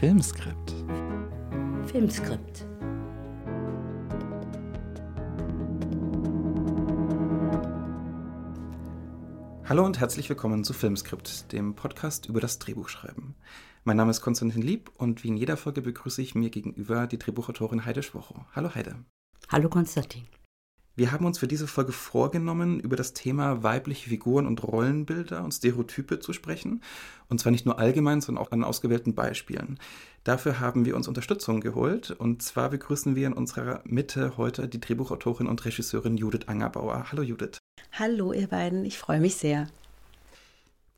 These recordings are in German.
Filmskript. Filmskript. Hallo und herzlich willkommen zu Filmskript, dem Podcast über das Drehbuchschreiben. Mein Name ist Konstantin Lieb und wie in jeder Folge begrüße ich mir gegenüber die Drehbuchautorin Heide Schwocho. Hallo Heide. Hallo Konstantin. Wir haben uns für diese Folge vorgenommen, über das Thema weibliche Figuren und Rollenbilder und Stereotype zu sprechen. Und zwar nicht nur allgemein, sondern auch an ausgewählten Beispielen. Dafür haben wir uns Unterstützung geholt. Und zwar begrüßen wir in unserer Mitte heute die Drehbuchautorin und Regisseurin Judith Angerbauer. Hallo Judith. Hallo ihr beiden, ich freue mich sehr.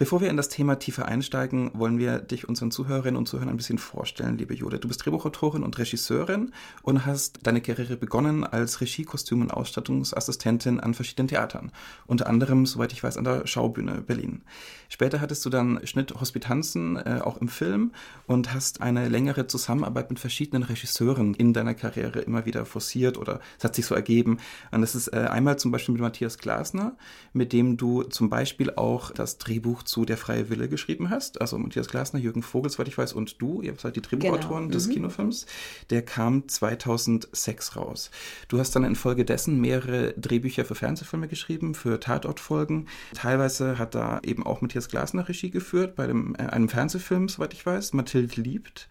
Bevor wir in das Thema tiefer einsteigen, wollen wir dich unseren Zuhörerinnen und Zuhörern ein bisschen vorstellen, liebe Judith. Du bist Drehbuchautorin und Regisseurin und hast deine Karriere begonnen als Regie-, Kostüm- und Ausstattungsassistentin an verschiedenen Theatern. Unter anderem, soweit ich weiß, an der Schaubühne Berlin. Später hattest du dann Schnitt Hospitanzen, äh, auch im Film, und hast eine längere Zusammenarbeit mit verschiedenen Regisseuren in deiner Karriere immer wieder forciert oder es hat sich so ergeben. Und das ist äh, einmal zum Beispiel mit Matthias Glasner, mit dem du zum Beispiel auch das Drehbuch zu Der freie Wille geschrieben hast. Also Matthias Glasner, Jürgen Vogel, soweit ich weiß, und du, ihr seid die Drehbuchautoren genau. des mhm. Kinofilms. Der kam 2006 raus. Du hast dann infolgedessen mehrere Drehbücher für Fernsehfilme geschrieben, für Tatortfolgen. Teilweise hat da eben auch Matthias Glasner Regie geführt bei dem, äh, einem Fernsehfilm, soweit ich weiß, Mathilde liebt.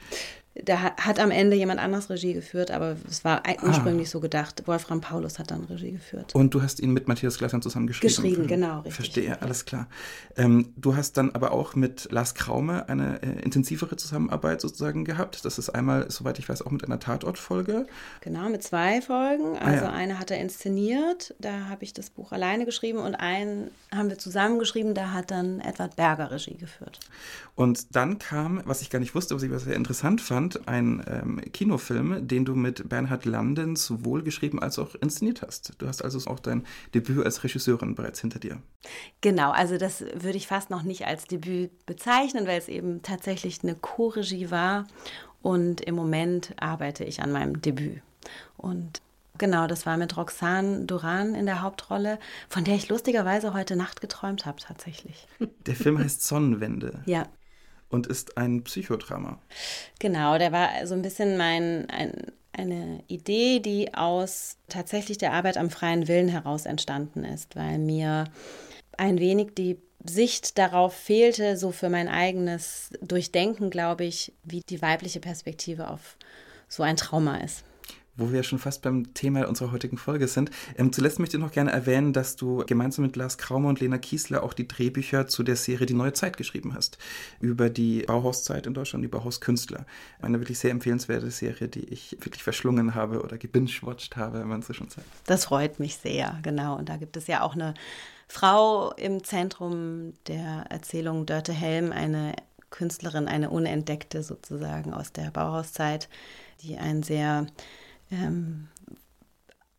Da hat am Ende jemand anders Regie geführt, aber es war ursprünglich ah. so gedacht. Wolfram Paulus hat dann Regie geführt. Und du hast ihn mit Matthias Glasner zusammen geschrieben? Geschrieben, genau, richtig. Verstehe, alles klar. Ähm, du hast dann aber auch mit Lars Kraume eine äh, intensivere Zusammenarbeit sozusagen gehabt. Das ist einmal, soweit ich weiß, auch mit einer Tatortfolge. Genau, mit zwei Folgen. Also ah, ja. eine hat er inszeniert, da habe ich das Buch alleine geschrieben und einen haben wir zusammen geschrieben, da hat dann Edward Berger Regie geführt. Und dann kam, was ich gar nicht wusste, was ich sehr interessant fand, ein ähm, Kinofilm, den du mit Bernhard Landen sowohl geschrieben als auch inszeniert hast. Du hast also auch dein Debüt als Regisseurin bereits hinter dir. Genau, also das würde ich fast noch nicht als Debüt bezeichnen, weil es eben tatsächlich eine Co-Regie war. Und im Moment arbeite ich an meinem Debüt. Und Genau, das war mit Roxane Duran in der Hauptrolle, von der ich lustigerweise heute Nacht geträumt habe, tatsächlich. Der Film heißt Sonnenwende. Ja und ist ein Psychodrama. Genau, der war so ein bisschen mein, ein, eine Idee, die aus tatsächlich der Arbeit am freien Willen heraus entstanden ist, weil mir ein wenig die Sicht darauf fehlte, so für mein eigenes Durchdenken, glaube ich, wie die weibliche Perspektive auf so ein Trauma ist wo wir schon fast beim Thema unserer heutigen Folge sind. Ähm, zuletzt möchte ich noch gerne erwähnen, dass du gemeinsam mit Lars Kraumer und Lena Kiesler auch die Drehbücher zu der Serie Die neue Zeit geschrieben hast. Über die Bauhauszeit in Deutschland, die Bauhauskünstler. Eine wirklich sehr empfehlenswerte Serie, die ich wirklich verschlungen habe oder gebingewatcht habe, wenn man so schon sagt. Das freut mich sehr, genau. Und da gibt es ja auch eine Frau im Zentrum der Erzählung Dörte Helm, eine Künstlerin, eine Unentdeckte sozusagen aus der Bauhauszeit, die ein sehr ähm,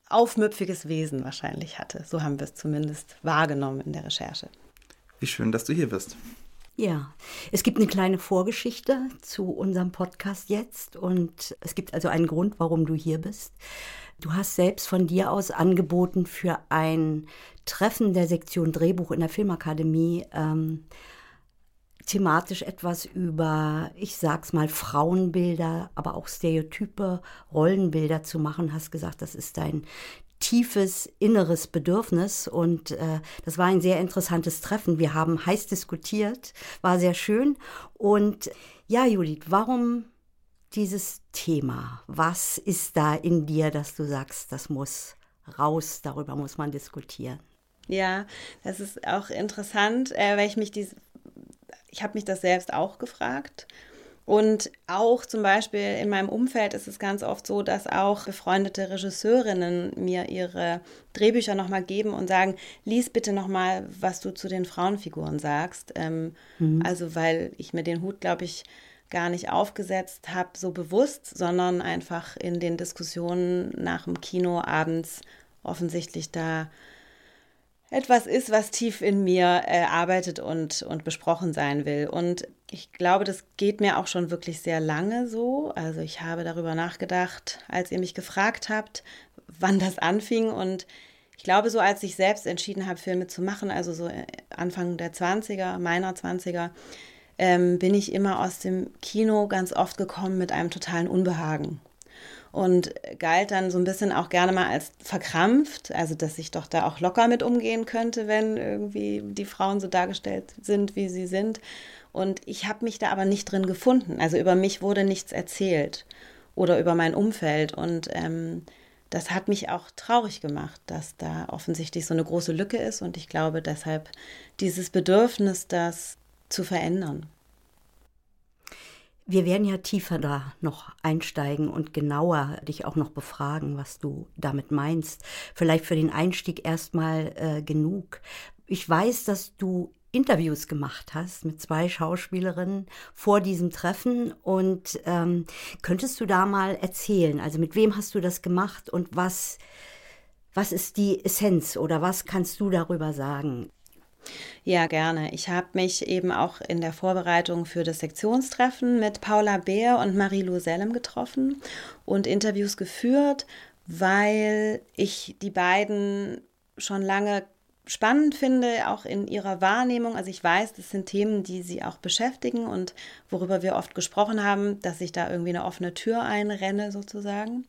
aufmüpfiges Wesen wahrscheinlich hatte. So haben wir es zumindest wahrgenommen in der Recherche. Wie schön, dass du hier bist. Ja, es gibt eine kleine Vorgeschichte zu unserem Podcast jetzt und es gibt also einen Grund, warum du hier bist. Du hast selbst von dir aus angeboten für ein Treffen der Sektion Drehbuch in der Filmakademie ähm, thematisch etwas über, ich sag's mal, Frauenbilder, aber auch Stereotype, Rollenbilder zu machen, hast gesagt, das ist dein tiefes inneres Bedürfnis und äh, das war ein sehr interessantes Treffen. Wir haben heiß diskutiert, war sehr schön und ja, Judith, warum dieses Thema? Was ist da in dir, dass du sagst, das muss raus, darüber muss man diskutieren? Ja, das ist auch interessant, äh, weil ich mich dies, ich habe mich das selbst auch gefragt. Und auch zum Beispiel in meinem Umfeld ist es ganz oft so, dass auch befreundete Regisseurinnen mir ihre Drehbücher nochmal geben und sagen, lies bitte nochmal, was du zu den Frauenfiguren sagst. Ähm, mhm. Also weil ich mir den Hut, glaube ich, gar nicht aufgesetzt habe, so bewusst, sondern einfach in den Diskussionen nach dem Kino abends offensichtlich da etwas ist, was tief in mir äh, arbeitet und, und besprochen sein will. Und ich glaube, das geht mir auch schon wirklich sehr lange so. Also ich habe darüber nachgedacht, als ihr mich gefragt habt, wann das anfing. Und ich glaube, so als ich selbst entschieden habe, Filme zu machen, also so äh, Anfang der 20er, meiner 20er, ähm, bin ich immer aus dem Kino ganz oft gekommen mit einem totalen Unbehagen und galt dann so ein bisschen auch gerne mal als verkrampft, also dass ich doch da auch locker mit umgehen könnte, wenn irgendwie die Frauen so dargestellt sind, wie sie sind. Und ich habe mich da aber nicht drin gefunden. Also über mich wurde nichts erzählt oder über mein Umfeld. Und ähm, das hat mich auch traurig gemacht, dass da offensichtlich so eine große Lücke ist. Und ich glaube deshalb dieses Bedürfnis, das zu verändern. Wir werden ja tiefer da noch einsteigen und genauer dich auch noch befragen, was du damit meinst. Vielleicht für den Einstieg erstmal äh, genug. Ich weiß, dass du Interviews gemacht hast mit zwei Schauspielerinnen vor diesem Treffen und ähm, könntest du da mal erzählen, also mit wem hast du das gemacht und was, was ist die Essenz oder was kannst du darüber sagen? Ja, gerne. Ich habe mich eben auch in der Vorbereitung für das Sektionstreffen mit Paula Beer und Marie-Lou Sellem getroffen und Interviews geführt, weil ich die beiden schon lange spannend finde, auch in ihrer Wahrnehmung. Also ich weiß, das sind Themen, die sie auch beschäftigen und worüber wir oft gesprochen haben, dass ich da irgendwie eine offene Tür einrenne sozusagen.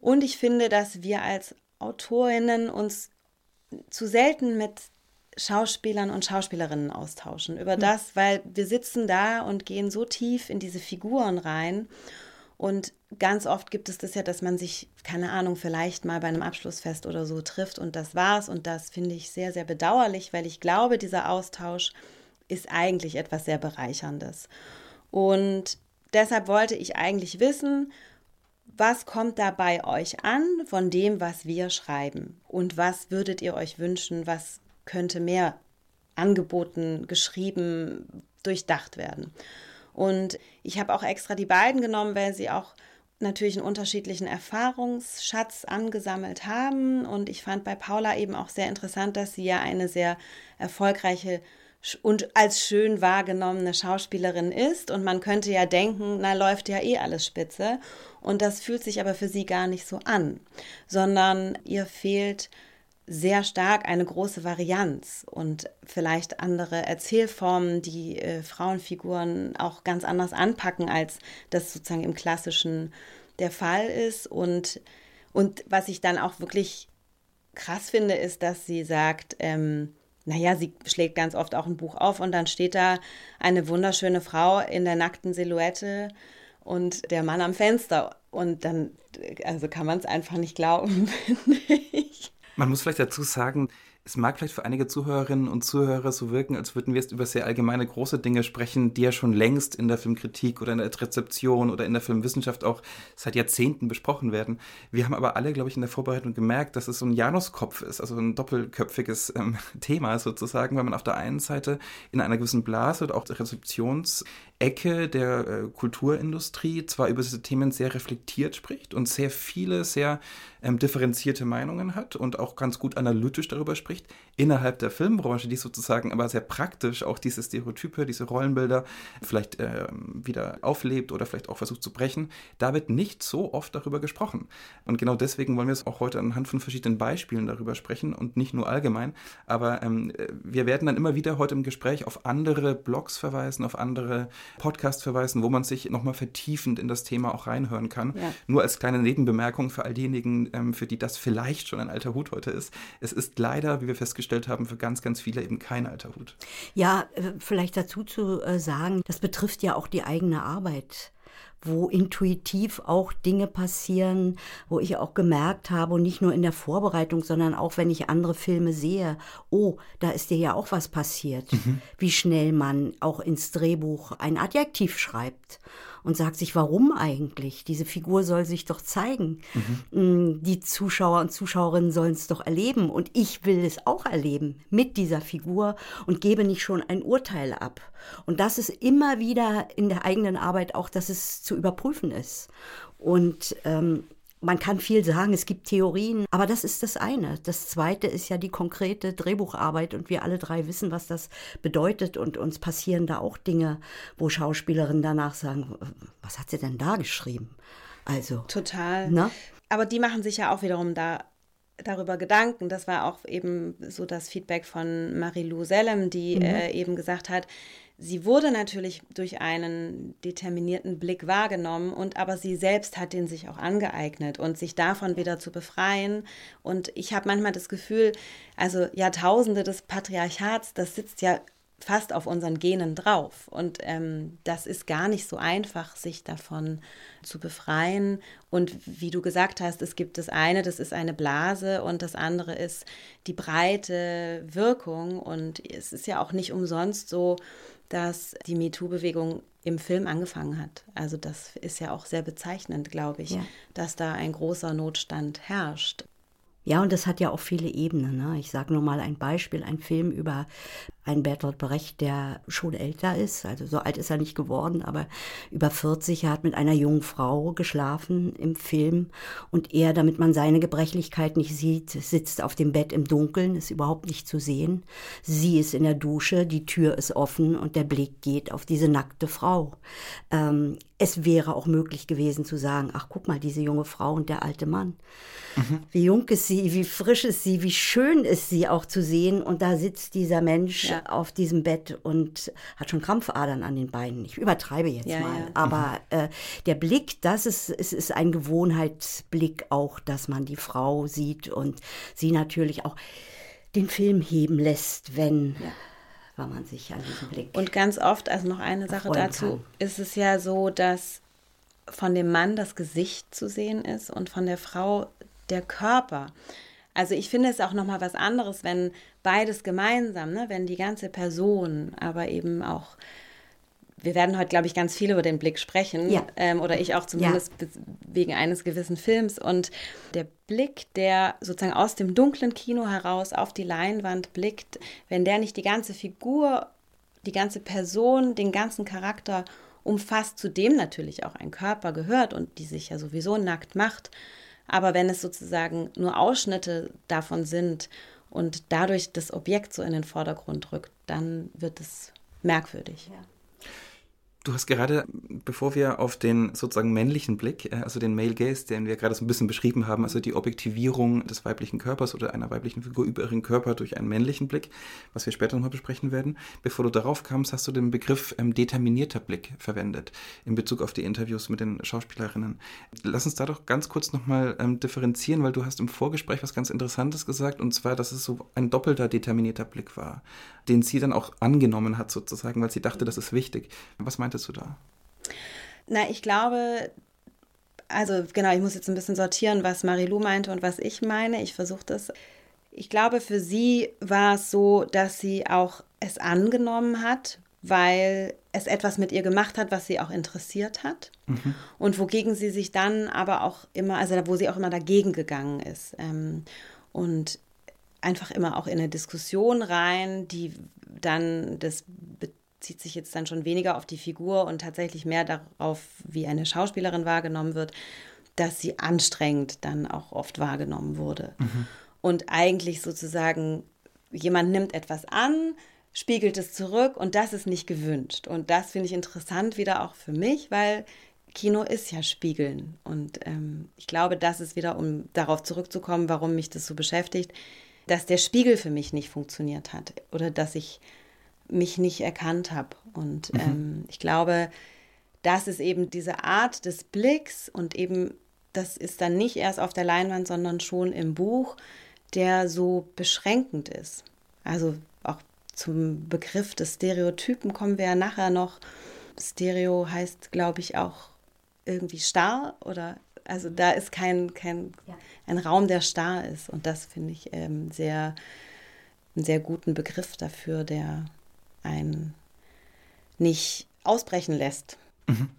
Und ich finde, dass wir als Autorinnen uns zu selten mit Schauspielern und Schauspielerinnen austauschen über das, weil wir sitzen da und gehen so tief in diese Figuren rein. Und ganz oft gibt es das ja, dass man sich, keine Ahnung, vielleicht mal bei einem Abschlussfest oder so trifft und das war's. Und das finde ich sehr, sehr bedauerlich, weil ich glaube, dieser Austausch ist eigentlich etwas sehr Bereicherndes. Und deshalb wollte ich eigentlich wissen, was kommt da bei euch an von dem, was wir schreiben? Und was würdet ihr euch wünschen, was könnte mehr angeboten, geschrieben, durchdacht werden. Und ich habe auch extra die beiden genommen, weil sie auch natürlich einen unterschiedlichen Erfahrungsschatz angesammelt haben. Und ich fand bei Paula eben auch sehr interessant, dass sie ja eine sehr erfolgreiche und als schön wahrgenommene Schauspielerin ist. Und man könnte ja denken, na läuft ja eh alles spitze. Und das fühlt sich aber für sie gar nicht so an, sondern ihr fehlt sehr stark eine große Varianz und vielleicht andere Erzählformen, die äh, Frauenfiguren auch ganz anders anpacken, als das sozusagen im klassischen der Fall ist. Und, und was ich dann auch wirklich krass finde, ist, dass sie sagt, ähm, naja, sie schlägt ganz oft auch ein Buch auf und dann steht da eine wunderschöne Frau in der nackten Silhouette und der Mann am Fenster. Und dann, also kann man es einfach nicht glauben, finde ich. Man muss vielleicht dazu sagen, es mag vielleicht für einige Zuhörerinnen und Zuhörer so wirken, als würden wir jetzt über sehr allgemeine große Dinge sprechen, die ja schon längst in der Filmkritik oder in der Rezeption oder in der Filmwissenschaft auch seit Jahrzehnten besprochen werden. Wir haben aber alle, glaube ich, in der Vorbereitung gemerkt, dass es so ein Januskopf ist, also ein doppelköpfiges ähm, Thema sozusagen, weil man auf der einen Seite in einer gewissen Blase oder auch Rezeptions Ecke der äh, Kulturindustrie zwar über diese Themen sehr reflektiert spricht und sehr viele, sehr ähm, differenzierte Meinungen hat und auch ganz gut analytisch darüber spricht, innerhalb der Filmbranche, die sozusagen aber sehr praktisch auch diese Stereotype, diese Rollenbilder vielleicht äh, wieder auflebt oder vielleicht auch versucht zu brechen, da wird nicht so oft darüber gesprochen. Und genau deswegen wollen wir es auch heute anhand von verschiedenen Beispielen darüber sprechen und nicht nur allgemein. Aber ähm, wir werden dann immer wieder heute im Gespräch auf andere Blogs verweisen, auf andere Podcast verweisen, wo man sich nochmal vertiefend in das Thema auch reinhören kann. Ja. Nur als kleine Nebenbemerkung für all diejenigen, ähm, für die das vielleicht schon ein alter Hut heute ist. Es ist leider, wie wir festgestellt haben, für ganz, ganz viele eben kein alter Hut. Ja, äh, vielleicht dazu zu äh, sagen, das betrifft ja auch die eigene Arbeit wo intuitiv auch Dinge passieren, wo ich auch gemerkt habe, und nicht nur in der Vorbereitung, sondern auch wenn ich andere Filme sehe, oh, da ist dir ja auch was passiert, mhm. wie schnell man auch ins Drehbuch ein Adjektiv schreibt und sagt sich, warum eigentlich? Diese Figur soll sich doch zeigen. Mhm. Mm, die Zuschauer und Zuschauerinnen sollen es doch erleben und ich will es auch erleben mit dieser Figur und gebe nicht schon ein Urteil ab. Und das ist immer wieder in der eigenen Arbeit auch, dass es zu überprüfen ist. Und ähm, man kann viel sagen, es gibt Theorien, aber das ist das eine. Das zweite ist ja die konkrete Drehbucharbeit und wir alle drei wissen, was das bedeutet und uns passieren da auch Dinge, wo Schauspielerinnen danach sagen, was hat sie denn da geschrieben? Also. Total. Ne? Aber die machen sich ja auch wiederum da darüber Gedanken. Das war auch eben so das Feedback von Marie-Lou Sellem, die mhm. äh, eben gesagt hat, sie wurde natürlich durch einen determinierten Blick wahrgenommen und aber sie selbst hat den sich auch angeeignet und sich davon wieder zu befreien. Und ich habe manchmal das Gefühl, also Jahrtausende des Patriarchats, das sitzt ja fast auf unseren Genen drauf. Und ähm, das ist gar nicht so einfach, sich davon zu befreien. Und wie du gesagt hast, es gibt das eine, das ist eine Blase und das andere ist die breite Wirkung. Und es ist ja auch nicht umsonst so, dass die MeToo-Bewegung im Film angefangen hat. Also das ist ja auch sehr bezeichnend, glaube ich, ja. dass da ein großer Notstand herrscht. Ja, und das hat ja auch viele Ebenen. Ne? Ich sage nur mal ein Beispiel, ein Film über einen Bertolt Brecht, der schon älter ist, also so alt ist er nicht geworden, aber über 40, er hat mit einer jungen Frau geschlafen im Film und er, damit man seine Gebrechlichkeit nicht sieht, sitzt auf dem Bett im Dunkeln, ist überhaupt nicht zu sehen. Sie ist in der Dusche, die Tür ist offen und der Blick geht auf diese nackte Frau. Ähm, es wäre auch möglich gewesen zu sagen, ach guck mal, diese junge Frau und der alte Mann. Mhm. Wie jung ist sie, wie frisch ist sie, wie schön ist sie auch zu sehen. Und da sitzt dieser Mensch ja. auf diesem Bett und hat schon Krampfadern an den Beinen. Ich übertreibe jetzt ja, mal. Ja. Aber mhm. äh, der Blick, das ist, es ist ein Gewohnheitsblick auch, dass man die Frau sieht und sie natürlich auch den Film heben lässt, wenn weil man sich an diesem Blick. Und ganz oft, also noch eine Sache dazu, kann. ist es ja so, dass von dem Mann das Gesicht zu sehen ist und von der Frau der Körper. Also ich finde es auch noch mal was anderes, wenn beides gemeinsam, ne, wenn die ganze Person, aber eben auch wir werden heute, glaube ich, ganz viel über den Blick sprechen. Ja. Ähm, oder ich auch zumindest ja. wegen eines gewissen Films. Und der Blick, der sozusagen aus dem dunklen Kino heraus auf die Leinwand blickt, wenn der nicht die ganze Figur, die ganze Person, den ganzen Charakter umfasst, zu dem natürlich auch ein Körper gehört und die sich ja sowieso nackt macht. Aber wenn es sozusagen nur Ausschnitte davon sind und dadurch das Objekt so in den Vordergrund rückt, dann wird es merkwürdig. Ja. Du hast gerade, bevor wir auf den sozusagen männlichen Blick, äh, also den Male Gaze, den wir gerade so ein bisschen beschrieben haben, also die Objektivierung des weiblichen Körpers oder einer weiblichen Figur über ihren Körper durch einen männlichen Blick, was wir später nochmal besprechen werden, bevor du darauf kamst, hast du den Begriff ähm, determinierter Blick verwendet in Bezug auf die Interviews mit den Schauspielerinnen. Lass uns da doch ganz kurz nochmal ähm, differenzieren, weil du hast im Vorgespräch was ganz Interessantes gesagt, und zwar, dass es so ein doppelter determinierter Blick war, den sie dann auch angenommen hat sozusagen, weil sie dachte, das ist wichtig. Was meinst meintest du da? Na, ich glaube, also genau, ich muss jetzt ein bisschen sortieren, was Marilou meinte und was ich meine. Ich versuche das. Ich glaube, für sie war es so, dass sie auch es angenommen hat, weil es etwas mit ihr gemacht hat, was sie auch interessiert hat. Mhm. Und wogegen sie sich dann aber auch immer, also wo sie auch immer dagegen gegangen ist. Ähm, und einfach immer auch in eine Diskussion rein, die dann das zieht sich jetzt dann schon weniger auf die Figur und tatsächlich mehr darauf, wie eine Schauspielerin wahrgenommen wird, dass sie anstrengend dann auch oft wahrgenommen wurde. Mhm. Und eigentlich sozusagen, jemand nimmt etwas an, spiegelt es zurück und das ist nicht gewünscht. Und das finde ich interessant wieder auch für mich, weil Kino ist ja Spiegeln. Und ähm, ich glaube, das ist wieder, um darauf zurückzukommen, warum mich das so beschäftigt, dass der Spiegel für mich nicht funktioniert hat oder dass ich mich nicht erkannt habe. Und mhm. ähm, ich glaube, das ist eben diese Art des Blicks und eben, das ist dann nicht erst auf der Leinwand, sondern schon im Buch, der so beschränkend ist. Also auch zum Begriff des Stereotypen kommen wir ja nachher noch. Stereo heißt, glaube ich, auch irgendwie starr oder also da ist kein, kein ja. ein Raum, der starr ist. Und das finde ich ähm, sehr, einen sehr guten Begriff dafür, der einen nicht ausbrechen lässt. Mhm.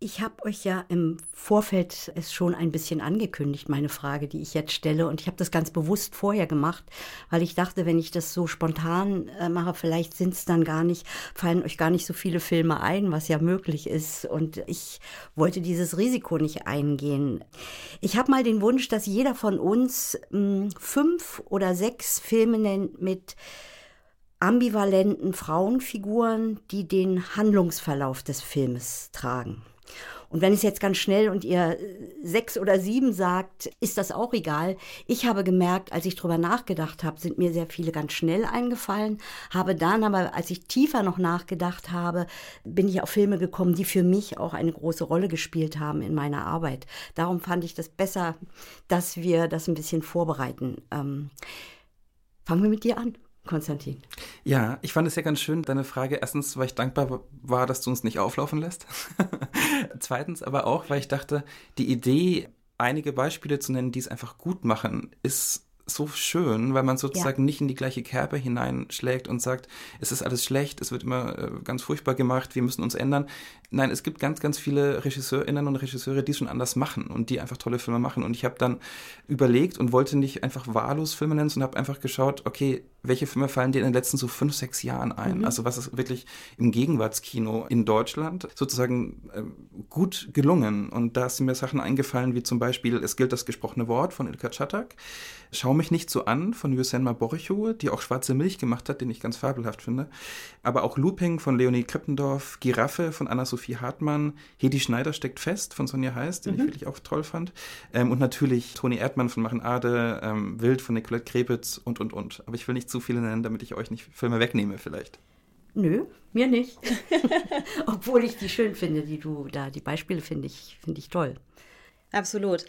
Ich habe euch ja im Vorfeld es schon ein bisschen angekündigt, meine Frage, die ich jetzt stelle. Und ich habe das ganz bewusst vorher gemacht, weil ich dachte, wenn ich das so spontan äh, mache, vielleicht sind es dann gar nicht, fallen euch gar nicht so viele Filme ein, was ja möglich ist. Und ich wollte dieses Risiko nicht eingehen. Ich habe mal den Wunsch, dass jeder von uns mh, hm, fünf oder sechs Filme nennt mit ambivalenten Frauenfiguren, die den Handlungsverlauf des Filmes tragen. Und wenn es jetzt ganz schnell und ihr sechs oder sieben sagt, ist das auch egal. Ich habe gemerkt, als ich drüber nachgedacht habe, sind mir sehr viele ganz schnell eingefallen. Habe dann aber, als ich tiefer noch nachgedacht habe, bin ich auf Filme gekommen, die für mich auch eine große Rolle gespielt haben in meiner Arbeit. Darum fand ich das besser, dass wir das ein bisschen vorbereiten. Ähm, fangen wir mit dir an. Konstantin. Ja, ich fand es ja ganz schön, deine Frage. Erstens, weil ich dankbar war, dass du uns nicht auflaufen lässt. Zweitens aber auch, weil ich dachte, die Idee, einige Beispiele zu nennen, die es einfach gut machen, ist so schön, weil man sozusagen ja. nicht in die gleiche Kerbe hineinschlägt und sagt, es ist alles schlecht, es wird immer äh, ganz furchtbar gemacht, wir müssen uns ändern. Nein, es gibt ganz, ganz viele Regisseurinnen und Regisseure, die es schon anders machen und die einfach tolle Filme machen. Und ich habe dann überlegt und wollte nicht einfach wahllos Filme nennen, sondern habe einfach geschaut, okay, welche Filme fallen dir in den letzten so fünf, sechs Jahren ein? Mhm. Also was ist wirklich im Gegenwartskino in Deutschland sozusagen äh, gut gelungen? Und da sind mir Sachen eingefallen, wie zum Beispiel Es gilt das gesprochene Wort von Ilka Czatak, Schau mich nicht so an von Yusenma Borichow, die auch Schwarze Milch gemacht hat, den ich ganz fabelhaft finde. Aber auch Looping von Leonie Krippendorf, Giraffe von Anna-Sophie Hartmann, Hedi Schneider steckt fest von Sonja Heiß, den mhm. ich wirklich auch toll fand. Ähm, und natürlich Toni Erdmann von Machen Ade, ähm, Wild von Nicolette Krebitz und, und, und. Aber ich will nicht zu viele nennen, damit ich euch nicht Filme wegnehme vielleicht. Nö, mir nicht. Obwohl ich die schön finde, die du da, die Beispiele finde ich, finde ich toll. Absolut.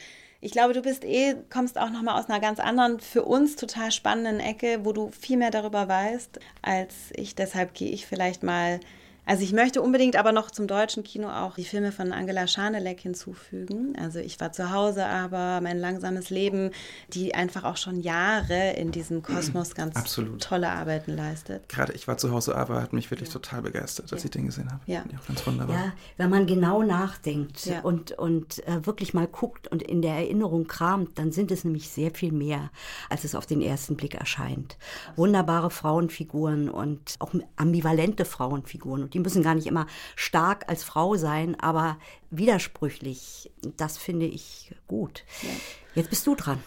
Ich glaube, du bist eh, kommst auch nochmal aus einer ganz anderen, für uns total spannenden Ecke, wo du viel mehr darüber weißt als ich. Deshalb gehe ich vielleicht mal also ich möchte unbedingt aber noch zum deutschen Kino auch die Filme von Angela Schanelek hinzufügen. Also ich war zu Hause, aber mein langsames Leben, die einfach auch schon Jahre in diesem Kosmos ganz Absolut. tolle Arbeiten leistet. Gerade ich war zu Hause, aber hat mich wirklich ja. total begeistert, als ja. ich den gesehen habe. Ja. ja, ganz wunderbar. Ja, wenn man genau nachdenkt ja. und, und äh, wirklich mal guckt und in der Erinnerung kramt, dann sind es nämlich sehr viel mehr, als es auf den ersten Blick erscheint. Wunderbare Frauenfiguren und auch ambivalente Frauenfiguren. Und die müssen gar nicht immer stark als Frau sein, aber widersprüchlich. Das finde ich gut. Ja. Jetzt bist du dran.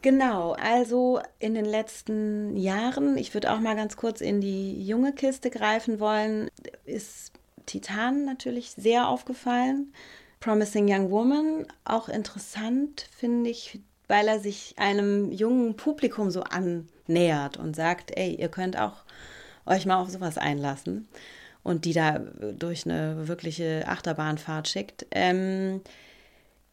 Genau, also in den letzten Jahren, ich würde auch mal ganz kurz in die junge Kiste greifen wollen, ist Titan natürlich sehr aufgefallen. Promising Young Woman, auch interessant, finde ich, weil er sich einem jungen Publikum so annähert und sagt, ey, ihr könnt auch euch mal auf sowas einlassen und die da durch eine wirkliche Achterbahnfahrt schickt. Ähm,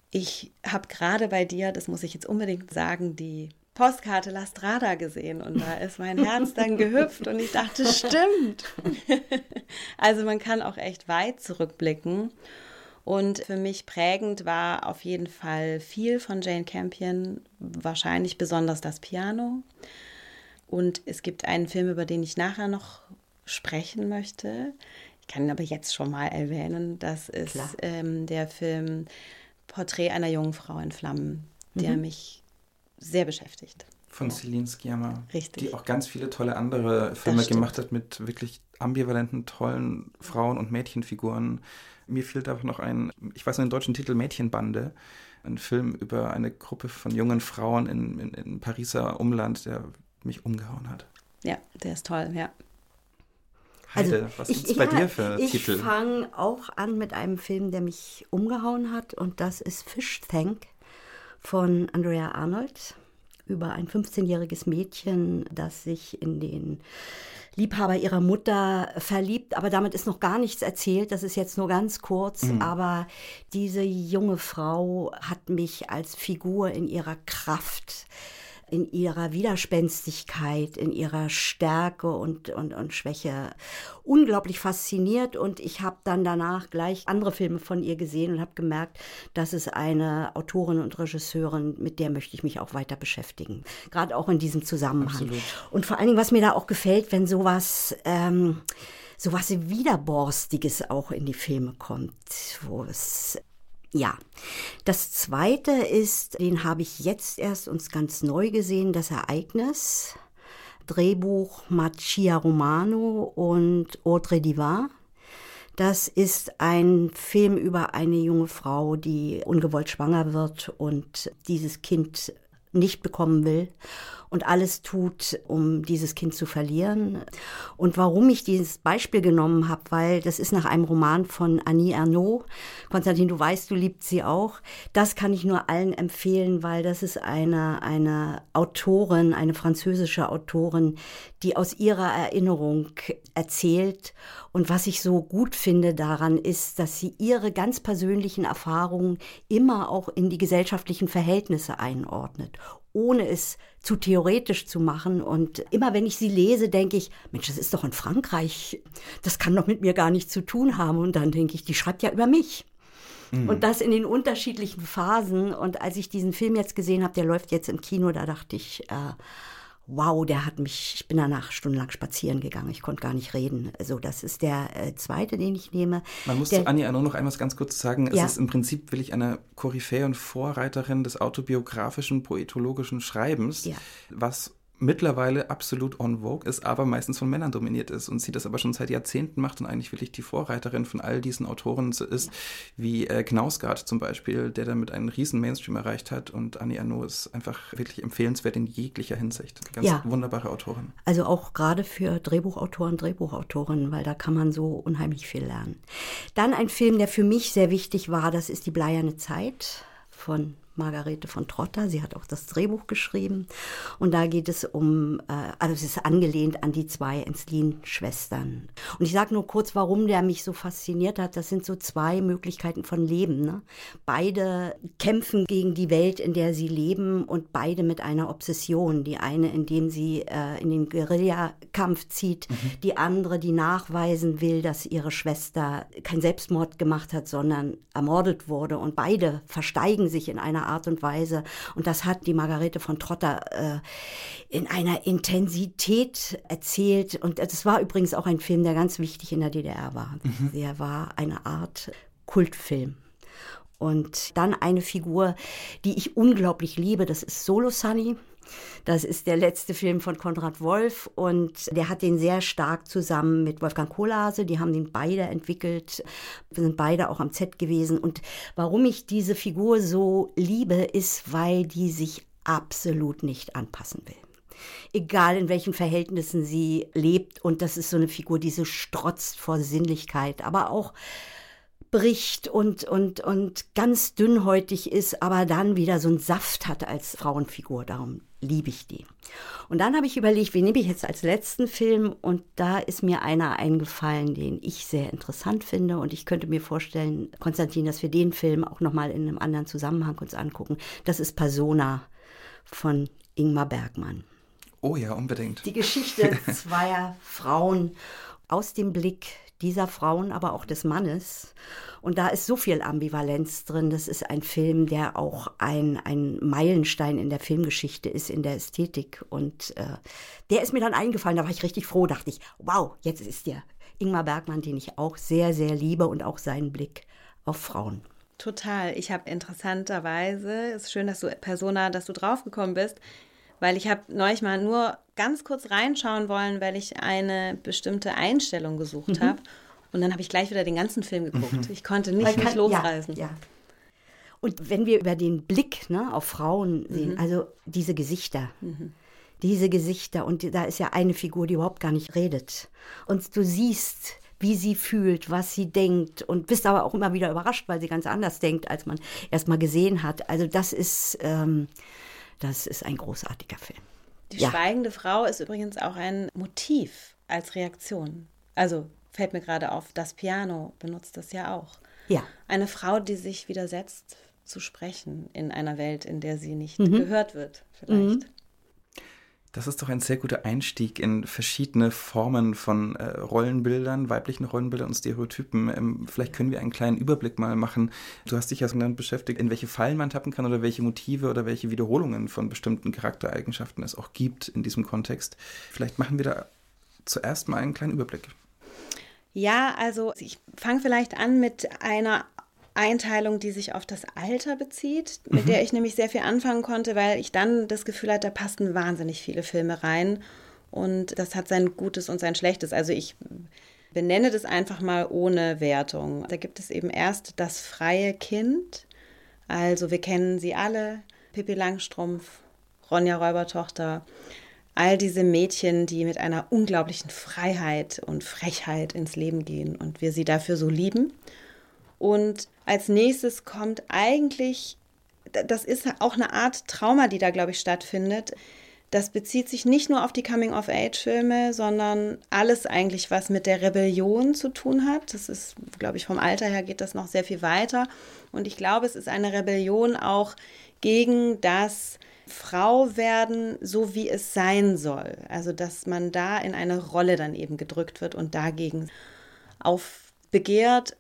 ich habe gerade bei dir, das muss ich jetzt unbedingt sagen, die Postkarte La Strada gesehen und da ist mein Herz dann gehüpft und ich dachte, stimmt. also man kann auch echt weit zurückblicken. Und für mich prägend war auf jeden Fall viel von Jane Campion, wahrscheinlich besonders das Piano. Und es gibt einen Film, über den ich nachher noch sprechen möchte. Ich kann ihn aber jetzt schon mal erwähnen. Das ist ähm, der Film Porträt einer jungen Frau in Flammen, der mhm. mich sehr beschäftigt. Von ja. Celine Sciamma. Richtig. Die auch ganz viele tolle andere Filme gemacht hat mit wirklich ambivalenten, tollen Frauen- und Mädchenfiguren. Mir fehlt auch noch ein, ich weiß noch den deutschen Titel Mädchenbande, ein Film über eine Gruppe von jungen Frauen in, in, in Pariser Umland, der mich umgehauen hat. Ja, der ist toll, ja. Heide, also, was ist bei ja, dir für ich Titel? Ich fange auch an mit einem Film, der mich umgehauen hat und das ist Fish Tank von Andrea Arnold über ein 15-jähriges Mädchen, das sich in den Liebhaber ihrer Mutter verliebt, aber damit ist noch gar nichts erzählt, das ist jetzt nur ganz kurz, mhm. aber diese junge Frau hat mich als Figur in ihrer Kraft in ihrer Widerspenstigkeit, in ihrer Stärke und, und, und Schwäche unglaublich fasziniert. Und ich habe dann danach gleich andere Filme von ihr gesehen und habe gemerkt, das ist eine Autorin und Regisseurin, mit der möchte ich mich auch weiter beschäftigen. Gerade auch in diesem Zusammenhang. Absolut. Und vor allen Dingen, was mir da auch gefällt, wenn sowas. Ähm, sowas Widerborstiges auch in die Filme kommt, wo es ja, das zweite ist, den habe ich jetzt erst uns ganz neu gesehen, das Ereignis. Drehbuch Machia Romano und Audrey Divin. Das ist ein Film über eine junge Frau, die ungewollt schwanger wird und dieses Kind nicht bekommen will und alles tut, um dieses Kind zu verlieren. Und warum ich dieses Beispiel genommen habe, weil das ist nach einem Roman von Annie Ernaux. Konstantin, du weißt, du liebst sie auch. Das kann ich nur allen empfehlen, weil das ist eine, eine Autorin, eine französische Autorin, die aus ihrer Erinnerung erzählt. Und was ich so gut finde daran ist, dass sie ihre ganz persönlichen Erfahrungen immer auch in die gesellschaftlichen Verhältnisse einordnet ohne es zu theoretisch zu machen. Und immer wenn ich sie lese, denke ich, Mensch, das ist doch in Frankreich, das kann doch mit mir gar nichts zu tun haben. Und dann denke ich, die schreibt ja über mich. Mhm. Und das in den unterschiedlichen Phasen. Und als ich diesen Film jetzt gesehen habe, der läuft jetzt im Kino, da dachte ich, äh, wow, der hat mich, ich bin danach stundenlang spazieren gegangen, ich konnte gar nicht reden. Also das ist der äh, zweite, den ich nehme. Man muss der, zu Annie Arnaud noch einmal ganz kurz sagen, Ja. es ist im Prinzip will ich eine Koryphäe und Vorreiterin des autobiografischen, poetologischen Schreibens, Ja. was mittlerweile absolut on vogue ist, aber meistens von Männern dominiert ist und sie das aber schon seit Jahrzehnten macht und eigentlich wirklich die Vorreiterin von all diesen Autoren ist, wie äh, Knausgard zum Beispiel, der damit einen riesen Mainstream erreicht hat und Annie Arnaud ist einfach wirklich empfehlenswert in jeglicher Hinsicht. Ganz Ja. wunderbare Autorin. Also auch gerade für Drehbuchautoren, Drehbuchautorinnen, weil da kann man so unheimlich viel lernen. Dann ein Film, der für mich sehr wichtig war, das ist Die Bleierne Zeit von Margarete von Trotter. Sie hat auch das Drehbuch geschrieben. Und da geht es um, äh, also es ist angelehnt an die zwei Enslin-Schwestern. Und ich sage nur kurz, warum der mich so fasziniert hat. Das sind so zwei Möglichkeiten von Leben. Ne? Beide kämpfen gegen die Welt, in der sie leben und beide mit einer Obsession. Die eine, indem sie äh, in den Guerillakampf zieht, die andere, die nachweisen will, dass ihre Schwester kein Selbstmord gemacht hat, sondern ermordet wurde. Und beide versteigen sich in einer Art und Weise. Und das hat die Margarete von Trotter äh, in einer Intensität erzählt. Und das war übrigens auch ein Film, der ganz wichtig in der DDR war. Der war eine Art Kultfilm. Und dann eine Figur, die ich unglaublich liebe, das ist Solo Sunny. Das ist der letzte Film von Konrad Wolf und der hat den sehr stark zusammen mit Wolfgang Kohlhase. Die haben den beide entwickelt. Wir sind beide auch am Set gewesen. Und warum ich diese Figur so liebe, ist, weil die sich absolut nicht anpassen will egal in welchen Verhältnissen sie lebt. Und das ist so eine Figur, die so strotzt vor Sinnlichkeit, aber auch bricht und, und, und ganz dünnhäutig ist, aber dann wieder so einen Saft hat als Frauenfigur. Darum liebe ich die. Und dann habe ich überlegt, wen nehme ich jetzt als letzten Film? Und da ist mir einer eingefallen, den ich sehr interessant finde. Und ich könnte mir vorstellen, Konstantin, dass wir den Film auch nochmal in einem anderen Zusammenhang uns angucken. Das ist Persona von Ingmar Bergmann. Oh ja, unbedingt. Die Geschichte zweier Frauen aus dem Blick dieser Frauen, aber auch des Mannes. Und da ist so viel Ambivalenz drin. Das ist ein Film, der auch ein, ein Meilenstein in der Filmgeschichte ist, in der Ästhetik. Und äh, der ist mir dann eingefallen. Da war ich richtig froh, dachte ich, wow, jetzt ist der Ingmar Bergmann, den ich auch sehr, sehr liebe und auch seinen Blick auf Frauen. Total. Ich habe interessanterweise, es ist schön, dass du Persona, dass du draufgekommen bist, weil ich habe neulich mal nur ganz kurz reinschauen wollen, weil ich eine bestimmte Einstellung gesucht habe. Und dann habe ich gleich wieder den ganzen Film geguckt. Ich konnte nicht Man mich kann- losreißen. Ja, ja. Und wenn wir über den Blick ne, auf Frauen sehen, also diese Gesichter, diese Gesichter, und da ist ja eine Figur, die überhaupt gar nicht redet. Und du siehst, wie sie fühlt, was sie denkt und bist aber auch immer wieder überrascht, weil sie ganz anders denkt, als man erst mal gesehen hat. Also das ist, ähm, das ist ein großartiger Film. Die Ja. schweigende Frau ist übrigens auch ein Motiv als Reaktion. Also fällt mir gerade auf, das Piano benutzt das ja auch. Ja. Eine Frau, die sich widersetzt zu sprechen in einer Welt, in der sie nicht Mhm. gehört wird, vielleicht. Das ist doch ein sehr guter Einstieg in verschiedene Formen von äh, Rollenbildern, weiblichen Rollenbildern und Stereotypen. Ähm, vielleicht können wir einen kleinen Überblick mal machen. Du hast dich ja so damit beschäftigt, in welche Fallen man tappen kann oder welche Motive oder welche Wiederholungen von bestimmten Charaktereigenschaften es auch gibt in diesem Kontext. Vielleicht machen wir da zuerst mal einen kleinen Überblick. Ja, also ich fange vielleicht an mit einer Einteilung, die sich auf das Alter bezieht, mit der ich nämlich sehr viel anfangen konnte, weil ich dann das Gefühl hatte, da passten wahnsinnig viele Filme rein und das hat sein Gutes und sein Schlechtes. Also ich benenne das einfach mal ohne Wertung. Da gibt es eben erst das freie Kind, also wir kennen sie alle, Pippi Langstrumpf, Ronja Räubertochter, all diese Mädchen, die mit einer unglaublichen Freiheit und Frechheit ins Leben gehen und wir sie dafür so lieben. Und als nächstes kommt eigentlich, das ist auch eine Art Trauma, die da, glaube ich, stattfindet. Das bezieht sich nicht nur auf die Coming-of-Age-Filme, sondern alles eigentlich, was mit der Rebellion zu tun hat. Das ist, glaube ich, vom Alter her geht das noch sehr viel weiter. Und ich glaube, es ist eine Rebellion auch gegen das Frau werden, so wie es sein soll. Also, dass man da in eine Rolle dann eben gedrückt wird und dagegen aufbegehrt.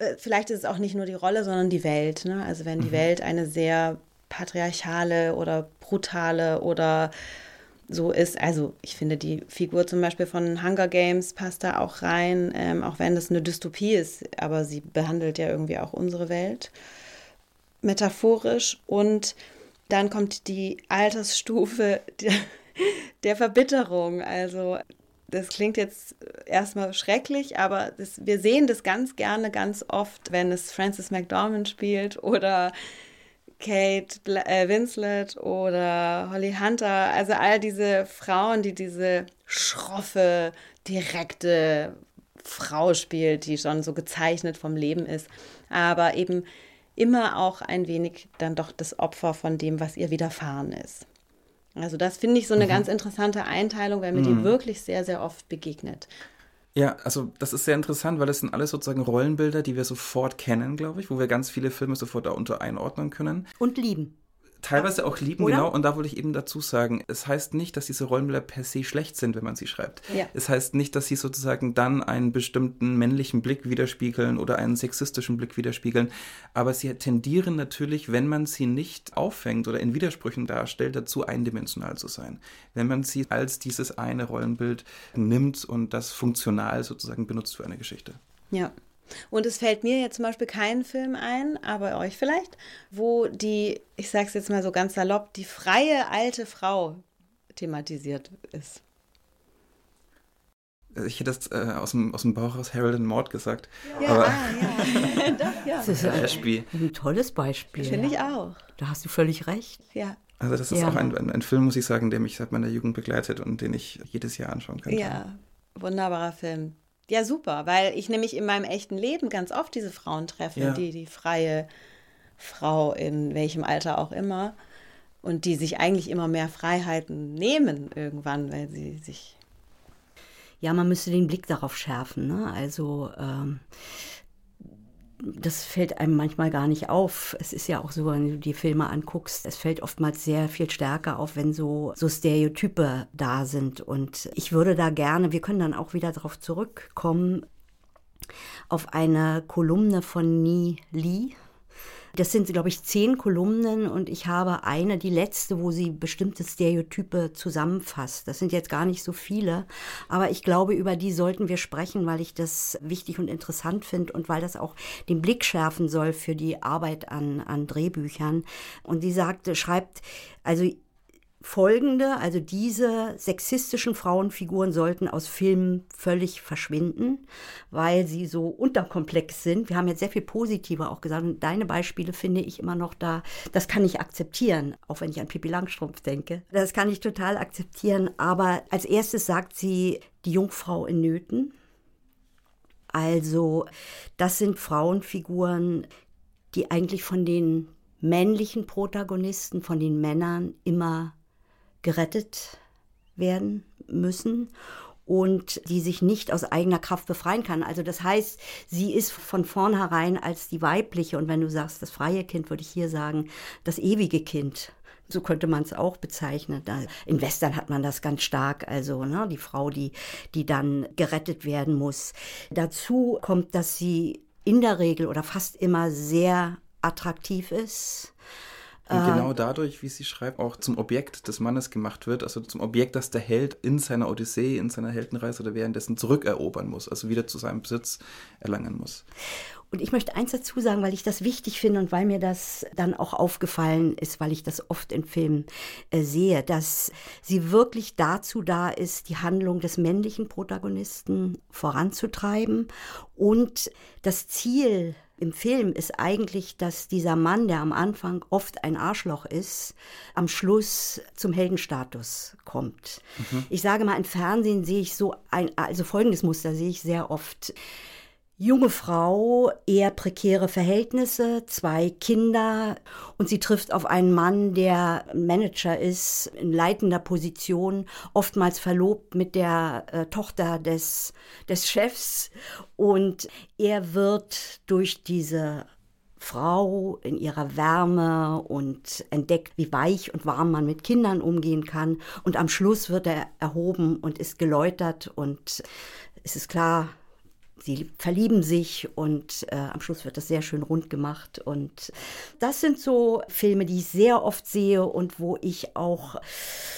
Äh, vielleicht ist es auch nicht nur die Rolle, sondern die Welt. Ne? Also, wenn die mhm. Welt eine sehr patriarchale oder brutale oder so ist. Also ich finde die Figur zum Beispiel von Hunger Games passt da auch rein, ähm, auch wenn das eine Dystopie ist, aber sie behandelt ja irgendwie auch unsere Welt metaphorisch und dann kommt die Altersstufe der, der Verbitterung. Also das klingt jetzt erstmal schrecklich, aber das, wir sehen das ganz gerne, ganz oft, wenn es Frances McDormand spielt oder Kate äh, Winslet oder Holly Hunter. Also all diese Frauen, die diese schroffe, direkte Frau spielt, die schon so gezeichnet vom Leben ist, aber eben immer auch ein wenig dann doch das Opfer von dem, was ihr widerfahren ist. Also das finde ich so eine mhm. ganz interessante Einteilung, weil mir mhm. die wirklich sehr, sehr oft begegnet. Ja, also das ist sehr interessant, weil das sind alles sozusagen Rollenbilder, die wir sofort kennen, glaube ich, wo wir ganz viele Filme sofort darunter einordnen können. Und lieben teilweise auch lieben, Oder? genau. Und da wollte ich eben dazu sagen, es heißt nicht, dass diese Rollenbilder per se schlecht sind, wenn man sie schreibt. Ja. Es heißt nicht, dass sie sozusagen dann einen bestimmten männlichen Blick widerspiegeln oder einen sexistischen Blick widerspiegeln. Aber sie tendieren natürlich, wenn man sie nicht auffängt oder in Widersprüchen darstellt, dazu eindimensional zu sein. Wenn man sie als dieses eine Rollenbild nimmt und das funktional sozusagen benutzt für eine Geschichte. Ja. Und es fällt mir jetzt zum Beispiel kein Film ein, aber euch vielleicht, wo die, ich sage es jetzt mal so ganz salopp, die freie alte Frau thematisiert ist. Ich hätte das äh, aus, dem, aus dem Bauch aus Harold and Maud gesagt. Ja, aber ah, ja. Doch, ja. Das ist ein, ein tolles Beispiel. Finde ich auch. Da hast du völlig recht. Ja. Also das ist ja. auch ein, ein, ein, Film, muss ich sagen, der mich seit meiner Jugend begleitet und den ich jedes Jahr anschauen kann. Ja, wunderbarer Film. Ja, super, weil ich nämlich in meinem echten Leben ganz oft diese Frauen treffe, ja. die die freie Frau in welchem Alter auch immer und die sich eigentlich immer mehr Freiheiten nehmen irgendwann, weil sie sich ja, man müsste den Blick darauf schärfen. Ne? Also ähm, das fällt einem manchmal gar nicht auf. Es ist ja auch so, wenn du die Filme anguckst, es fällt oftmals sehr viel stärker auf, wenn so, so Stereotype da sind. Und ich würde da gerne, wir können dann auch wieder darauf zurückkommen, auf eine Kolumne von Ni Lee, das sind, glaube ich, zehn Kolumnen und ich habe eine, die letzte, wo sie bestimmte Stereotype zusammenfasst. Das sind jetzt gar nicht so viele, aber ich glaube, über die sollten wir sprechen, weil ich das wichtig und interessant finde und weil das auch den Blick schärfen soll für die Arbeit an, an Drehbüchern. Und sie sagte, schreibt, also folgende, also diese sexistischen Frauenfiguren sollten aus Filmen völlig verschwinden, weil sie so unterkomplex sind. Wir haben jetzt sehr viel positiver auch gesagt und deine Beispiele finde ich immer noch da, das kann ich akzeptieren, auch wenn ich an Pippi Langstrumpf denke. Das kann ich total akzeptieren, aber als erstes sagt sie die Jungfrau in Nöten. Also, das sind Frauenfiguren, die eigentlich von den männlichen Protagonisten, von den Männern immer gerettet werden müssen und die sich nicht aus eigener Kraft befreien kann. Also das heißt, sie ist von vornherein als die weibliche und wenn du sagst, das freie Kind, würde ich hier sagen, das ewige Kind. So könnte man es auch bezeichnen. In Western hat man das ganz stark, also ne, die Frau, die, die dann gerettet werden muss. Dazu kommt, dass sie in der Regel oder fast immer sehr attraktiv ist und genau dadurch, wie sie schreibt, auch zum Objekt des Mannes gemacht wird, also zum Objekt, das der Held in seiner Odyssee, in seiner Heldenreise oder währenddessen zurückerobern muss, also wieder zu seinem Besitz erlangen muss. Und ich möchte eins dazu sagen, weil ich das wichtig finde und weil mir das dann auch aufgefallen ist, weil ich das oft in Filmen äh, sehe, dass sie wirklich dazu da ist, die Handlung des männlichen Protagonisten voranzutreiben. Und das Ziel im Film ist eigentlich, dass dieser Mann, der am Anfang oft ein Arschloch ist, am Schluss zum Heldenstatus kommt. Mhm. Ich sage mal, im Fernsehen sehe ich so ein, also folgendes Muster sehe ich sehr oft junge Frau, eher prekäre Verhältnisse, zwei Kinder und sie trifft auf einen Mann, der Manager ist, in leitender Position, oftmals verlobt mit der äh, Tochter des, des Chefs und er wird durch diese Frau in ihrer Wärme und entdeckt, wie weich und warm man mit Kindern umgehen kann. Und am Schluss wird er erhoben und ist geläutert und es ist klar, sie verlieben sich und äh, am Schluss wird das sehr schön rund gemacht. Und das sind so Filme, die ich sehr oft sehe und wo ich auch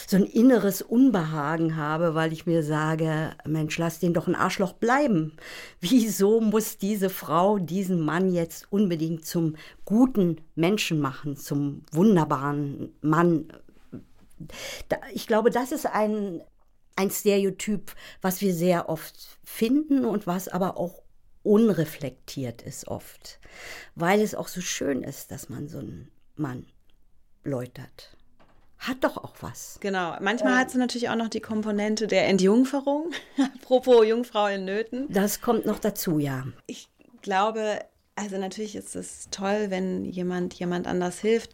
so ein inneres Unbehagen habe, weil ich mir sage, Mensch, lass den doch ein Arschloch bleiben. Wieso muss diese Frau diesen Mann jetzt unbedingt zum guten Menschen machen, zum wunderbaren Mann? Ich glaube, das ist ein ein Stereotyp, was wir sehr oft finden und was aber auch unreflektiert ist oft, weil es auch so schön ist, dass man so einen Mann läutert. Hat doch auch was. Genau. Manchmal ähm, hat sie natürlich auch noch die Komponente der Entjungferung. Apropos Jungfrau in Nöten. Das kommt noch dazu, ja. Ich glaube, also natürlich ist es toll, wenn jemand jemand anders hilft.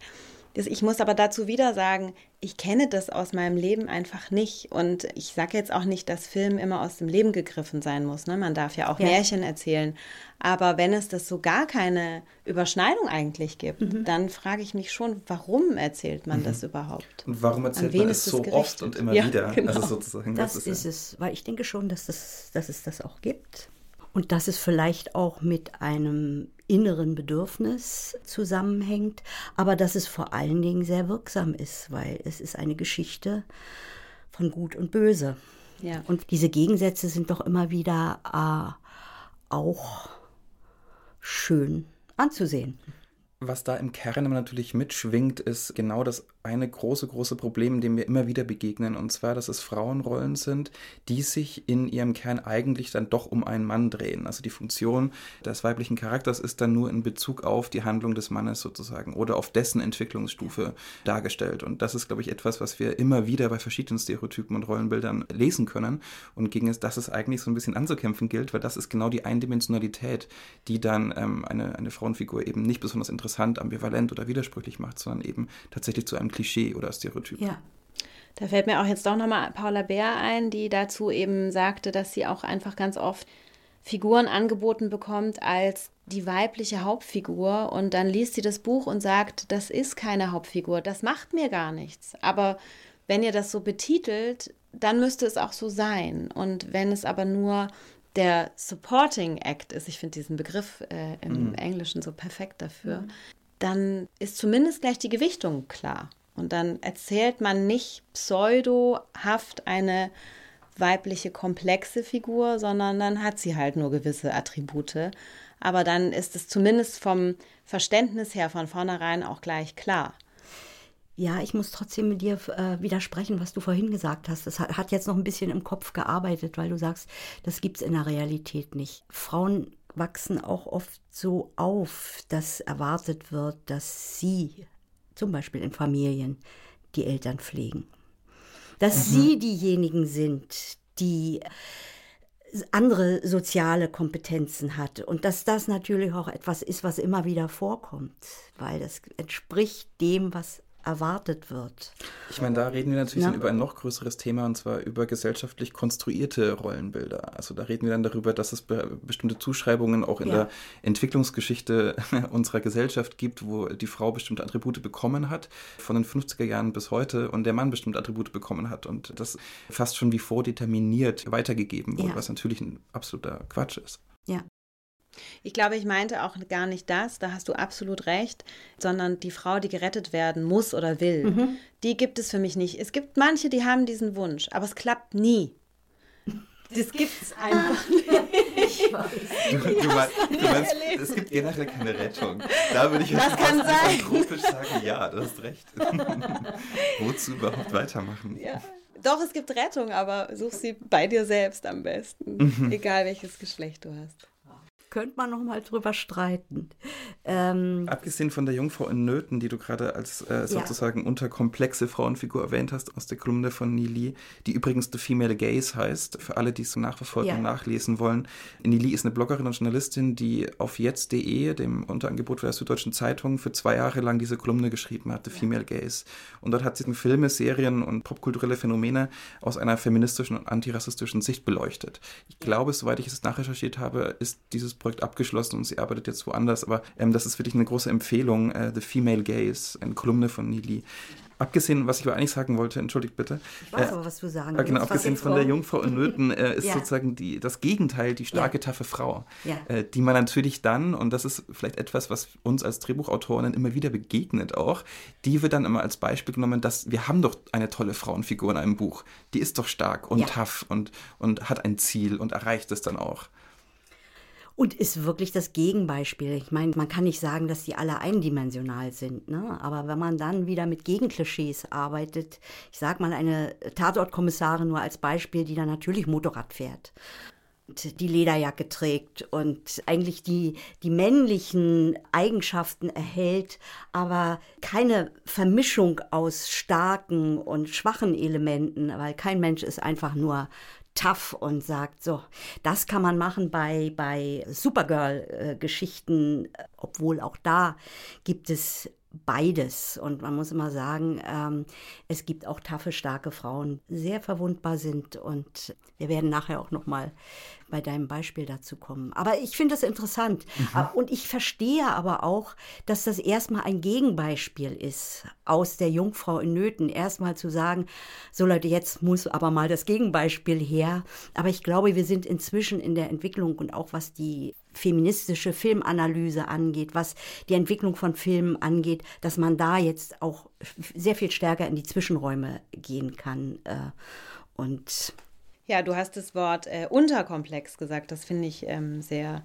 Ich muss aber dazu wieder sagen, ich kenne das aus meinem Leben einfach nicht. Und ich sage jetzt auch nicht, dass Film immer aus dem Leben gegriffen sein muss. Ne? Man darf ja auch ja. Märchen erzählen. Aber wenn es das so gar keine Überschneidung eigentlich gibt, mhm. dann frage ich mich schon, warum erzählt man mhm. das überhaupt? Und warum erzählt man es so gerichtet? oft und immer ja, wieder? Genau. Also sozusagen, das, das ist, ist es, weil ich denke schon, dass, das, dass es das auch gibt. Und dass es vielleicht auch mit einem inneren Bedürfnis zusammenhängt, aber dass es vor allen Dingen sehr wirksam ist, weil es ist eine Geschichte von Gut und Böse. Ja. Und diese Gegensätze sind doch immer wieder äh, auch schön anzusehen. Was da im Kern natürlich mitschwingt, ist genau das eine große, große Problem, dem wir immer wieder begegnen, und zwar, dass es Frauenrollen sind, die sich in ihrem Kern eigentlich dann doch um einen Mann drehen. Also die Funktion des weiblichen Charakters ist dann nur in Bezug auf die Handlung des Mannes sozusagen oder auf dessen Entwicklungsstufe dargestellt. Und das ist, glaube ich, etwas, was wir immer wieder bei verschiedenen Stereotypen und Rollenbildern lesen können und gegen das es eigentlich so ein bisschen anzukämpfen gilt, weil das ist genau die Eindimensionalität, die dann ähm, eine, eine Frauenfigur eben nicht besonders interessant, ambivalent oder widersprüchlich macht, sondern eben tatsächlich zu einem Klischee oder Stereotyp. Ja. Da fällt mir auch jetzt doch nochmal Paula Bär ein, die dazu eben sagte, dass sie auch einfach ganz oft Figuren angeboten bekommt als die weibliche Hauptfigur und dann liest sie das Buch und sagt, das ist keine Hauptfigur, das macht mir gar nichts. Aber wenn ihr das so betitelt, dann müsste es auch so sein. Und wenn es aber nur der Supporting Act ist, ich finde diesen Begriff äh, im mhm. Englischen so perfekt dafür, mhm. dann ist zumindest gleich die Gewichtung klar. Und dann erzählt man nicht pseudohaft eine weibliche komplexe Figur, sondern dann hat sie halt nur gewisse Attribute. Aber dann ist es zumindest vom Verständnis her von vornherein auch gleich klar. Ja, ich muss trotzdem mit dir äh, widersprechen, was du vorhin gesagt hast. Das hat, hat, jetzt noch ein bisschen im Kopf gearbeitet, weil du sagst, das gibt es in der Realität nicht. Frauen wachsen auch oft so auf, dass erwartet wird, dass sie zum Beispiel in Familien, die Eltern pflegen. Dass mhm. sie diejenigen sind, die andere soziale Kompetenzen hat und dass das natürlich auch etwas ist, was immer wieder vorkommt, weil das entspricht dem, was erwartet wird. Ich meine, da reden wir natürlich ja. über ein noch größeres Thema und zwar über gesellschaftlich konstruierte Rollenbilder. Also da reden wir dann darüber, dass es be bestimmte Zuschreibungen auch in ja. der Entwicklungsgeschichte unserer Gesellschaft gibt, wo die Frau bestimmte Attribute bekommen hat, von den 50er Jahren bis heute und der Mann bestimmte Attribute bekommen hat und das fast schon wie vordeterminiert weitergegeben wurde, ja. was natürlich ein absoluter Quatsch ist. Ja. Ich glaube, ich meinte auch gar nicht das, da hast du absolut recht, sondern die Frau, die gerettet werden muss oder will, mhm. die gibt es für mich nicht. Es gibt manche, die haben diesen Wunsch, aber es klappt nie. Das gibt es einfach nicht. Du, du, meinst, du meinst, es gibt generell keine Rettung. Da würde ich das kann sein. sagen, ja, du hast recht. Wozu überhaupt weitermachen? Ja. Doch, es gibt Rettung, aber such sie bei dir selbst am besten. Mhm. Egal welches Geschlecht du hast könnte man noch mal drüber streiten. Ähm, Abgesehen von der Jungfrau in Nöten, die du gerade als äh, sozusagen ja. unterkomplexe Frauenfigur erwähnt hast aus der Kolumne von Nili, die übrigens The Female Gaze heißt, für alle, die es nachverfolgen ja. und nachlesen wollen. Nili ist eine Bloggerin und Journalistin, die auf jetzt.de, dem Unterangebot der Süddeutschen Zeitung, für zwei Jahre lang diese Kolumne geschrieben hat, The ja. Female Gaze. Und dort hat sie Filme, Serien und popkulturelle Phänomene aus einer feministischen und antirassistischen Sicht beleuchtet. Ich glaube, soweit ich es nachrecherchiert habe, ist dieses Projekt abgeschlossen und sie arbeitet jetzt woanders. Aber ähm, das ist wirklich eine große Empfehlung. Äh, The Female Gaze, eine Kolumne von Nili. Abgesehen, was ich aber eigentlich sagen wollte, entschuldigt bitte. Ich weiß äh, aber, was du sagen äh, Genau, abgesehen von der Jungfrau in Nöten äh, ist ja. sozusagen die, das Gegenteil, die starke, ja. taffe Frau, ja. äh, die man natürlich dann, und das ist vielleicht etwas, was uns als Drehbuchautorinnen immer wieder begegnet auch, die wird dann immer als Beispiel genommen, dass wir haben doch eine tolle Frauenfigur in einem Buch. Die ist doch stark und tough und, und hat ein Ziel und erreicht es dann auch und ist wirklich das Gegenbeispiel. Ich meine, man kann nicht sagen, dass die alle eindimensional sind, ne? aber wenn man dann wieder mit Gegenklischees arbeitet, ich sage mal eine Tatortkommissarin nur als Beispiel, die dann natürlich Motorrad fährt die Lederjacke trägt und eigentlich die, die männlichen Eigenschaften erhält, aber keine Vermischung aus starken und schwachen Elementen, weil kein Mensch ist einfach nur tough und sagt, so, das kann man machen bei, bei Supergirl-Geschichten, obwohl auch da gibt es beides. Und man muss immer sagen, ähm, es gibt auch taffe, starke Frauen, sehr verwundbar sind. Und wir werden nachher auch noch mal bei deinem Beispiel dazu kommen. Aber ich finde das interessant. Mhm. Und ich verstehe aber auch, dass das erstmal ein Gegenbeispiel ist aus der Jungfrau in Nöten. Erstmal zu sagen, so Leute, jetzt muss aber mal das Gegenbeispiel her. Aber ich glaube, wir sind inzwischen in der Entwicklung und auch was die feministische Filmanalyse angeht, was die Entwicklung von Filmen angeht, dass man da jetzt auch sehr viel stärker in die Zwischenräume gehen kann. Äh, und ja, du hast das Wort äh, unterkomplex gesagt. Das finde ich ähm, sehr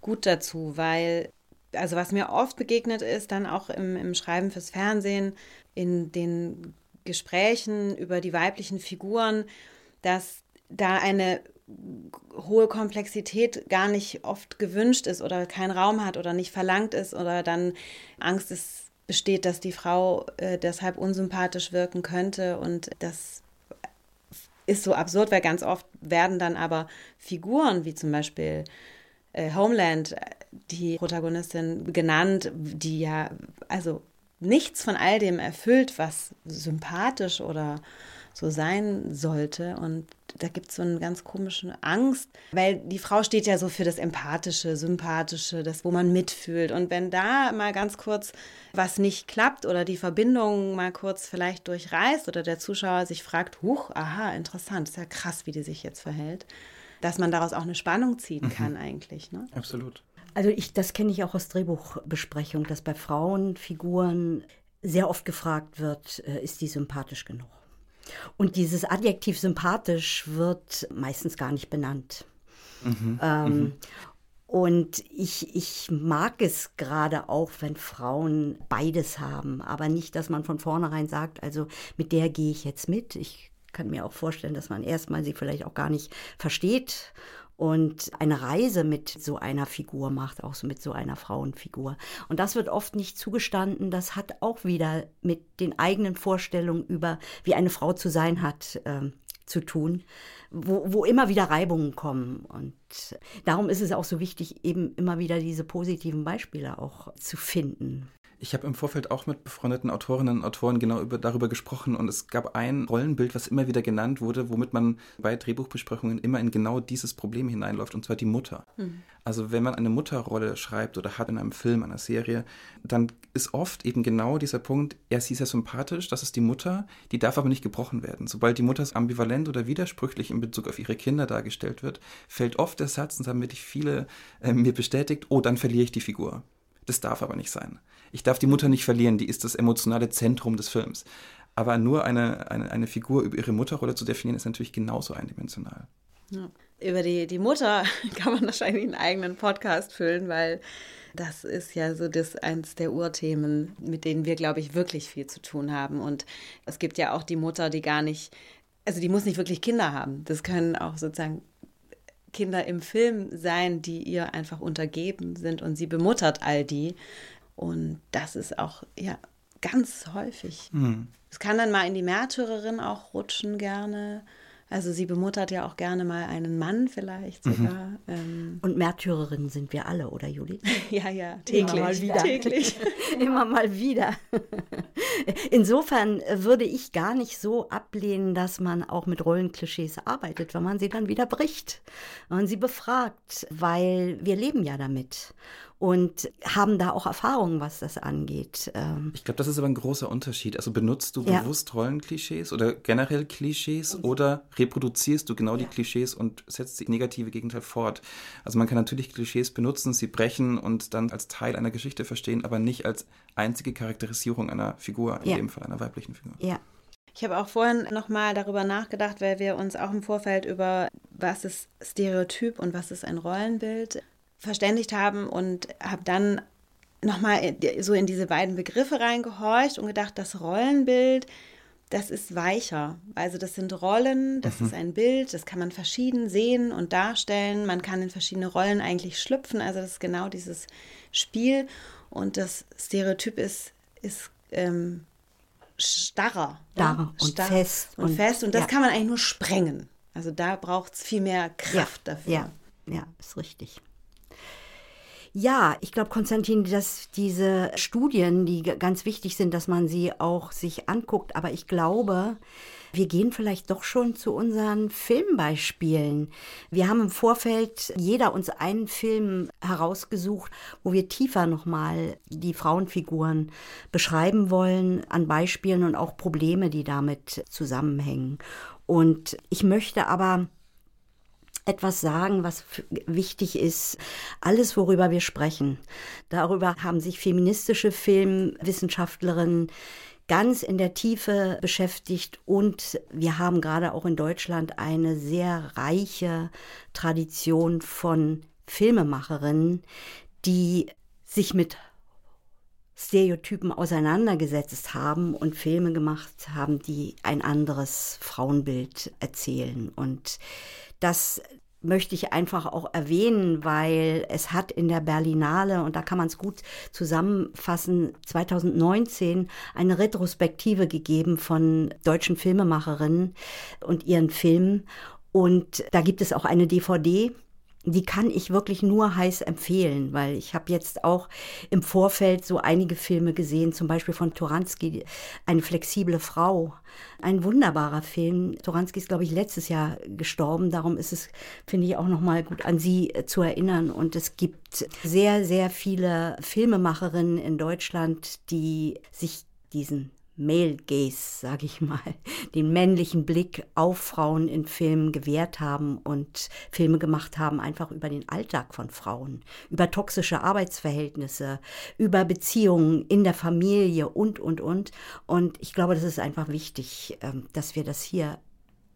gut dazu, weil, also was mir oft begegnet ist, dann auch im, im Schreiben fürs Fernsehen, in den Gesprächen über die weiblichen Figuren, dass da eine hohe Komplexität gar nicht oft gewünscht ist oder keinen Raum hat oder nicht verlangt ist oder dann Angst ist, besteht, dass die Frau äh, deshalb unsympathisch wirken könnte. Und das ist so absurd, weil ganz oft werden dann aber Figuren wie zum Beispiel äh, Homeland, die Protagonistin genannt, die ja also nichts von all dem erfüllt, was sympathisch oder so sein sollte. Und da gibt es so eine ganz komische Angst, weil die Frau steht ja so für das Empathische, Sympathische, das, wo man mitfühlt. Und wenn da mal ganz kurz was nicht klappt oder die Verbindung mal kurz vielleicht durchreißt oder der Zuschauer sich fragt, huch, aha, interessant, ist ja krass, wie die sich jetzt verhält, dass man daraus auch eine Spannung ziehen mhm. kann eigentlich. Ne? Absolut. Also ich, das kenne ich auch aus Drehbuchbesprechung, dass bei Frauenfiguren sehr oft gefragt wird, äh, ist die sympathisch genug? Und dieses Adjektiv sympathisch wird meistens gar nicht benannt. Mhm. Ähm, mhm. Und ich, ich mag es gerade auch, wenn Frauen beides haben, aber nicht, dass man von vornherein sagt, also mit der gehe ich jetzt mit. Ich kann mir auch vorstellen, dass man erstmal sie vielleicht auch gar nicht versteht und eine Reise mit so einer Figur macht, auch so mit so einer Frauenfigur. Und das wird oft nicht zugestanden. Das hat auch wieder mit den eigenen Vorstellungen über, wie eine Frau zu sein hat, äh, zu tun, wo, wo immer wieder Reibungen kommen. Und darum ist es auch so wichtig, eben immer wieder diese positiven Beispiele auch zu finden. Ich habe im Vorfeld auch mit befreundeten Autorinnen und Autoren genau über, darüber gesprochen und es gab ein Rollenbild, was immer wieder genannt wurde, womit man bei Drehbuchbesprechungen immer in genau dieses Problem hineinläuft, und zwar die Mutter. Mhm. Also wenn man eine Mutterrolle schreibt oder hat in einem Film, einer Serie, dann ist oft eben genau dieser Punkt, sie ist ja sympathisch, das ist die Mutter, die darf aber nicht gebrochen werden. Sobald die Mutter ambivalent oder widersprüchlich in Bezug auf ihre Kinder dargestellt wird, fällt oft der Satz, und damit ich viele äh, mir bestätigt, oh, dann verliere ich die Figur. Das darf aber nicht sein. Ich darf die Mutter nicht verlieren, die ist das emotionale Zentrum des Films. Aber nur eine, eine, eine Figur über ihre Mutterrolle zu definieren, ist natürlich genauso eindimensional. Ja. Über die, die Mutter kann man wahrscheinlich einen eigenen Podcast füllen, weil das ist ja so das eins der Urthemen, mit denen wir, glaube ich, wirklich viel zu tun haben. Und es gibt ja auch die Mutter, die gar nicht, also die muss nicht wirklich Kinder haben. Das können auch sozusagen Kinder im Film sein, die ihr einfach untergeben sind und sie bemuttert all die. Und das ist auch ja ganz häufig. Mhm. Es kann dann mal in die Märtyrerin auch rutschen gerne. Also sie bemuttert ja auch gerne mal einen Mann vielleicht mhm. sogar. Mhm. Ähm. Und Märtyrerinnen sind wir alle, oder Juli? ja, ja, täglich. Immer mal wieder. Täglich. Immer mal wieder. Insofern würde ich gar nicht so ablehnen, dass man auch mit Rollenklischees arbeitet, wenn man sie dann wieder bricht, wenn man sie befragt, weil wir leben ja damit und haben da auch Erfahrungen, was das angeht. Ähm. Ich glaube, das ist aber ein großer Unterschied. Also benutzt du ja. bewusst Rollenklischees oder generell Klischees oder reproduzierst du genau ja. die Klischees und setzt die negative Gegenteil fort? Also man kann natürlich Klischees benutzen, sie brechen und dann als Teil einer Geschichte verstehen, aber nicht als einzige Charakterisierung einer Figur, in ja. dem Fall einer weiblichen Figur. Ja. Ich habe auch vorhin nochmal darüber nachgedacht, weil wir uns auch im Vorfeld über was ist Stereotyp und was ist ein Rollenbild verständigt haben und habe dann nochmal so in diese beiden Begriffe reingehorcht und gedacht, das Rollenbild, das ist weicher. Also das sind Rollen, das mhm. ist ein Bild, das kann man verschieden sehen und darstellen. Man kann in verschiedene Rollen eigentlich schlüpfen. Also das ist genau dieses Spiel. Und das Stereotyp ist, ist ähm, starrer. Starr und starr fest. Und, und, fest. Und das ja. kann man eigentlich nur sprengen. Also da braucht es viel mehr Kraft ja. dafür. Ja, ja, ist richtig. Ja, ich glaube, Konstantin, dass diese Studien, die ganz wichtig sind, dass man sie auch sich anguckt. Aber ich glaube, wir gehen vielleicht doch schon zu unseren Filmbeispielen. Wir haben im Vorfeld jeder uns einen Film herausgesucht, wo wir tiefer nochmal die Frauenfiguren beschreiben wollen, an Beispielen und auch Probleme, die damit zusammenhängen. Und ich möchte aber etwas sagen, was wichtig ist. Alles, worüber wir sprechen, darüber haben sich feministische Filmwissenschaftlerinnen ganz in der Tiefe beschäftigt und wir haben gerade auch in Deutschland eine sehr reiche Tradition von Filmemacherinnen, die sich mit Stereotypen auseinandergesetzt haben und Filme gemacht haben, die ein anderes Frauenbild erzählen. Und das möchte ich einfach auch erwähnen, weil es hat in der Berlinale, und da kann man es gut zusammenfassen, 2019 eine Retrospektive gegeben von deutschen Filmemacherinnen und ihren Filmen. Und da gibt es auch eine DVD, die kann ich wirklich nur heiß empfehlen, weil ich habe jetzt auch im Vorfeld so einige Filme gesehen, zum Beispiel von Toransky, Eine flexible Frau. Ein wunderbarer Film. Toransky ist, glaube ich, letztes Jahr gestorben. Darum ist es, finde ich, auch nochmal gut an sie äh, zu erinnern. Und es gibt sehr, sehr viele Filmemacherinnen in Deutschland, die sich diesen Male Gaze, sage ich mal, den männlichen Blick auf Frauen in Filmen gewährt haben und Filme gemacht haben, einfach über den Alltag von Frauen, über toxische Arbeitsverhältnisse, über Beziehungen in der Familie und, und, und. Und ich glaube, das ist einfach wichtig, ähm, dass wir das hier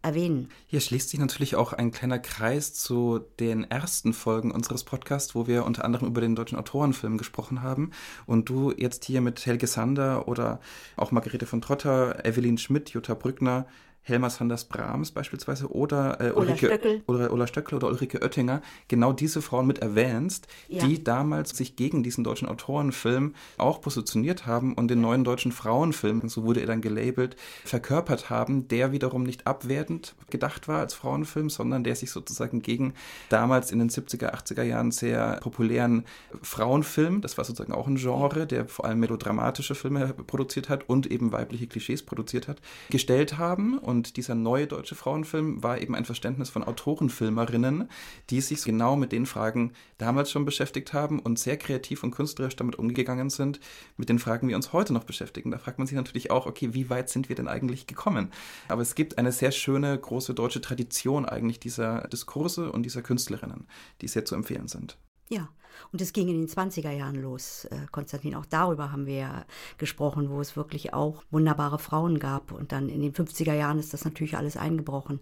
erwähnen. Hier schließt sich natürlich auch ein kleiner Kreis zu den ersten Folgen unseres Podcasts, wo wir unter anderem über den deutschen Autorenfilm gesprochen haben. Und du jetzt hier mit Helge Sander oder auch Margarete von Trotter, Evelyn Schmidt, Jutta Brückner, Helmer Sanders Brahms beispielsweise oder äh, Ulrike Stöckel. Oder, oder Stöckel oder Ulrike Oettinger genau diese Frauen mit erwähnst, ja. die damals sich gegen diesen deutschen Autorenfilm auch positioniert haben und den neuen deutschen Frauenfilm, so wurde er dann gelabelt, verkörpert haben, der wiederum nicht abwertend gedacht war als Frauenfilm, sondern der sich sozusagen gegen damals in den 70er, 80er Jahren sehr populären Frauenfilm, das war sozusagen auch ein Genre, der vor allem melodramatische Filme produziert hat und eben weibliche Klischees produziert hat, gestellt haben und dieser neue deutsche Frauenfilm war eben ein Verständnis von Autorenfilmerinnen, die sich genau mit den Fragen damals schon beschäftigt haben und sehr kreativ und künstlerisch damit umgegangen sind, mit den Fragen, die uns heute noch beschäftigen. Da fragt man sich natürlich auch, okay, wie weit sind wir denn eigentlich gekommen? Aber es gibt eine sehr schöne, große deutsche Tradition eigentlich dieser Diskurse und dieser Künstlerinnen, die sehr zu empfehlen sind. Ja, und es ging in den 20er Jahren los, äh, Konstantin. Auch darüber haben wir ja gesprochen, wo es wirklich auch wunderbare Frauen gab. Und dann in den 50er Jahren ist das natürlich alles eingebrochen,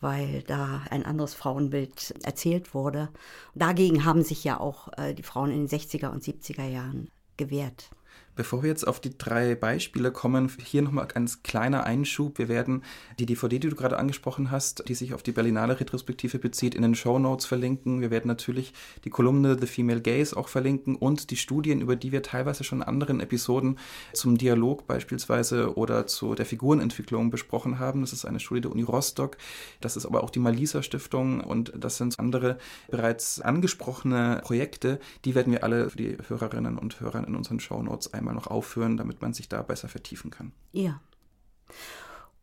weil da ein anderes Frauenbild erzählt wurde. Dagegen haben sich ja auch äh, die Frauen in den 60er und 70er Jahren gewehrt. Bevor wir jetzt auf die drei Beispiele kommen, hier nochmal ein ganz kleiner Einschub. Wir werden die DVD, die du gerade angesprochen hast, die sich auf die Berlinale Retrospektive bezieht, in den Show Notes verlinken. Wir werden natürlich die Kolumne The Female Gaze auch verlinken und die Studien, über die wir teilweise schon in anderen Episoden zum Dialog beispielsweise oder zu der Figurenentwicklung besprochen haben. Das ist eine Studie der Uni Rostock. Das ist aber auch die Malisa Stiftung und das sind andere bereits angesprochene Projekte. Die werden wir alle für die Hörerinnen und Hörer in unseren Show Notes einmal noch aufführen, damit man sich da besser vertiefen kann. Ja.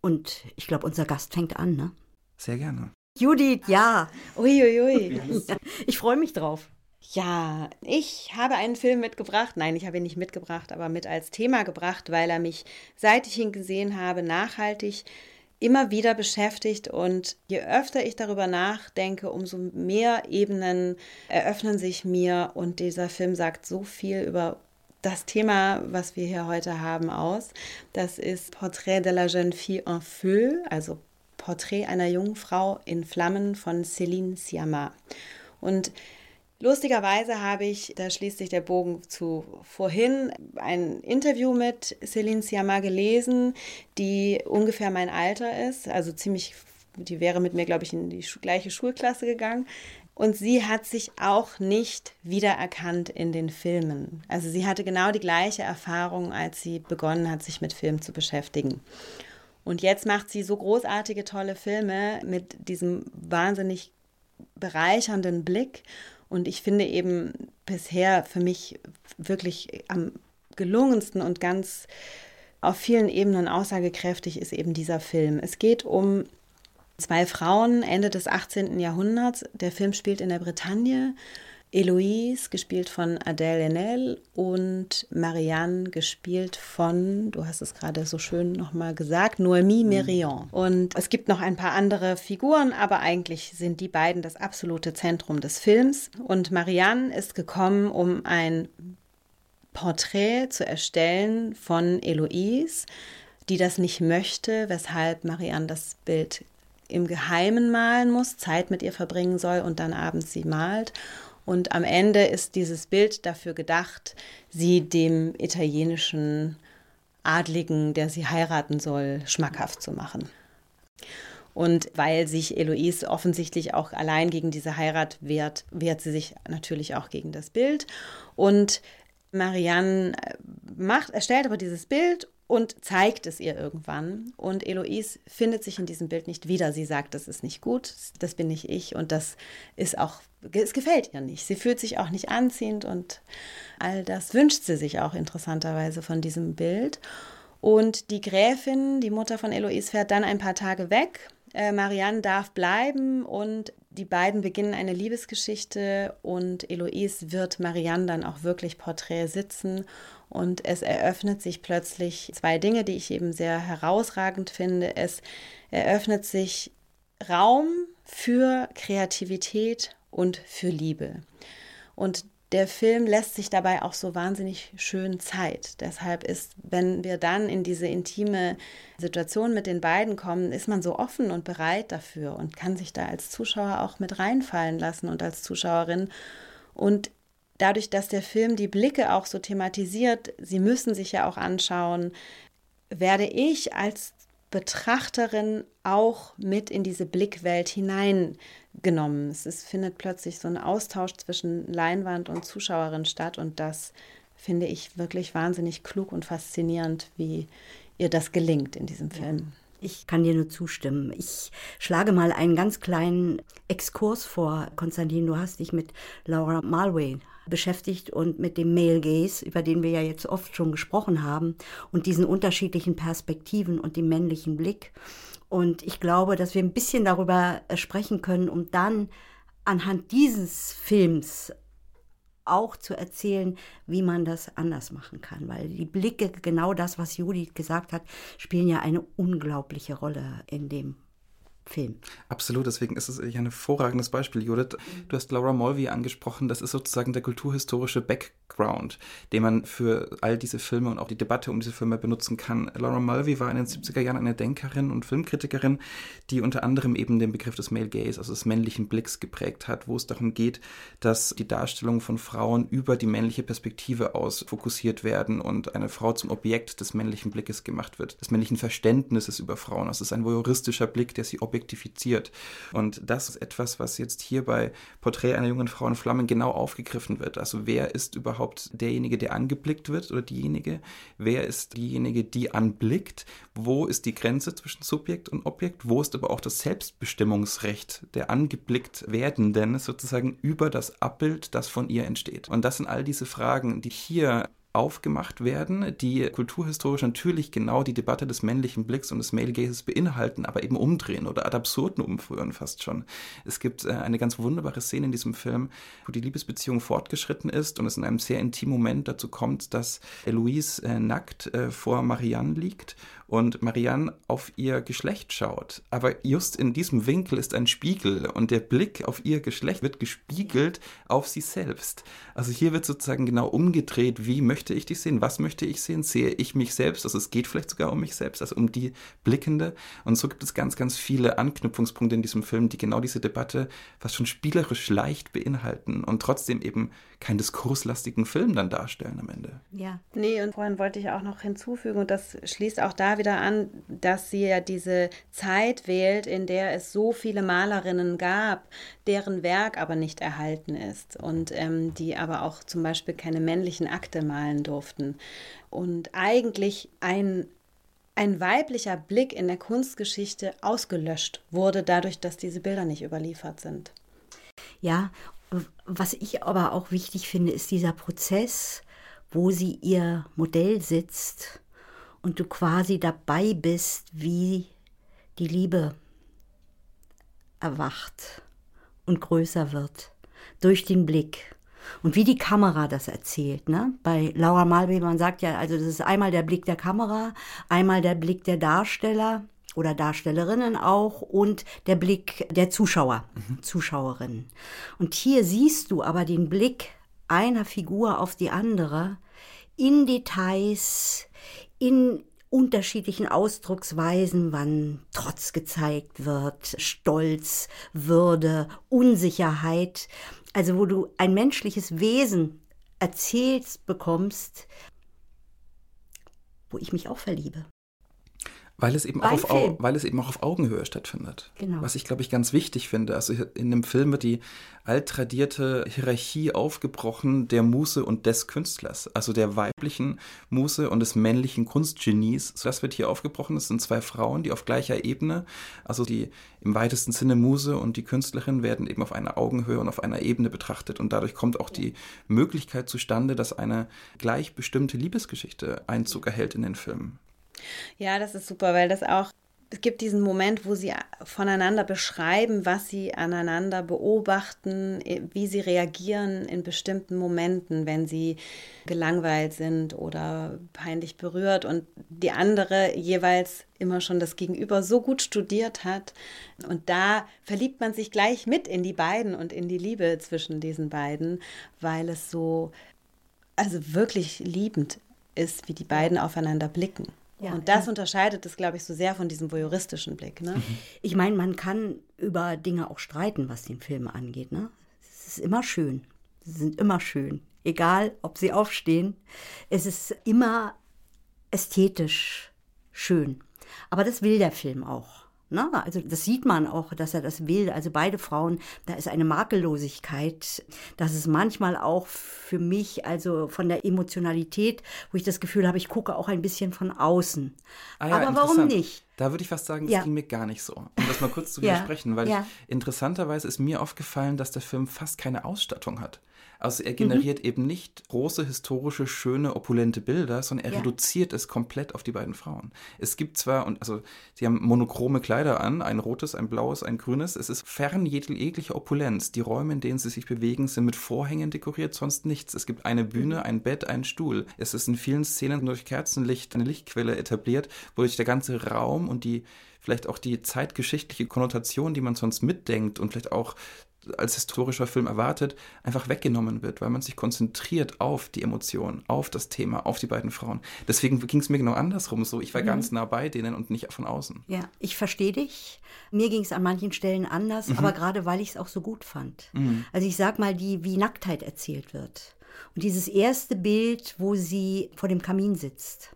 Und ich glaube, unser Gast fängt an, ne? Sehr gerne. Judith, ja. Uiuiui. Ich freue mich drauf. Ja, ich habe einen Film mitgebracht. Nein, ich habe ihn nicht mitgebracht, aber mit als Thema gebracht, weil er mich, seit ich ihn gesehen habe, nachhaltig immer wieder beschäftigt. Und je öfter ich darüber nachdenke, umso mehr Ebenen eröffnen sich mir. Und dieser Film sagt so viel über das Thema, was wir hier heute haben, aus. Das ist Portrait de la jeune fille en feu, also Porträt einer jungen Frau in Flammen von Céline Sciamma. Und Lustigerweise habe ich, da schließt sich der Bogen zu vorhin, ein Interview mit Céline Sciamma gelesen, die ungefähr mein Alter ist, also ziemlich, die wäre mit mir, glaube ich, in die gleiche Schulklasse gegangen. Und sie hat sich auch nicht wiedererkannt in den Filmen. Also sie hatte genau die gleiche Erfahrung, als sie begonnen hat, sich mit Film zu beschäftigen. Und jetzt macht sie so großartige, tolle Filme mit diesem wahnsinnig bereichernden Blick. Und ich finde eben bisher für mich wirklich am gelungensten und ganz auf vielen Ebenen aussagekräftig ist eben dieser Film. Es geht um Zwei Frauen Ende des 18. Jahrhunderts. Der Film spielt in der Bretagne. Eloise, gespielt von Adèle Haenel und Marianne, gespielt von, du hast es gerade so schön nochmal gesagt, Noémie mhm. Merion. Und es gibt noch ein paar andere Figuren, aber eigentlich sind die beiden das absolute Zentrum des Films. Und Marianne ist gekommen, um ein Porträt zu erstellen von Eloise, die das nicht möchte, weshalb Marianne das Bild im Geheimen malen muss, Zeit mit ihr verbringen soll und dann abends sie malt. Und am Ende ist dieses Bild dafür gedacht, sie dem italienischen Adligen, der sie heiraten soll, schmackhaft zu machen. Und weil sich Eloise offensichtlich auch allein gegen diese Heirat wehrt, wehrt sie sich natürlich auch gegen das Bild. Und Marianne macht, erstellt aber dieses Bild und zeigt es ihr irgendwann. Und Eloise findet sich in diesem Bild nicht wieder. Sie sagt, das ist nicht gut, das bin nicht ich und das ist auch, es gefällt ihr nicht. Sie fühlt sich auch nicht anziehend und all das wünscht sie sich auch interessanterweise von diesem Bild. Und die Gräfin, die Mutter von Eloise, fährt dann ein paar Tage weg. Äh, Marianne darf bleiben und die beiden beginnen eine Liebesgeschichte und Eloise wird Marianne dann auch wirklich Porträt sitzen und es eröffnet sich plötzlich zwei Dinge, die ich eben sehr herausragend finde. Es eröffnet sich Raum für Kreativität und für Liebe. Und der Film lässt sich dabei auch so wahnsinnig schön Zeit. Deshalb ist, wenn wir dann in diese intime Situation mit den beiden kommen, ist man so offen und bereit dafür und kann sich da als Zuschauer auch mit reinfallen lassen und als Zuschauerin. Und dadurch, dass der Film die Blicke auch so thematisiert, sie müssen sich ja auch anschauen, werde ich als Betrachterin auch mit in diese Blickwelt hineingenommen. Es ist, findet plötzlich so ein Austausch zwischen Leinwand und Zuschauerin statt und das finde ich wirklich wahnsinnig klug und faszinierend, wie ihr das gelingt in diesem Film. Ich kann dir nur zustimmen. Ich schlage mal einen ganz kleinen Exkurs vor. Konstantin, du hast dich mit Laura Malway beschäftigt und mit dem Male Gaze, über den wir ja jetzt oft schon gesprochen haben, und diesen unterschiedlichen Perspektiven und dem männlichen Blick. Und ich glaube, dass wir ein bisschen darüber äh, sprechen können, um dann anhand dieses Films auch zu erzählen, wie man das anders machen kann. Weil die Blicke, genau das, was Judith gesagt hat, spielen ja eine unglaubliche Rolle in dem Film. Absolut, deswegen ist es ein hervorragendes Beispiel, Judith. Du hast Laura Mulvey angesprochen, das ist sozusagen der kulturhistorische Background, den man für all diese Filme und auch die Debatte um diese Filme benutzen kann. Laura Mulvey war in den 70er Jahren eine Denkerin und Filmkritikerin, die unter anderem eben den Begriff des Male Gaze, also des männlichen Blicks geprägt hat, wo es darum geht, dass die Darstellung von Frauen über die männliche Perspektive aus fokussiert werden und eine Frau zum Objekt des männlichen Blickes gemacht wird, des männlichen Verständnisses über Frauen. Das ist ein voyeuristischer Blick, der sie objektiv objektifiziert. Und das ist etwas, was jetzt hier bei Porträt einer jungen Frau in Flammen genau aufgegriffen wird. Also wer ist überhaupt derjenige, der angeblickt wird oder diejenige? Wer ist diejenige, die anblickt? Wo ist die Grenze zwischen Subjekt und Objekt? Wo ist aber auch das Selbstbestimmungsrecht der angeblickt Werdenden sozusagen über das Abbild, das von ihr entsteht? Und das sind all diese Fragen, die hier aufgemacht werden, die kulturhistorisch natürlich genau die Debatte des männlichen Blicks und des Male Gazes beinhalten, aber eben umdrehen oder ad absurden umführen fast schon. Es gibt äh, eine ganz wunderbare Szene in diesem Film, wo die Liebesbeziehung fortgeschritten ist und es in einem sehr intimen Moment dazu kommt, dass Eloise äh, nackt äh, vor Marianne liegt und Marianne auf ihr Geschlecht schaut. Aber just in diesem Winkel ist ein Spiegel und der Blick auf ihr Geschlecht wird gespiegelt auf sie selbst. Also hier wird sozusagen genau umgedreht, wie möchte ich dich sehen, was möchte ich sehen, sehe ich mich selbst, also es geht vielleicht sogar um mich selbst, also um die Blickende. Und so gibt es ganz, ganz viele Anknüpfungspunkte in diesem Film, die genau diese Debatte fast schon spielerisch leicht beinhalten und trotzdem eben keinen diskurslastigen Film dann darstellen am Ende. Ja. Nee, und vorhin wollte ich auch noch hinzufügen, und das schließt auch da wieder an, dass sie ja diese Zeit wählt, in der es so viele Malerinnen gab, deren Werk aber nicht erhalten ist und ähm, die aber auch zum Beispiel keine männlichen Akte malen durften. Und eigentlich ein ein weiblicher Blick in der Kunstgeschichte ausgelöscht wurde, dadurch, dass diese Bilder nicht überliefert sind. Ja, was ich aber auch wichtig finde, ist dieser Prozess, wo sie ihr Modell sitzt und du quasi dabei bist, wie die Liebe erwacht und größer wird durch den Blick. Und wie die Kamera das erzählt, ne? Bei Laura Malby, man sagt ja, also das ist einmal der Blick der Kamera, einmal der Blick der Darsteller oder Darstellerinnen auch und der Blick der Zuschauer, mhm. Zuschauerinnen. Und hier siehst du aber den Blick einer Figur auf die andere in Details, in unterschiedlichen Ausdrucksweisen, wann Trotz gezeigt wird, Stolz, Würde, Unsicherheit, also wo du ein menschliches Wesen erzählst bekommst, wo ich mich auch verliebe. Weil es, eben auch auf, weil es eben auch auf Augenhöhe stattfindet. Genau. Was ich, glaube ich, ganz wichtig finde. Also in dem Film wird die alttradierte Hierarchie aufgebrochen der Muse und des Künstlers. Also der weiblichen Muse und des männlichen Kunstgenies. Das wird hier aufgebrochen. Es sind zwei Frauen, die auf gleicher Ebene, also die im weitesten Sinne Muse und die Künstlerin werden eben auf einer Augenhöhe und auf einer Ebene betrachtet. Und dadurch kommt auch die Möglichkeit zustande, dass eine gleichbestimmte Liebesgeschichte Einzug erhält in den Film. Ja, das ist super, weil das auch es gibt diesen Moment, wo sie voneinander beschreiben, was sie aneinander beobachten, wie sie reagieren in bestimmten Momenten, wenn sie gelangweilt sind oder peinlich berührt und die andere jeweils immer schon das Gegenüber so gut studiert hat. Und da verliebt man sich gleich mit in die beiden und in die Liebe zwischen diesen beiden, weil es so, also wirklich liebend ist, wie die beiden aufeinander blicken. Ja, und das ja. unterscheidet es, glaube ich, so sehr von diesem voyeuristischen Blick. Ne? Mhm. Ich meine, man kann über Dinge auch streiten, was den Film angeht. Ne? Es ist immer schön. Sie sind immer schön. Egal, ob sie aufstehen. Es ist immer ästhetisch schön. Aber das will der Film auch. Ne? Also das sieht man auch, dass er das will. Also beide Frauen, da ist eine Makellosigkeit. Das ist manchmal auch für mich, also von der Emotionalität, wo ich das Gefühl habe, ich gucke auch ein bisschen von außen. Ah ja, Aber warum nicht? Da würde ich fast sagen, das ja. ging mir gar nicht so. Um das mal kurz zu widersprechen, ja. weil ja. interessanterweise ist mir aufgefallen, dass der Film fast keine Ausstattung hat. Also er generiert mhm. eben nicht große, historische, schöne, opulente Bilder, sondern er ja. reduziert es komplett auf die beiden Frauen. Es gibt zwar, und also sie haben monochrome Kleider an, ein rotes, ein blaues, ein grünes. Es ist fern jeglicher Opulenz. Die Räume, in denen sie sich bewegen, sind mit Vorhängen dekoriert, sonst nichts. Es gibt eine Bühne, mhm. ein Bett, ein Stuhl. Es ist in vielen Szenen durch Kerzenlicht eine Lichtquelle etabliert, wodurch der ganze Raum und die vielleicht auch die zeitgeschichtliche Konnotation, die man sonst mitdenkt und vielleicht auch als historischer Film erwartet, einfach weggenommen wird, weil man sich konzentriert auf die Emotionen, auf das Thema, auf die beiden Frauen. Deswegen ging es mir genau andersrum so. Ich war mhm. ganz nah bei denen und nicht von außen. Ja, ich verstehe dich. Mir ging es an manchen Stellen anders, mhm. aber gerade weil ich es auch so gut fand. Mhm. Also ich sag mal, die, wie Nacktheit erzählt wird. Und dieses erste Bild, wo sie vor dem Kamin sitzt.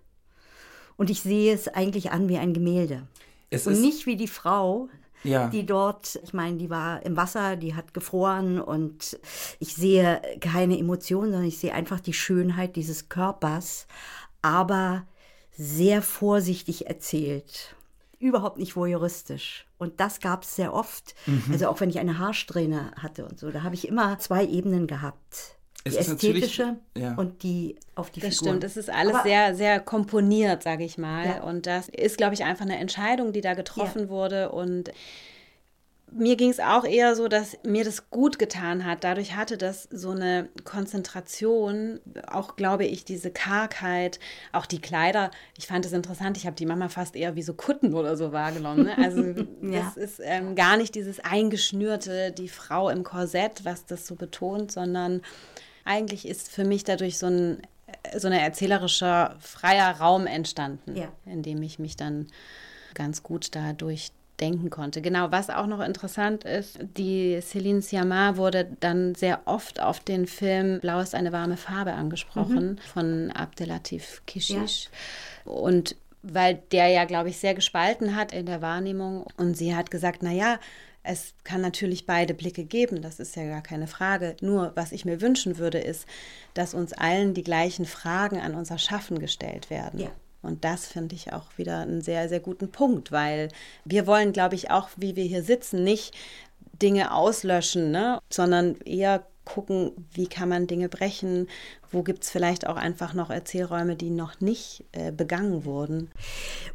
Und ich sehe es eigentlich an wie ein Gemälde. Es und nicht wie die Frau, ja. die dort, ich meine, die war im Wasser, die hat gefroren und ich sehe keine Emotionen, sondern ich sehe einfach die Schönheit dieses Körpers, aber sehr vorsichtig erzählt. Überhaupt nicht voyeuristisch. Und das gab es sehr oft. Mhm. Also auch wenn ich eine Haarsträhne hatte und so, da habe ich immer zwei Ebenen gehabt die ästhetische ja. und die auf die Das Figuren. stimmt, es ist alles Aber, sehr, sehr komponiert, sage ich mal. Ja. Und das ist, glaube ich, einfach eine Entscheidung, die da getroffen ja. wurde. Und mir ging es auch eher so, dass mir das gut getan hat. Dadurch hatte das so eine Konzentration, auch glaube ich, diese Kargheit, auch die Kleider. Ich fand es interessant, ich habe die Mama fast eher wie so Kutten oder so wahrgenommen. Ne? Also ja. das ist ähm, gar nicht dieses eingeschnürte, die Frau im Korsett, was das so betont, sondern eigentlich ist für mich dadurch so ein so ein erzählerischer freier Raum entstanden, ja. in dem ich mich dann ganz gut dadurch denken konnte. Genau, was auch noch interessant ist, die Céline Sciamma wurde dann sehr oft auf den Film Blau ist eine warme Farbe angesprochen mhm. von Abdelatif Kishish. Ja. Und weil der ja, glaube ich, sehr gespalten hat in der Wahrnehmung. Und sie hat gesagt, naja, es kann natürlich beide Blicke geben, das ist ja gar keine Frage. Nur, was ich mir wünschen würde, ist, dass uns allen die gleichen Fragen an unser Schaffen gestellt werden. Ja. Und das finde ich auch wieder einen sehr, sehr guten Punkt, weil wir wollen, glaube ich, auch, wie wir hier sitzen, nicht Dinge auslöschen, ne? sondern eher gucken, wie kann man Dinge brechen, wo gibt es vielleicht auch einfach noch Erzählräume, die noch nicht äh, begangen wurden.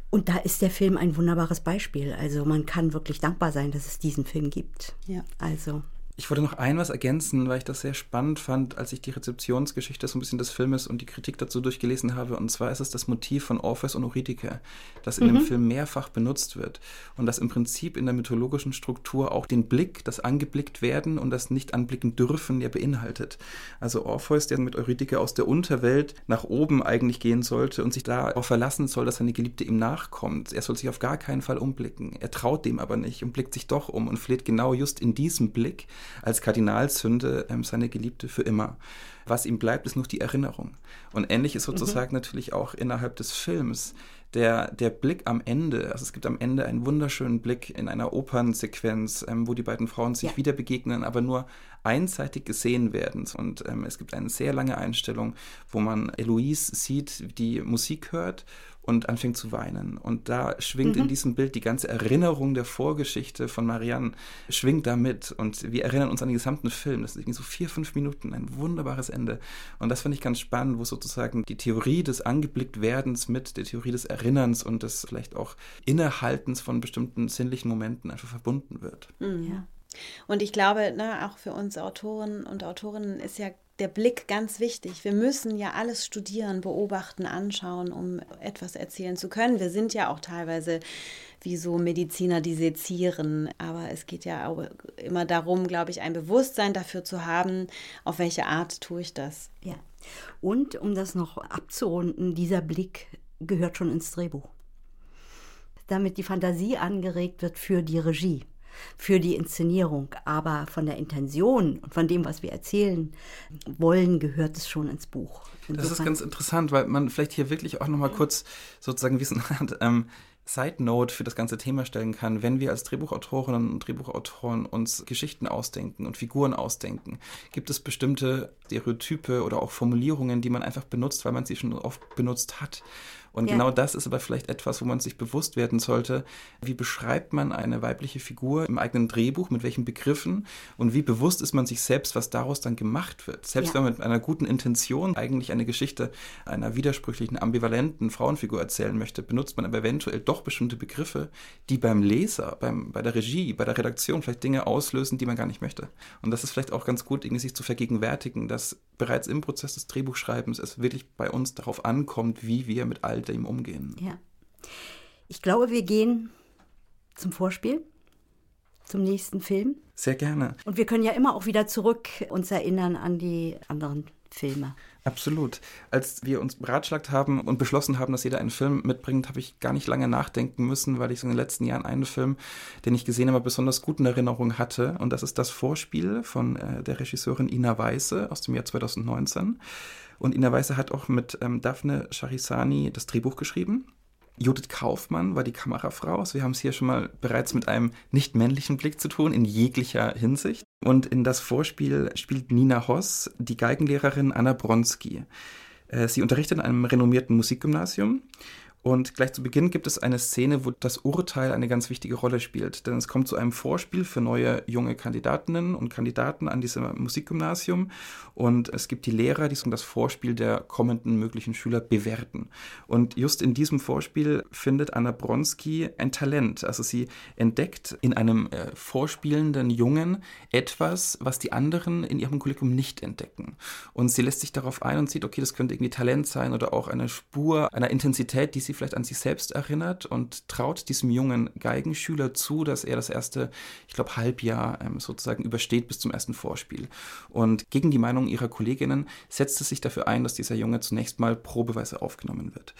Und da ist der Film ein wunderbares Beispiel. Also man kann wirklich dankbar sein, dass es diesen Film gibt. Ja. Also ich wollte noch ein was ergänzen, weil ich das sehr spannend fand, als ich die Rezeptionsgeschichte so ein bisschen des Filmes und die Kritik dazu durchgelesen habe. Und zwar ist es das Motiv von Orpheus und Eurydice, das in mhm. dem Film mehrfach benutzt wird und das im Prinzip in der mythologischen Struktur auch den Blick, das angeblickt werden und das nicht anblicken dürfen, ja beinhaltet. Also Orpheus, der mit Eurydice aus der Unterwelt nach oben eigentlich gehen sollte und sich darauf verlassen soll, dass seine Geliebte ihm nachkommt. Er soll sich auf gar keinen Fall umblicken. Er traut dem aber nicht und blickt sich doch um und fleht genau just in diesem Blick als Kardinalsünde ähm, seine Geliebte für immer. Was ihm bleibt, ist nur die Erinnerung. Und ähnlich ist sozusagen mhm. natürlich auch innerhalb des Films der, der Blick am Ende, also es gibt am Ende einen wunderschönen Blick in einer Opernsequenz, ähm, wo die beiden Frauen sich ja. wieder begegnen, aber nur einseitig gesehen werden. Und ähm, es gibt eine sehr lange Einstellung, wo man Eloise sieht, die Musik hört und anfängt zu weinen. Und da schwingt mhm. in diesem Bild die ganze Erinnerung der Vorgeschichte von Marianne, schwingt da mit. Und wir erinnern uns an den gesamten Film. Das sind so vier, fünf Minuten, ein wunderbares Ende. Und das finde ich ganz spannend, wo sozusagen die Theorie des Angeblicktwerdens mit der Theorie des Erinnerns und des vielleicht auch Innehaltens von bestimmten sinnlichen Momenten einfach verbunden wird. Mhm. Ja. Und ich glaube, ne, auch für uns Autoren und Autorinnen ist ja der Blick ganz wichtig. Wir müssen ja alles studieren, beobachten, anschauen, um etwas erzählen zu können. Wir sind ja auch teilweise wie so Mediziner, die sezieren. Aber es geht ja auch immer darum, glaube ich, ein Bewusstsein dafür zu haben, auf welche Art tue ich das. Ja. Und um das noch abzurunden, dieser Blick gehört schon ins Drehbuch. Damit die Fantasie angeregt wird für die Regie für die Inszenierung. Aber von der Intention und von dem, was wir erzählen wollen, gehört es schon ins Buch. Insofern das ist ganz interessant, weil man vielleicht hier wirklich auch nochmal kurz sozusagen wie so eine Art ähm, Side Note für das ganze Thema stellen kann, wenn wir als Drehbuchautorinnen und Drehbuchautoren uns Geschichten ausdenken und Figuren ausdenken, gibt es bestimmte Stereotype oder auch Formulierungen, die man einfach benutzt, weil man sie schon oft benutzt hat. Und ja. genau das ist aber vielleicht etwas, wo man sich bewusst werden sollte, wie beschreibt man eine weibliche Figur im eigenen Drehbuch, mit welchen Begriffen und wie bewusst ist man sich selbst, was daraus dann gemacht wird. Selbst ja. wenn man mit einer guten Intention eigentlich eine Geschichte einer widersprüchlichen, ambivalenten Frauenfigur erzählen möchte, benutzt man aber eventuell doch bestimmte Begriffe, die beim Leser, beim, bei der Regie, bei der Redaktion vielleicht Dinge auslösen, die man gar nicht möchte. Und das ist vielleicht auch ganz gut, irgendwie sich zu vergegenwärtigen, dass bereits im Prozess des Drehbuchschreibens es wirklich bei uns darauf ankommt, wie wir mit all dem umgehen. Ja. Ich glaube, wir gehen zum Vorspiel, zum nächsten Film. Sehr gerne. Und wir können ja immer auch wieder zurück uns erinnern an die anderen Filme. Absolut. Als wir uns beratschlagt haben und beschlossen haben, dass jeder einen Film mitbringt, habe ich gar nicht lange nachdenken müssen, weil ich so in den letzten Jahren einen Film, den ich gesehen habe, besonders gut in Erinnerung hatte. Und das ist das Vorspiel von äh, der Regisseurin Ina Weiße aus dem Jahr 2019. Und Ina Weiße hat auch mit ähm, Daphne Charisani das Drehbuch geschrieben. Judith Kaufmann war die Kamerafrau. Also wir haben es hier schon mal bereits mit einem nicht männlichen Blick zu tun, in jeglicher Hinsicht. Und in das Vorspiel spielt Nina Hoss, die Geigenlehrerin Anna Bronski. Äh, sie unterrichtet in einem renommierten Musikgymnasium und gleich zu Beginn gibt es eine Szene, wo das Urteil eine ganz wichtige Rolle spielt. Denn es kommt zu einem Vorspiel für neue junge Kandidatinnen und Kandidaten an diesem Musikgymnasium. Und es gibt die Lehrer, die das Vorspiel der kommenden möglichen Schüler bewerten. Und just in diesem Vorspiel findet Anna Bronski ein Talent. Also sie entdeckt in einem äh, vorspielenden Jungen etwas, was die anderen in ihrem Kollegium nicht entdecken. Und sie lässt sich darauf ein und sieht, okay, das könnte irgendwie Talent sein oder auch eine Spur einer Intensität, die sie vielleicht an sich selbst erinnert und traut diesem jungen Geigenschüler zu, dass er das erste, ich glaube, Halbjahr ähm, sozusagen übersteht bis zum ersten Vorspiel. Und gegen die Meinung ihrer Kolleginnen setzt es sich dafür ein, dass dieser Junge zunächst mal probeweise aufgenommen wird.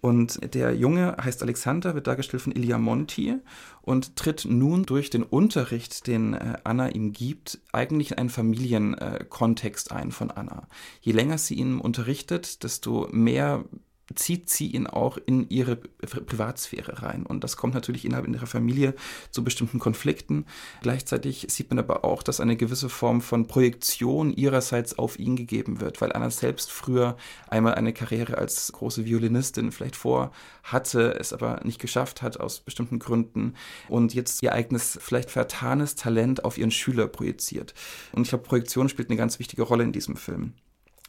Und der Junge heißt Alexander, wird dargestellt von Ilya Monti und tritt nun durch den Unterricht, den äh, Anna ihm gibt, eigentlich in einen Familienkontext ein von Anna. Je länger sie ihn unterrichtet, desto mehr zieht sie ihn auch in ihre Privatsphäre rein. Und das kommt natürlich innerhalb ihrer Familie zu bestimmten Konflikten. Gleichzeitig sieht man aber auch, dass eine gewisse Form von Projektion ihrerseits auf ihn gegeben wird, weil Anna selbst früher einmal eine Karriere als große Violinistin vielleicht vor hatte, es aber nicht geschafft hat aus bestimmten Gründen und jetzt ihr eigenes, vielleicht vertanes Talent auf ihren Schüler projiziert. Und ich glaube, Projektion spielt eine ganz wichtige Rolle in diesem Film.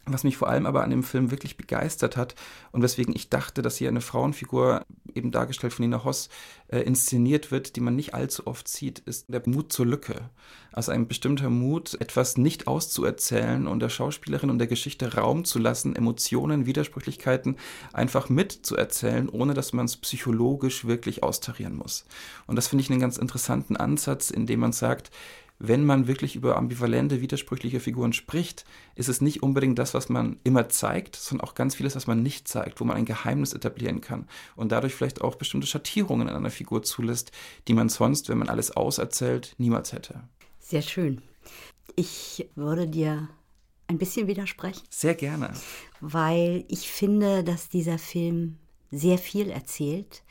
Was mich vor allem aber an dem Film wirklich begeistert hat und weswegen ich dachte, dass hier eine Frauenfigur, eben dargestellt von Nina Hoss, äh, inszeniert wird, die man nicht allzu oft sieht, ist der Mut zur Lücke. Also ein bestimmter Mut, etwas nicht auszuerzählen und der Schauspielerin und der Geschichte Raum zu lassen, Emotionen, Widersprüchlichkeiten einfach mitzuerzählen, ohne dass man es psychologisch wirklich austarieren muss. Und das finde ich einen ganz interessanten Ansatz, in dem man sagt, wenn man wirklich über ambivalente, widersprüchliche Figuren spricht, ist es nicht unbedingt das, was man immer zeigt, sondern auch ganz vieles, was man nicht zeigt, wo man ein Geheimnis etablieren kann und dadurch vielleicht auch bestimmte Schattierungen in einer Figur zulässt, die man sonst, wenn man alles auserzählt, niemals hätte. Sehr schön. Ich würde dir ein bisschen widersprechen. Sehr gerne. Weil ich finde, dass dieser Film sehr viel erzählt.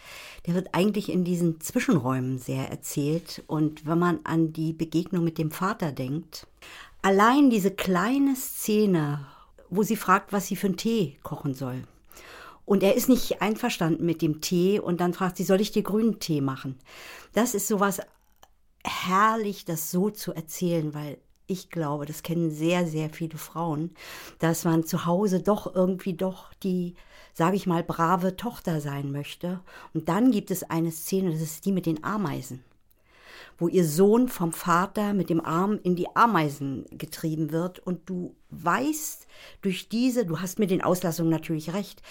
Der wird eigentlich in diesen Zwischenräumen sehr erzählt. Und wenn man an die Begegnung mit dem Vater denkt, allein diese kleine Szene, wo sie fragt, was sie für einen Tee kochen soll. Und er ist nicht einverstanden mit dem Tee und dann fragt sie, soll ich dir grünen Tee machen? Das ist sowas herrlich, das so zu erzählen, weil ich glaube, das kennen sehr, sehr viele Frauen, dass man zu Hause doch irgendwie doch die sage ich mal, brave Tochter sein möchte. Und dann gibt es eine Szene, das ist die mit den Ameisen, wo ihr Sohn vom Vater mit dem Arm in die Ameisen getrieben wird und du weißt durch diese, du hast mit den Auslassungen natürlich recht,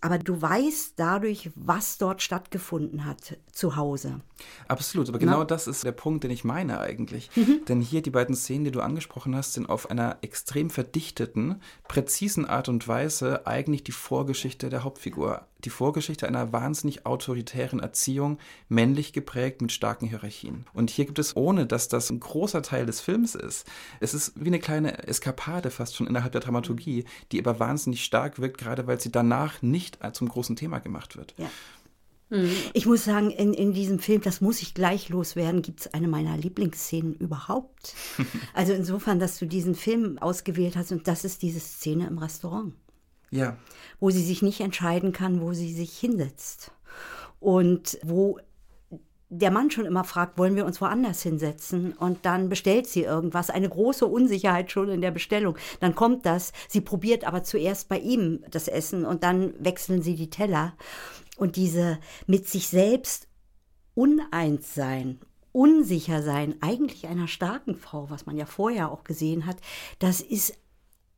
aber du weißt dadurch, was dort stattgefunden hat zu Hause. Absolut, aber genau Na? das ist der Punkt, den ich meine eigentlich. Mhm. Denn hier die beiden Szenen, die du angesprochen hast, sind auf einer extrem verdichteten, präzisen Art und Weise eigentlich die Vorgeschichte der Hauptfigur. Die Vorgeschichte einer wahnsinnig autoritären Erziehung, männlich geprägt mit starken Hierarchien. Und hier gibt es, ohne dass das ein großer Teil des Films ist, es ist wie eine kleine Eskapade fast schon innerhalb der Dramaturgie, die aber wahnsinnig stark wirkt, gerade weil sie danach nicht zum großen Thema gemacht wird. Ja. Mhm. Ich muss sagen, in, in diesem Film, das muss ich gleich loswerden, gibt es eine meiner Lieblingsszenen überhaupt. also insofern, dass du diesen Film ausgewählt hast und das ist diese Szene im Restaurant. Ja. Wo sie sich nicht entscheiden kann, wo sie sich hinsetzt. Und wo der Mann schon immer fragt, wollen wir uns woanders hinsetzen? Und dann bestellt sie irgendwas, eine große Unsicherheit schon in der Bestellung. Dann kommt das, sie probiert aber zuerst bei ihm das Essen und dann wechseln sie die Teller. Und diese mit sich selbst uneins sein, unsicher sein, eigentlich einer starken Frau, was man ja vorher auch gesehen hat, das ist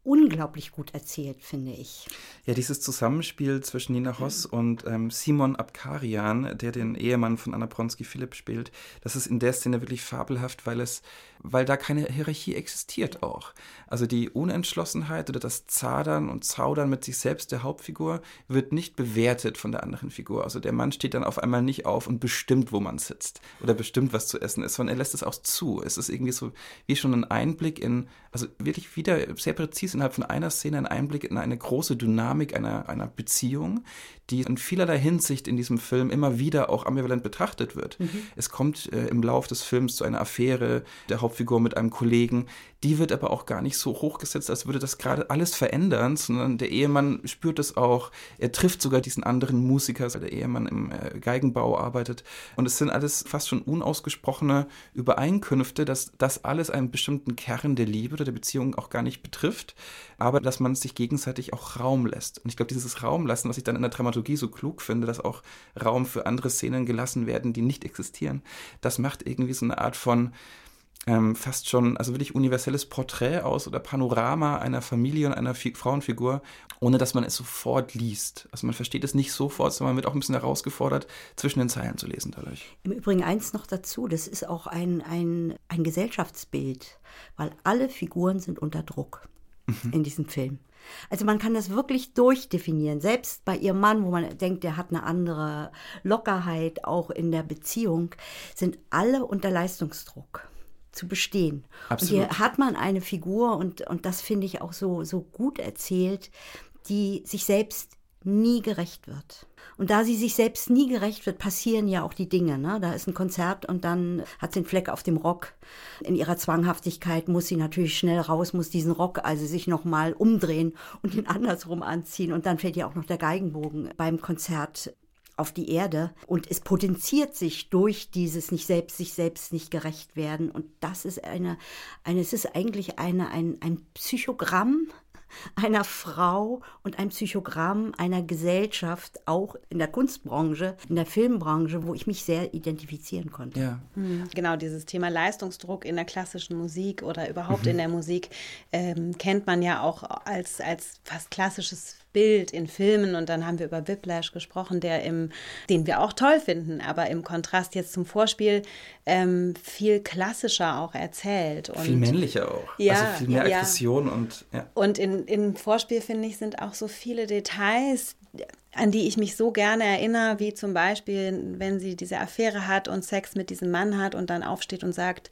unglaublich gut erzählt, finde ich. Ja, dieses Zusammenspiel zwischen Nina Hoss und ähm, Simon Abkarian, der den Ehemann von Anna Bronski-Philipp spielt, das ist in der Szene wirklich fabelhaft, weil es, weil da keine Hierarchie existiert auch. Also die Unentschlossenheit oder das Zadern und Zaudern mit sich selbst der Hauptfigur wird nicht bewertet von der anderen Figur. Also der Mann steht dann auf einmal nicht auf und bestimmt, wo man sitzt oder bestimmt, was zu essen ist, sondern er lässt es auch zu. Es ist irgendwie so wie schon ein Einblick in, also wirklich wieder sehr präzise innerhalb von einer Szene ein Einblick in eine große Dynamik einer, einer Beziehung, die in vielerlei Hinsicht in diesem Film immer wieder auch ambivalent betrachtet wird. Mhm. Es kommt äh, im Lauf des Films zu einer Affäre der Hauptfigur mit einem Kollegen, die wird aber auch gar nicht so hochgesetzt, als würde das gerade alles verändern, sondern der Ehemann spürt es auch. Er trifft sogar diesen anderen Musiker, weil der Ehemann im äh, Geigenbau arbeitet. Und es sind alles fast schon unausgesprochene Übereinkünfte, dass das alles einen bestimmten Kern der Liebe oder der Beziehung auch gar nicht betrifft, aber dass man sich gegenseitig auch Raum lässt. Und ich glaube, dieses Raumlassen, was ich dann in der Dramaturgie so klug finde, dass auch Raum für andere Szenen gelassen werden, die nicht existieren, das macht irgendwie so eine Art von ähm, fast schon, also wirklich universelles Porträt aus oder Panorama einer Familie und einer Fi Frauenfigur, ohne dass man es sofort liest. Also man versteht es nicht sofort, sondern man wird auch ein bisschen herausgefordert, zwischen den Zeilen zu lesen dadurch. Im Übrigen eins noch dazu, das ist auch ein, ein, ein Gesellschaftsbild, weil alle Figuren sind unter Druck mhm. in diesem Film. Also man kann das wirklich durchdefinieren. Selbst bei ihrem Mann, wo man denkt, der hat eine andere Lockerheit, auch in der Beziehung, sind alle unter Leistungsdruck zu bestehen. Absolut. Und hier hat man eine Figur, und, und das finde ich auch so, so gut erzählt, die sich selbst nie gerecht wird. Und da sie sich selbst nie gerecht wird, passieren ja auch die Dinge. Ne? Da ist ein Konzert und dann hat sie einen Fleck auf dem Rock. In ihrer Zwanghaftigkeit muss sie natürlich schnell raus, muss diesen Rock also sich nochmal umdrehen und ihn andersrum anziehen. Und dann fällt ja auch noch der Geigenbogen beim Konzert auf die Erde und es potenziert sich durch dieses nicht selbst sich selbst nicht gerecht werden und das ist eine eine es ist eigentlich eine ein, ein Psychogramm einer Frau und ein Psychogramm einer Gesellschaft, auch in der Kunstbranche, in der Filmbranche, wo ich mich sehr identifizieren konnte. Ja. Mhm. Genau, dieses Thema Leistungsdruck in der klassischen Musik oder überhaupt mhm. in der Musik ähm, kennt man ja auch als, als fast klassisches Bild in Filmen und dann haben wir über Whiplash gesprochen, der im, den wir auch toll finden, aber im Kontrast jetzt zum Vorspiel ähm, viel klassischer auch erzählt. Und, viel männlicher auch. Ja, also viel mehr ja. Aggression und ja. Und in, im Vorspiel, finde ich, sind auch so viele Details, an die ich mich so gerne erinnere, wie zum Beispiel, wenn sie diese Affäre hat und Sex mit diesem Mann hat und dann aufsteht und sagt,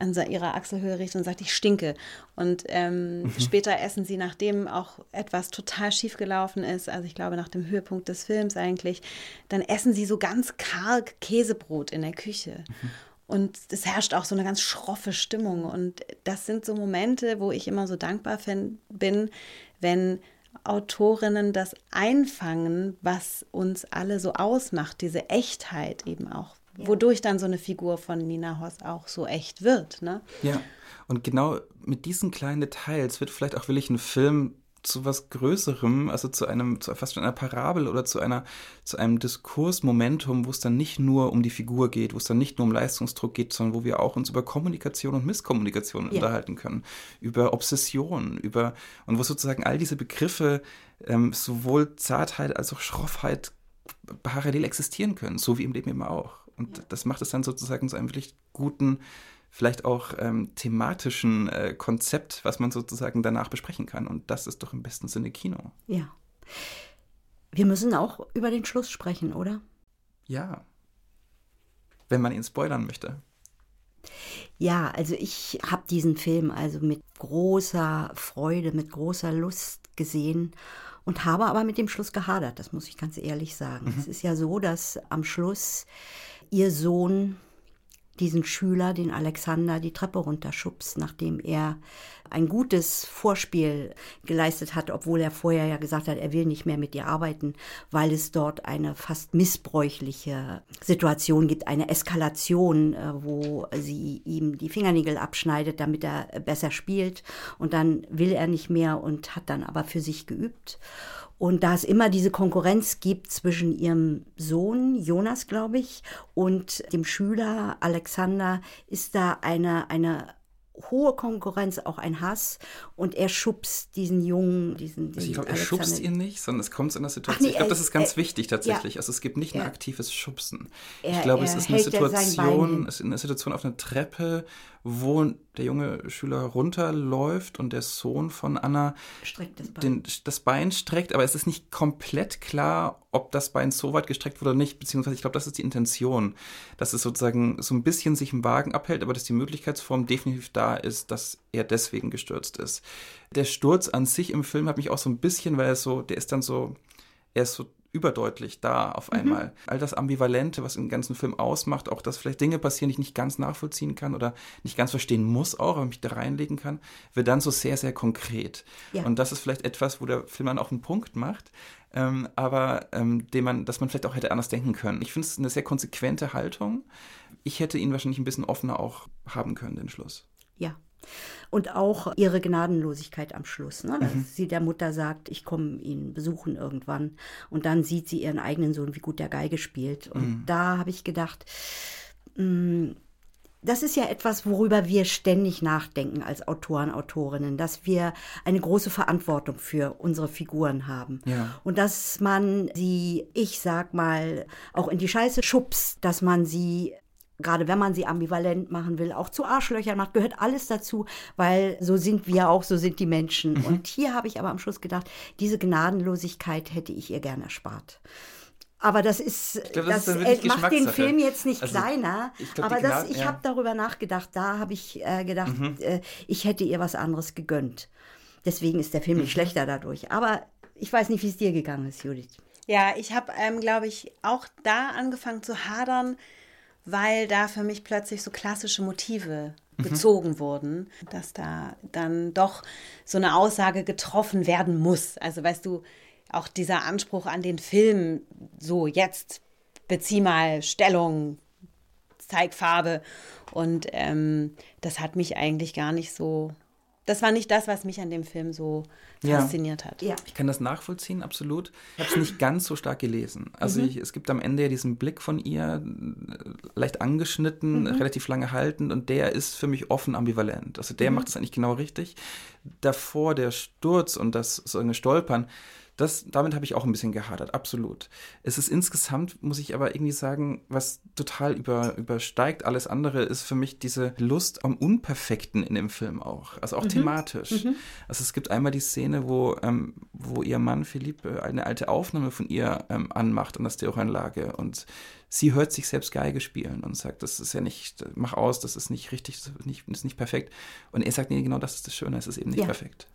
an ihrer Achselhöhe richtet und sagt, ich stinke. Und ähm, mhm. später essen sie, nachdem auch etwas total schief gelaufen ist, also ich glaube nach dem Höhepunkt des Films eigentlich, dann essen sie so ganz karg Käsebrot in der Küche. Mhm. Und es herrscht auch so eine ganz schroffe Stimmung. Und das sind so Momente, wo ich immer so dankbar bin, wenn Autorinnen das einfangen, was uns alle so ausmacht, diese Echtheit eben auch ja. Wodurch dann so eine Figur von Nina Hoss auch so echt wird. Ne? Ja, und genau mit diesen kleinen Details wird vielleicht auch wirklich ein Film zu was Größerem, also zu einem, zu fast einer Parabel oder zu einer, zu einem Diskursmomentum, wo es dann nicht nur um die Figur geht, wo es dann nicht nur um Leistungsdruck geht, sondern wo wir auch uns über Kommunikation und Misskommunikation ja. unterhalten können, über Obsession, über und wo sozusagen all diese Begriffe ähm, sowohl Zartheit als auch Schroffheit parallel existieren können, so wie im Leben immer auch. Und ja. das macht es dann sozusagen zu einem wirklich guten, vielleicht auch ähm, thematischen äh, Konzept, was man sozusagen danach besprechen kann. Und das ist doch im besten Sinne Kino. Ja. Wir müssen auch über den Schluss sprechen, oder? Ja. Wenn man ihn spoilern möchte. Ja, also ich habe diesen Film also mit großer Freude, mit großer Lust gesehen und habe aber mit dem Schluss gehadert, das muss ich ganz ehrlich sagen. Mhm. Es ist ja so, dass am Schluss ihr Sohn diesen Schüler, den Alexander, die Treppe runterschubst, nachdem er ein gutes Vorspiel geleistet hat, obwohl er vorher ja gesagt hat, er will nicht mehr mit ihr arbeiten, weil es dort eine fast missbräuchliche Situation gibt, eine Eskalation, äh, wo sie ihm die Fingernägel abschneidet, damit er besser spielt. Und dann will er nicht mehr und hat dann aber für sich geübt. Und da es immer diese Konkurrenz gibt zwischen ihrem Sohn, Jonas, glaube ich, und dem Schüler Alexander, ist da eine, eine hohe Konkurrenz, auch ein Hass. Und er schubst diesen Jungen, diesen. diesen ich glaube, er schubst ihn nicht, sondern es kommt zu einer Situation. Nee, ich glaube, das ist ganz er, wichtig tatsächlich. Ja, also es gibt nicht ein aktives Schubsen. Er, ich glaube, es ist eine Situation, es ist eine Situation auf einer Treppe, wo der junge Schüler runterläuft und der Sohn von Anna das Bein. Den, das Bein streckt, aber es ist nicht komplett klar, ob das Bein so weit gestreckt wurde oder nicht, beziehungsweise ich glaube, das ist die Intention, dass es sozusagen so ein bisschen sich im Wagen abhält, aber dass die Möglichkeitsform definitiv da ist, dass er deswegen gestürzt ist. Der Sturz an sich im Film hat mich auch so ein bisschen, weil er so, der ist dann so, er ist so überdeutlich da auf mhm. einmal. Mhm. All das Ambivalente, was im ganzen Film ausmacht, auch dass vielleicht Dinge passieren, die ich nicht ganz nachvollziehen kann oder nicht ganz verstehen muss auch, aber mich da reinlegen kann, wird dann so sehr, sehr konkret. Ja. Und das ist vielleicht etwas, wo der Film dann auch einen Punkt macht, ähm, aber ähm, den man, dass man vielleicht auch hätte anders denken können. Ich finde es eine sehr konsequente Haltung. Ich hätte ihn wahrscheinlich ein bisschen offener auch haben können, den Schluss. Ja, und auch ihre Gnadenlosigkeit am Schluss. Ne? Dass mhm. sie der Mutter sagt, ich komme ihn besuchen irgendwann. Und dann sieht sie ihren eigenen Sohn, wie gut der Geige spielt. Und mhm. da habe ich gedacht, mh, mm, das ist ja etwas, worüber wir ständig nachdenken als Autoren, Autorinnen, dass wir eine große Verantwortung für unsere Figuren haben. Ja. Und dass man sie, ich sag mal, auch in die Scheiße schubst, dass man sie gerade wenn man sie ambivalent machen will, auch zu Arschlöchern macht, gehört alles dazu, weil so sind wir auch, so sind die Menschen. Mhm. Und hier habe ich aber am Schluss gedacht, diese Gnadenlosigkeit hätte ich ihr gern erspart. Aber das ist, glaub, das, das ist macht den Film jetzt nicht also, kleiner. Glaub, aber das, ich ja. habe darüber nachgedacht. Da habe ich äh, gedacht, mhm. äh, ich hätte ihr was anderes gegönnt. Deswegen ist der Film nicht mhm. schlechter dadurch. Aber ich weiß nicht, wie es dir gegangen ist, Judith. Ja, ich habe, ähm, glaube ich, auch da angefangen zu hadern weil da für mich plötzlich so klassische Motive mhm. gezogen wurden, dass da dann doch so eine Aussage getroffen werden muss. Also weißt du, auch dieser Anspruch an den Film, so jetzt bezieh mal Stellung, zeig Farbe. Und ähm, das hat mich eigentlich gar nicht so das war nicht das, was mich an dem Film so ja. fasziniert hat. Ja. Ich kann das nachvollziehen, absolut. Ich habe es nicht ganz so stark gelesen. Also mhm. ich, es gibt am Ende ja diesen Blick von ihr, leicht angeschnitten, mhm. relativ lange haltend und der ist für mich offen ambivalent. Also der mhm. macht es eigentlich genau richtig. Davor der Sturz und das so eine Stolpern, das, damit habe ich auch ein bisschen gehadert, absolut. Es ist insgesamt, muss ich aber irgendwie sagen, was total über, übersteigt alles andere, ist für mich diese Lust am Unperfekten in dem Film auch. Also auch mhm. thematisch. Mhm. Also es gibt einmal die Szene, wo, ähm, wo ihr Mann Philippe eine alte Aufnahme von ihr ähm, anmacht an der Stereoanlage und sie hört sich selbst Geige spielen und sagt, das ist ja nicht, mach aus, das ist nicht richtig, das ist nicht, das ist nicht perfekt. Und er sagt, nee, genau das ist das Schöne, es ist eben nicht ja. perfekt.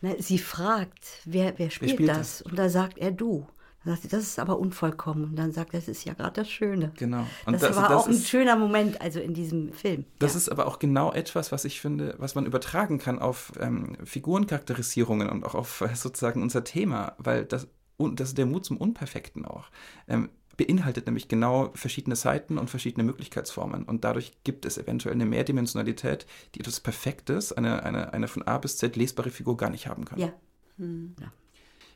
Na, sie fragt, wer, wer, spielt, wer spielt das? das? Und da sagt er, du. Dann sagt sie, das ist aber unvollkommen. Und dann sagt er, das ist ja gerade das Schöne. Genau. Und das, das war das auch ist, ein schöner Moment, also in diesem Film. Das ja. ist aber auch genau etwas, was ich finde, was man übertragen kann auf ähm, Figurencharakterisierungen und auch auf äh, sozusagen unser Thema, weil das, und das ist der Mut zum Unperfekten auch. Ähm, beinhaltet nämlich genau verschiedene Seiten und verschiedene Möglichkeitsformen. Und dadurch gibt es eventuell eine Mehrdimensionalität, die etwas Perfektes, eine, eine, eine von A bis Z lesbare Figur gar nicht haben kann. Ja. Hm. ja.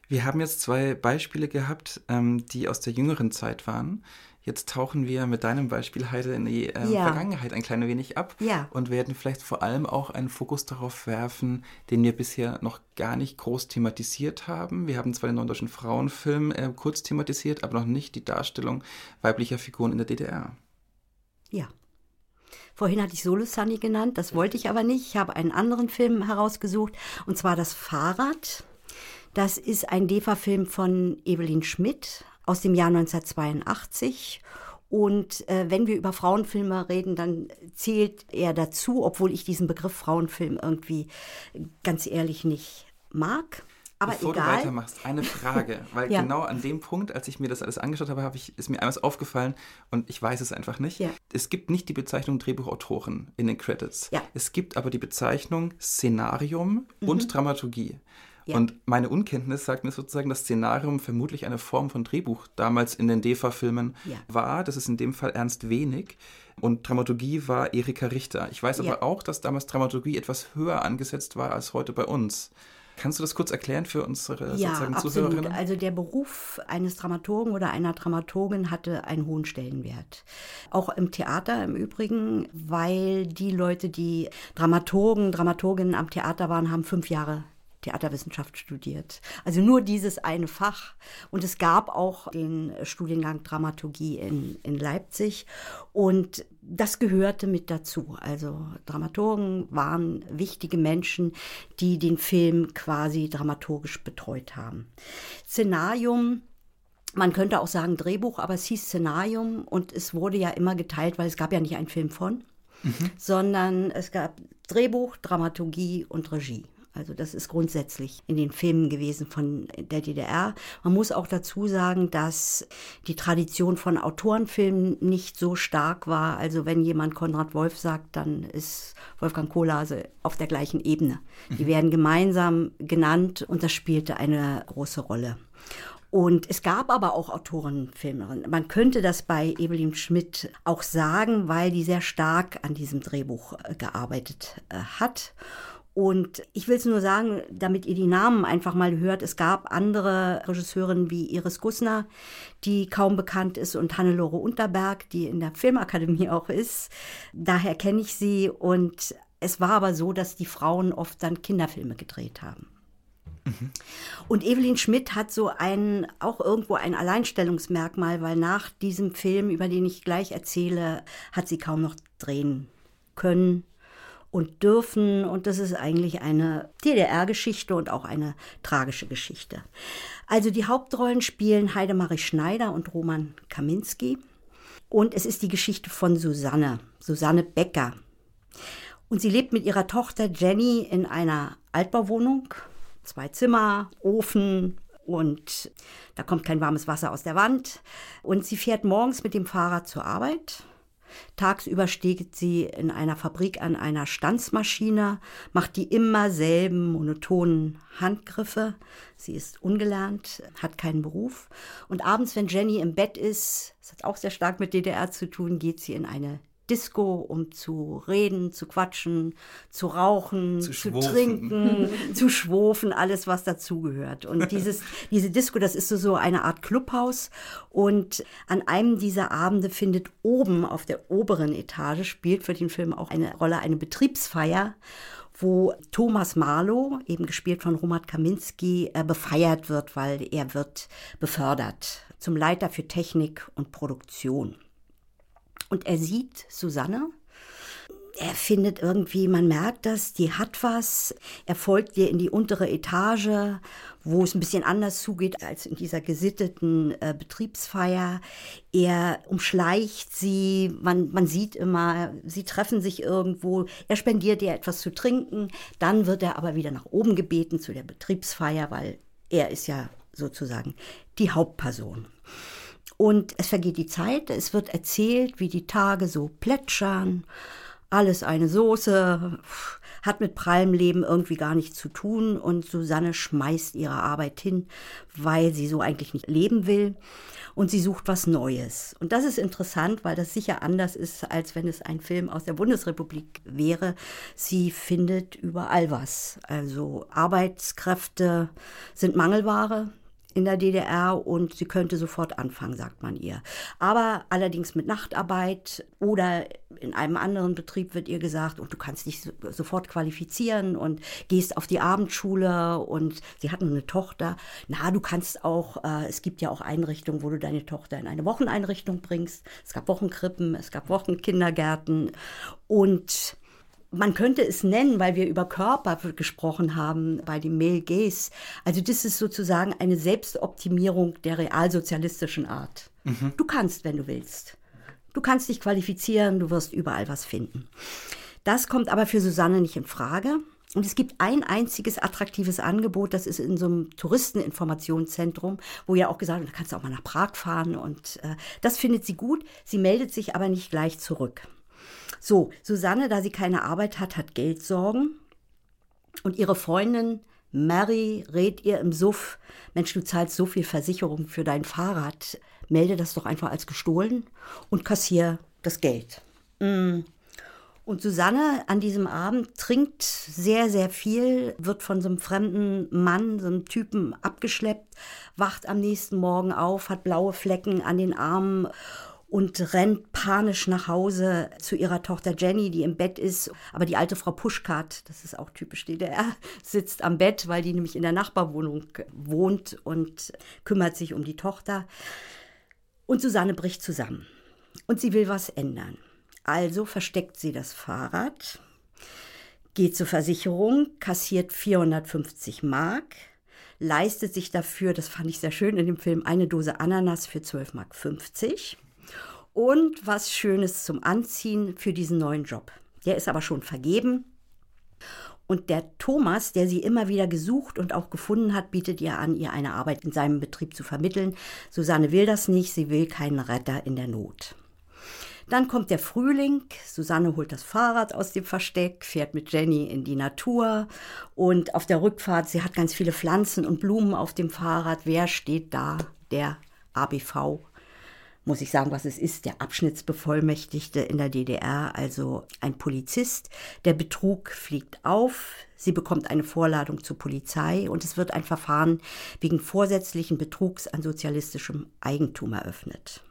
Wir haben jetzt zwei Beispiele gehabt, ähm, die aus der jüngeren Zeit waren. Jetzt tauchen wir mit deinem Beispiel, Heide, in die äh, ja. Vergangenheit ein klein wenig ab ja. und werden vielleicht vor allem auch einen Fokus darauf werfen, den wir bisher noch gar nicht groß thematisiert haben. Wir haben zwar den norddeutschen Frauenfilm äh, kurz thematisiert, aber noch nicht die Darstellung weiblicher Figuren in der DDR. Ja. Vorhin hatte ich Solo Sunny genannt, das wollte ich aber nicht. Ich habe einen anderen Film herausgesucht, und zwar Das Fahrrad. Das ist ein DEFA-Film von Evelyn Schmidt aus dem Jahr 1982. Und äh, wenn wir über Frauenfilme reden, dann zählt er dazu, obwohl ich diesen Begriff Frauenfilm irgendwie ganz ehrlich nicht mag. Aber Bevor egal. du weitermachst, eine Frage, weil Ja. genau an dem Punkt, als ich mir das alles angeschaut habe, habe ich, ist mir einmal aufgefallen und ich weiß es einfach nicht. Ja. Es gibt nicht die Bezeichnung Drehbuchautoren in den Credits. Ja. Mhm. Es gibt aber die Bezeichnung Szenarium und Dramaturgie. Ja. Und meine Unkenntnis sagt mir sozusagen, dass Szenarium vermutlich eine Form von Drehbuch damals in den DEFA-Filmen Ja. war. Das ist in dem Fall Ernst Wenig. Und Dramaturgie war Erika Richter. Ich weiß Ja. aber auch, dass damals Dramaturgie etwas höher angesetzt war als heute bei uns. Kannst du das kurz erklären für unsere Ja, sozusagen absolut. Zuhörerinnen? Also der Beruf eines Dramaturgen oder einer Dramaturgin hatte einen hohen Stellenwert. Auch im Theater im Übrigen, weil die Leute, die Dramaturgen, Dramaturginnen am Theater waren, haben fünf Jahre Theaterwissenschaft studiert. Also nur dieses eine Fach. Und es gab auch den Studiengang Dramaturgie in, in Leipzig. Und das gehörte mit dazu. Also Dramaturgen waren wichtige Menschen, die den Film quasi dramaturgisch betreut haben. Szenarium man könnte auch sagen Drehbuch, aber es hieß Szenarium und es wurde ja immer geteilt, weil es gab ja nicht einen Film von, sondern es gab Drehbuch, Dramaturgie und Regie. Also das ist grundsätzlich in den Filmen gewesen von der DDR. Man muss auch dazu sagen, dass die Tradition von Autorenfilmen nicht so stark war. Also wenn jemand Konrad Wolf sagt, dann ist Wolfgang Kohlhase auf der gleichen Ebene. Die werden gemeinsam genannt und das spielte eine große Rolle. Und es gab aber auch Autorenfilmerinnen. Man könnte das bei Evelyn Schmidt auch sagen, weil die sehr stark an diesem Drehbuch äh, gearbeitet äh, hat. Und ich will es nur sagen, damit ihr die Namen einfach mal hört, es gab andere Regisseurinnen wie Iris Gussner, die kaum bekannt ist, und Hannelore Unterberg, die in der Filmakademie auch ist. Daher kenne ich sie. Und es war aber so, dass die Frauen oft dann Kinderfilme gedreht haben. Und Evelyn Schmidt hat so ein, auch irgendwo ein Alleinstellungsmerkmal, weil nach diesem Film, über den ich gleich erzähle, hat sie kaum noch drehen können und dürfen. Und das ist eigentlich eine DDR-Geschichte und auch eine tragische Geschichte. Also die Hauptrollen spielen Heidemarie Schneider und Roman Kaminski. Und es ist die Geschichte von Susanne, Susanne Becker. Und sie lebt mit ihrer Tochter Jenny in einer Altbauwohnung. Zwei Zimmer, Ofen und da kommt kein warmes Wasser aus der Wand. Und sie fährt morgens mit dem Fahrrad zur Arbeit. Tagsüber steht sie in einer Fabrik an einer Stanzmaschine, macht die immer selben monotonen Handgriffe. Sie ist ungelernt, hat keinen Beruf. Und abends, wenn Jenny im Bett ist, das hat auch sehr stark mit DDR zu tun, geht sie in eine Disco, um zu reden, zu quatschen, zu rauchen, Zu zu, trinken, zu schwofen, alles, was dazugehört. Und dieses, diese Disco, das ist so, so eine Art Clubhaus. Und an einem dieser Abende findet oben auf der oberen Etage, spielt für den Film auch eine Rolle, eine Betriebsfeier wo Thomas Marlow, eben gespielt von Roman Kaminski, äh, befeiert wird, weil er wird befördert zum Leiter für Technik und Produktion. Und er sieht Susanne. Er findet irgendwie, man merkt das, die hat was. Er folgt ihr in die untere Etage, wo es ein bisschen anders zugeht als in dieser gesitteten äh, Betriebsfeier. Er umschleicht sie, man, man sieht immer, sie treffen sich irgendwo. Er spendiert ihr etwas zu trinken. Dann wird er aber wieder nach oben gebeten zu der Betriebsfeier, weil er ist ja sozusagen die Hauptperson. Und es vergeht die Zeit, es wird erzählt, wie die Tage so plätschern, alles eine Soße, hat mit prallem Leben irgendwie gar nichts zu tun und Susanne schmeißt ihre Arbeit hin, weil sie so eigentlich nicht leben will und sie sucht was Neues. Und das ist interessant, weil das sicher anders ist, als wenn es ein Film aus der Bundesrepublik wäre. Sie findet überall was. Also Arbeitskräfte sind Mangelware in der DDR und sie könnte sofort anfangen, sagt man ihr. Aber allerdings mit Nachtarbeit oder in einem anderen Betrieb wird ihr gesagt, und du kannst dich so, sofort qualifizieren und gehst auf die Abendschule und sie hat nur eine Tochter. Na, du kannst auch, äh, es gibt ja auch Einrichtungen, wo du deine Tochter in eine Wocheneinrichtung bringst. Es gab Wochenkrippen, es gab Wochenkindergärten und man könnte es nennen, weil wir über Körper gesprochen haben bei dem Male Gaze. Also das ist sozusagen eine Selbstoptimierung der realsozialistischen Art. Du kannst, wenn du willst. Du kannst dich qualifizieren, du wirst überall was finden. Das kommt aber für Susanne nicht in Frage. Und es gibt ein einziges attraktives Angebot, das ist in so einem Touristeninformationszentrum, wo ja auch gesagt wird, da kannst du auch mal nach Prag fahren und äh, das findet sie gut. Sie meldet sich aber nicht gleich zurück. So, Susanne, da sie keine Arbeit hat, hat Geldsorgen und ihre Freundin Mary rät ihr im Suff, Mensch, du zahlst so viel Versicherung für dein Fahrrad, melde das doch einfach als gestohlen und kassier das Geld. Mm. Und Susanne an diesem Abend trinkt sehr, sehr viel, wird von so einem fremden Mann, so einem Typen abgeschleppt, wacht am nächsten Morgen auf, hat blaue Flecken an den Armen und rennt panisch nach Hause zu ihrer Tochter Jenny, die im Bett ist. Aber die alte Frau Puschkat, das ist auch typisch DDR, sitzt am Bett, weil die nämlich in der Nachbarwohnung wohnt und kümmert sich um die Tochter. Und Susanne bricht zusammen. Und sie will was ändern. Also versteckt sie das Fahrrad, geht zur Versicherung, kassiert 450 Mark, leistet sich dafür, das fand ich sehr schön in dem Film, eine Dose Ananas für 12,50 Mark und was Schönes zum Anziehen für diesen neuen Job. Der ist aber schon vergeben. Und der Thomas, der sie immer wieder gesucht und auch gefunden hat, bietet ihr an, ihr eine Arbeit in seinem Betrieb zu vermitteln. Susanne will das nicht, sie will keinen Retter in der Not. Dann kommt der Frühling. Susanne holt das Fahrrad aus dem Versteck, fährt mit Jenny in die Natur und auf der Rückfahrt, sie hat ganz viele Pflanzen und Blumen auf dem Fahrrad. Wer steht da? Der ABV. Muss ich sagen, was es ist, der Abschnittsbevollmächtigte in der DDR, also ein Polizist. Der Betrug fliegt auf, sie bekommt eine Vorladung zur Polizei und es wird ein Verfahren wegen vorsätzlichen Betrugs an sozialistischem Eigentum eröffnet.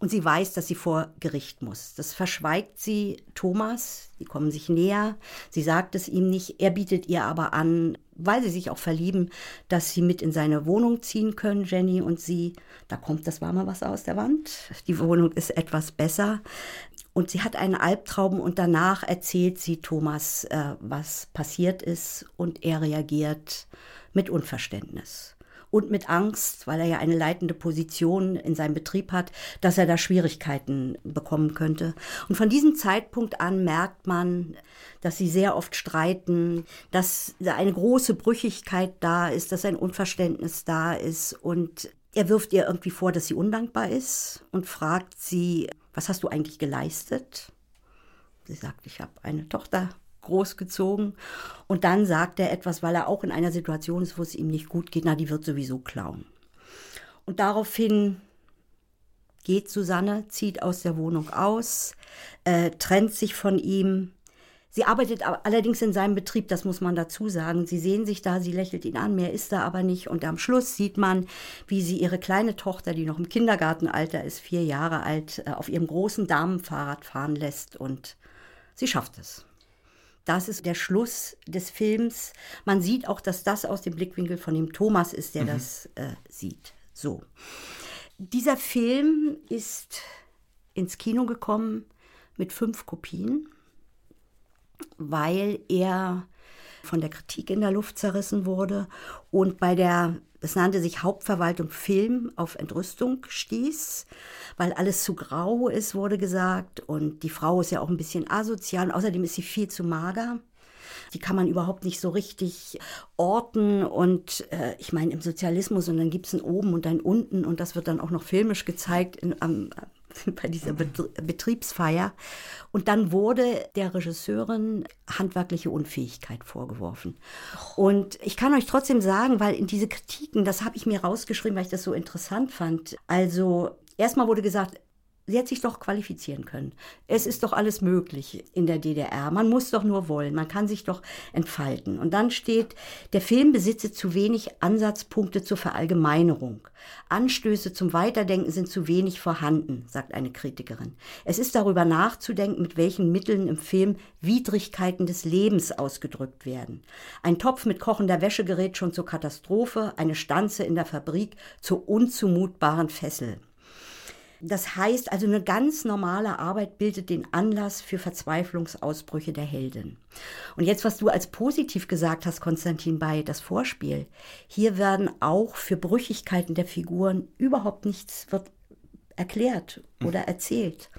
Und sie weiß, dass sie vor Gericht muss. Das verschweigt sie Thomas. Sie kommen sich näher. Sie sagt es ihm nicht. Er bietet ihr aber an, weil sie sich auch verlieben, dass sie mit in seine Wohnung ziehen können, Jenny und sie. Da kommt das warme Wasser aus der Wand. Die Wohnung ist etwas besser. Und sie hat einen Albtraum und danach erzählt sie Thomas, äh, was passiert ist und er reagiert mit Unverständnis und mit Angst, weil er ja eine leitende Position in seinem Betrieb hat, dass er da Schwierigkeiten bekommen könnte. Und von diesem Zeitpunkt an merkt man, dass sie sehr oft streiten, dass eine große Brüchigkeit da ist, dass ein Unverständnis da ist und er wirft ihr irgendwie vor, dass sie undankbar ist und fragt sie, was hast du eigentlich geleistet? Sie sagt, ich habe eine Tochter großgezogen. Und dann sagt er etwas, weil er auch in einer Situation ist, wo es ihm nicht gut geht, na, die wird sowieso klauen. Und daraufhin geht Susanne, zieht aus der Wohnung aus, äh, trennt sich von ihm. Sie arbeitet allerdings in seinem Betrieb, das muss man dazu sagen. Sie sehen sich da, sie lächelt ihn an, mehr ist da aber nicht. Und am Schluss sieht man, wie sie ihre kleine Tochter, die noch im Kindergartenalter ist, vier Jahre alt, äh, auf ihrem großen Damenfahrrad fahren lässt und sie schafft es. Das ist der Schluss des Films. Man sieht auch, dass das aus dem Blickwinkel von dem Thomas ist, der mhm. das äh, sieht. So. Dieser Film ist ins Kino gekommen mit fünf Kopien, weil er von der Kritik in der Luft zerrissen wurde und bei der das nannte sich Hauptverwaltung Film auf Entrüstung stieß, weil alles zu grau ist, wurde gesagt. Und die Frau ist ja auch ein bisschen asozial. Und außerdem ist sie viel zu mager. Die kann man überhaupt nicht so richtig orten. Und äh, ich meine, im Sozialismus, und dann gibt es ein Oben und ein Unten. Und das wird dann auch noch filmisch gezeigt in, am, bei dieser Betriebsfeier. Und dann wurde der Regisseurin handwerkliche Unfähigkeit vorgeworfen. Und ich kann euch trotzdem sagen, weil in diese Kritiken, das habe ich mir rausgeschrieben, weil ich das so interessant fand. Also erstmal wurde gesagt, Sie hätte sich doch qualifizieren können. Es ist doch alles möglich in der DDR. Man muss doch nur wollen. Man kann sich doch entfalten. Und dann steht, der Film besitze zu wenig Ansatzpunkte zur Verallgemeinerung. Anstöße zum Weiterdenken sind zu wenig vorhanden, sagt eine Kritikerin. Es ist darüber nachzudenken, mit welchen Mitteln im Film Widrigkeiten des Lebens ausgedrückt werden. Ein Topf mit kochender Wäsche gerät schon zur Katastrophe, eine Stanze in der Fabrik zur unzumutbaren Fessel. Das heißt also, eine ganz normale Arbeit bildet den Anlass für Verzweiflungsausbrüche der Heldin. Und jetzt, was du als positiv gesagt hast, Konstantin, bei das Vorspiel. Hier werden auch für Brüchigkeiten der Figuren überhaupt nichts wird erklärt oder erzählt.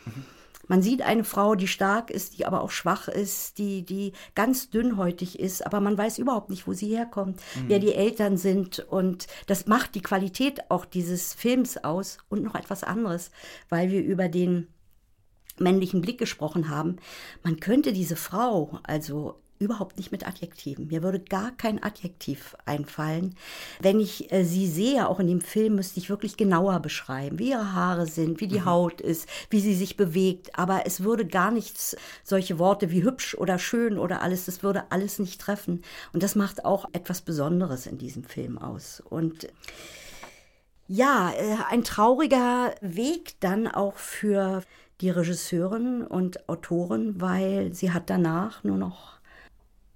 Man sieht eine Frau, die stark ist, die aber auch schwach ist, die, die ganz dünnhäutig ist, aber man weiß überhaupt nicht, wo sie herkommt, mhm. wer die Eltern sind. Und das macht die Qualität auch dieses Films aus und noch etwas anderes, weil wir über den männlichen Blick gesprochen haben. Man könnte diese Frau also überhaupt nicht mit Adjektiven. Mir würde gar kein Adjektiv einfallen. Wenn ich äh, sie sehe, auch in dem Film, müsste ich wirklich genauer beschreiben, wie ihre Haare sind, wie die mhm. Haut ist, wie sie sich bewegt. Aber es würde gar nichts, solche Worte wie hübsch oder schön oder alles, das würde alles nicht treffen. Und das macht auch etwas Besonderes in diesem Film aus. Und ja, äh, ein trauriger Weg dann auch für die Regisseurin und Autorin, weil sie hat danach nur noch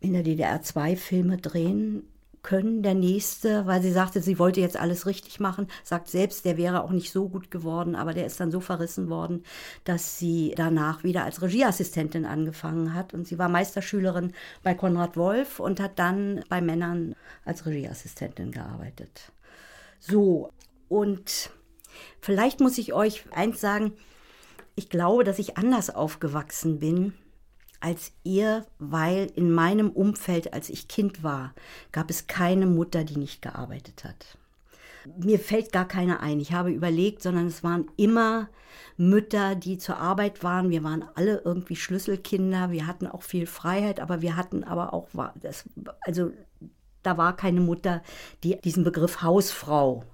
in der DDR zwei Filme drehen können. Der nächste, weil sie sagte, sie wollte jetzt alles richtig machen, sagt selbst, der wäre auch nicht so gut geworden, aber der ist dann so verrissen worden, dass sie danach wieder als Regieassistentin angefangen hat. Und sie war Meisterschülerin bei Konrad Wolf und hat dann bei Männern als Regieassistentin gearbeitet. So, und vielleicht muss ich euch eins sagen, ich glaube, dass ich anders aufgewachsen bin als ihr, weil in meinem Umfeld, als ich Kind war, gab es keine Mutter, die nicht gearbeitet hat. Mir fällt gar keine ein. Ich habe überlegt, sondern es waren immer Mütter, die zur Arbeit waren. Wir waren alle irgendwie Schlüsselkinder. Wir hatten auch viel Freiheit, aber wir hatten aber auch, das, also da war keine Mutter, die diesen Begriff Hausfrau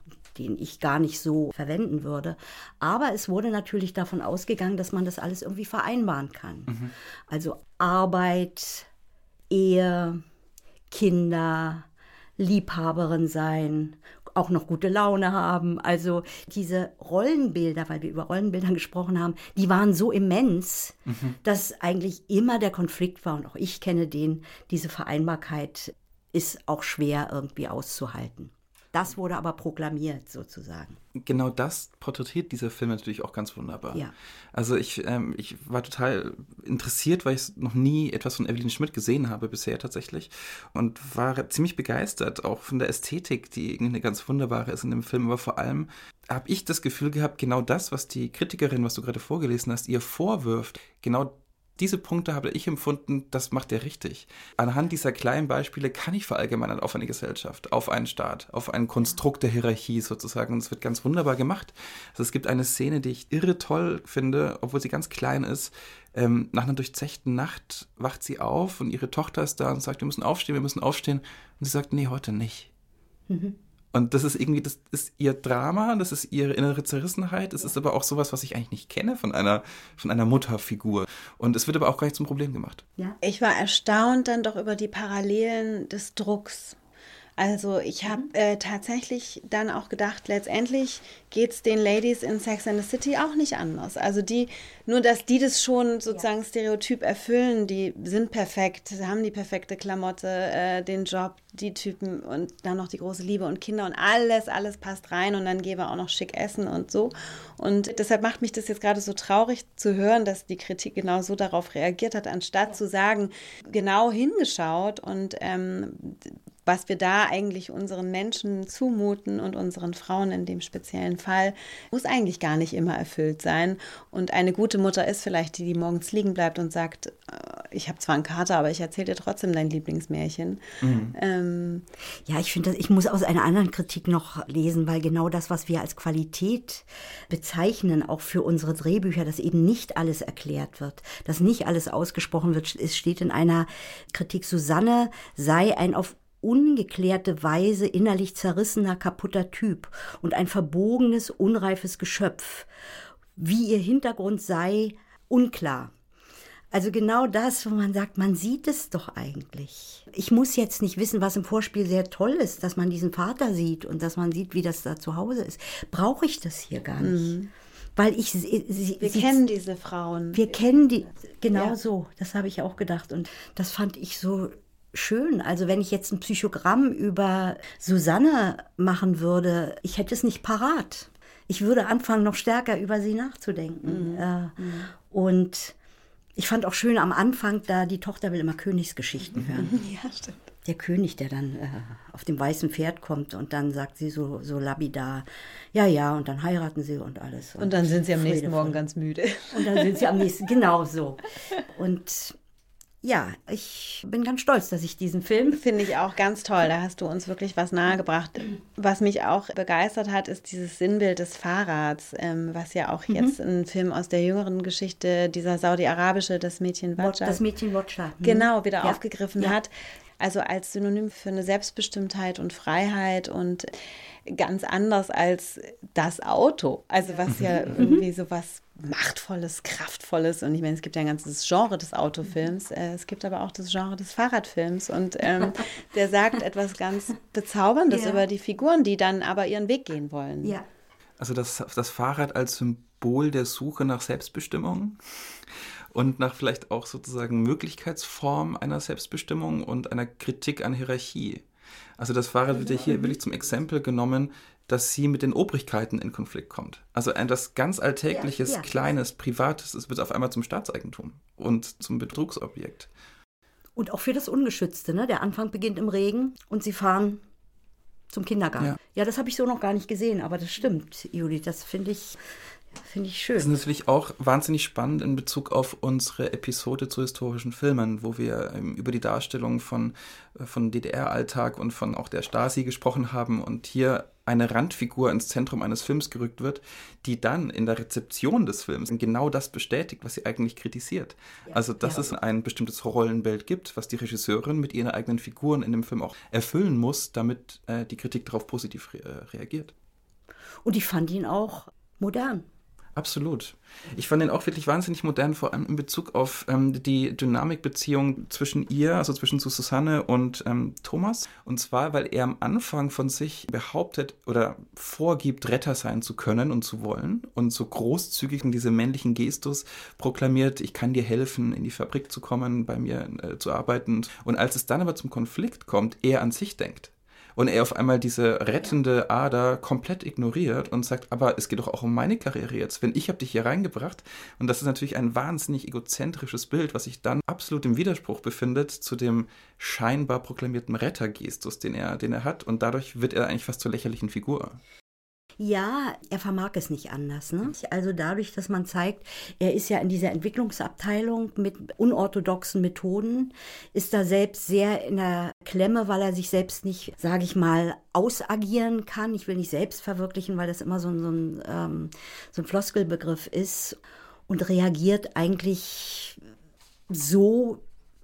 den ich gar nicht so verwenden würde. Aber es wurde natürlich davon ausgegangen, dass man das alles irgendwie vereinbaren kann. Mhm. Also Arbeit, Ehe, Kinder, Liebhaberin sein, auch noch gute Laune haben. Also diese Rollenbilder, weil wir über Rollenbilder gesprochen haben, die waren so immens, mhm. dass eigentlich immer der Konflikt war und auch ich kenne den, diese Vereinbarkeit ist auch schwer irgendwie auszuhalten. Das wurde aber proklamiert sozusagen. Genau das porträtiert dieser Film natürlich auch ganz wunderbar. Ja. Also ich, ähm, ich war total interessiert, weil ich noch nie etwas von Evelyn Schmidt gesehen habe bisher tatsächlich und war ziemlich begeistert auch von der Ästhetik, die eine ganz wunderbare ist in dem Film, aber vor allem habe ich das Gefühl gehabt, genau das, was die Kritikerin, was du gerade vorgelesen hast, ihr vorwirft, genau diese Punkte habe ich empfunden, das macht er richtig. Anhand dieser kleinen Beispiele kann ich verallgemeinern auf eine Gesellschaft, auf einen Staat, auf ein Konstrukt der Hierarchie sozusagen. Und es wird ganz wunderbar gemacht. Also es gibt eine Szene, die ich irre toll finde, obwohl sie ganz klein ist. Ähm, nach einer durchzechten Nacht wacht sie auf und ihre Tochter ist da und sagt, wir müssen aufstehen, wir müssen aufstehen. Und sie sagt, nee, heute nicht. Mhm. Und das ist irgendwie, das ist ihr Drama, das ist ihre innere Zerrissenheit, es ist aber auch sowas, was ich eigentlich nicht kenne von einer, von einer Mutterfigur. Und es wird aber auch gar nicht zum Problem gemacht. Ja. Ich war erstaunt dann doch über die Parallelen des Drucks. Also ich habe mhm. äh, tatsächlich dann auch gedacht, letztendlich geht es den Ladies in Sex and the City auch nicht anders. Also die, nur dass die das schon sozusagen ja. stereotyp erfüllen, die sind perfekt, haben die perfekte Klamotte, äh, den Job, die Typen und dann noch die große Liebe und Kinder und alles, alles passt rein und dann gehen wir auch noch schick essen und so. Und deshalb macht mich das jetzt gerade so traurig zu hören, dass die Kritik genau so darauf reagiert hat, anstatt zu sagen, genau hingeschaut und ähm, was wir da eigentlich unseren Menschen zumuten und unseren Frauen in dem speziellen Fall, muss eigentlich gar nicht immer erfüllt sein. Und eine gute Mutter ist vielleicht die, die morgens liegen bleibt und sagt, äh, ich habe zwar einen Kater, aber ich erzähle dir trotzdem dein Lieblingsmärchen. Mhm. Ähm, ja, ich finde, ich muss aus einer anderen Kritik noch lesen, weil genau das, was wir als Qualität bezeichnen, auch für unsere Drehbücher, dass eben nicht alles erklärt wird, dass nicht alles ausgesprochen wird. Es steht in einer Kritik, Susanne sei ein auf ungeklärte Weise innerlich zerrissener, kaputter Typ und ein verbogenes, unreifes Geschöpf. Wie ihr Hintergrund sei, unklar. Also genau das, wo man sagt, man sieht es doch eigentlich. Ich muss jetzt nicht wissen, was im Vorspiel sehr toll ist, dass man diesen Vater sieht und dass man sieht, wie das da zu Hause ist. Brauche ich das hier gar nicht. Mhm. Weil ich sie, sie, wir sie, kennen diese Frauen. Wir kennen die genau ja. so. Das habe ich auch gedacht und das fand ich so schön. Also wenn ich jetzt ein Psychogramm über Susanne machen würde, ich hätte es nicht parat. Ich würde anfangen, noch stärker über sie nachzudenken. Mhm. Äh, mhm. Und ich fand auch schön am Anfang, da die Tochter will immer Königsgeschichten hören. Ja, stimmt. der König, der dann äh, auf dem weißen Pferd kommt und dann sagt sie so, so labidar, ja, ja, und dann heiraten sie und alles. Und, und dann sind sie am Friede nächsten Morgen ganz müde. Und dann sind sie am nächsten, genau so. Und ja, ich bin ganz stolz, dass ich diesen Film. Finde ich auch ganz toll. Da hast du uns wirklich was nahegebracht. Was mich auch begeistert hat, ist dieses Sinnbild des Fahrrads, ähm, was ja auch mhm. jetzt ein Film aus der jüngeren Geschichte, dieser saudi-arabische, das Mädchen Watcha. Das Mädchen Watcha. Mhm. Genau, wieder ja. aufgegriffen ja. hat. Also als Synonym für eine Selbstbestimmtheit und Freiheit und ganz anders als das Auto. Also was ja mhm. irgendwie so was Machtvolles, Kraftvolles. Und ich meine, es gibt ja ein ganzes Genre des Autofilms. Äh, es gibt aber auch das Genre des Fahrradfilms. Und ähm, der sagt etwas ganz Bezauberndes ja. über die Figuren, die dann aber ihren Weg gehen wollen. Ja. Also das, das Fahrrad als Symbol der Suche nach Selbstbestimmung und nach vielleicht auch sozusagen Möglichkeitsform einer Selbstbestimmung und einer Kritik an Hierarchie. Also das Fahrrad wird ja hier wirklich zum Exempel genommen, dass sie mit den Obrigkeiten in Konflikt kommt. Also etwas ganz Alltägliches, ja, ja. Kleines, Privates, es wird auf einmal zum Staatseigentum und zum Betrugsobjekt. Und auch für das Ungeschützte, ne? Der Anfang beginnt im Regen und sie fahren zum Kindergarten. Ja, ja das habe ich so noch gar nicht gesehen, aber das stimmt, Judith. Das finde ich Finde ich schön. Das ist natürlich auch wahnsinnig spannend in Bezug auf unsere Episode zu historischen Filmen, wo wir ähm, über die Darstellung von, äh, von DDR-Alltag und von auch der Stasi gesprochen haben und hier eine Randfigur ins Zentrum eines Films gerückt wird, die dann in der Rezeption des Films genau das bestätigt, was sie eigentlich kritisiert. Ja, also, dass ja. es ein bestimmtes Rollenbild gibt, was die Regisseurin mit ihren eigenen Figuren in dem Film auch erfüllen muss, damit äh, die Kritik darauf positiv re äh, reagiert. Und ich fand ihn auch modern. Absolut. Ich fand den auch wirklich wahnsinnig modern, vor allem in Bezug auf ähm, die Dynamikbeziehung zwischen ihr, also zwischen Susanne und ähm, Thomas. Und zwar, weil er am Anfang von sich behauptet oder vorgibt, Retter sein zu können und zu wollen und so großzügig in diese männlichen Gestus proklamiert, ich kann dir helfen, in die Fabrik zu kommen, bei mir äh, zu arbeiten. Und als es dann aber zum Konflikt kommt, er an sich denkt und er auf einmal diese rettende Ader komplett ignoriert und sagt, aber es geht doch auch um meine Karriere jetzt, wenn ich habe dich hier reingebracht und das ist natürlich ein wahnsinnig egozentrisches Bild, was sich dann absolut im Widerspruch befindet zu dem scheinbar proklamierten Rettergestus, den er, den er hat und dadurch wird er eigentlich fast zur lächerlichen Figur. Ja, er vermag es nicht anders. Ne? Also dadurch, dass man zeigt, er ist ja in dieser Entwicklungsabteilung mit unorthodoxen Methoden, ist da selbst sehr in der Klemme, weil er sich selbst nicht, sage ich mal, ausagieren kann. Ich will nicht selbst verwirklichen, weil das immer so ein, so ein, ähm, so ein Floskelbegriff ist und reagiert eigentlich so.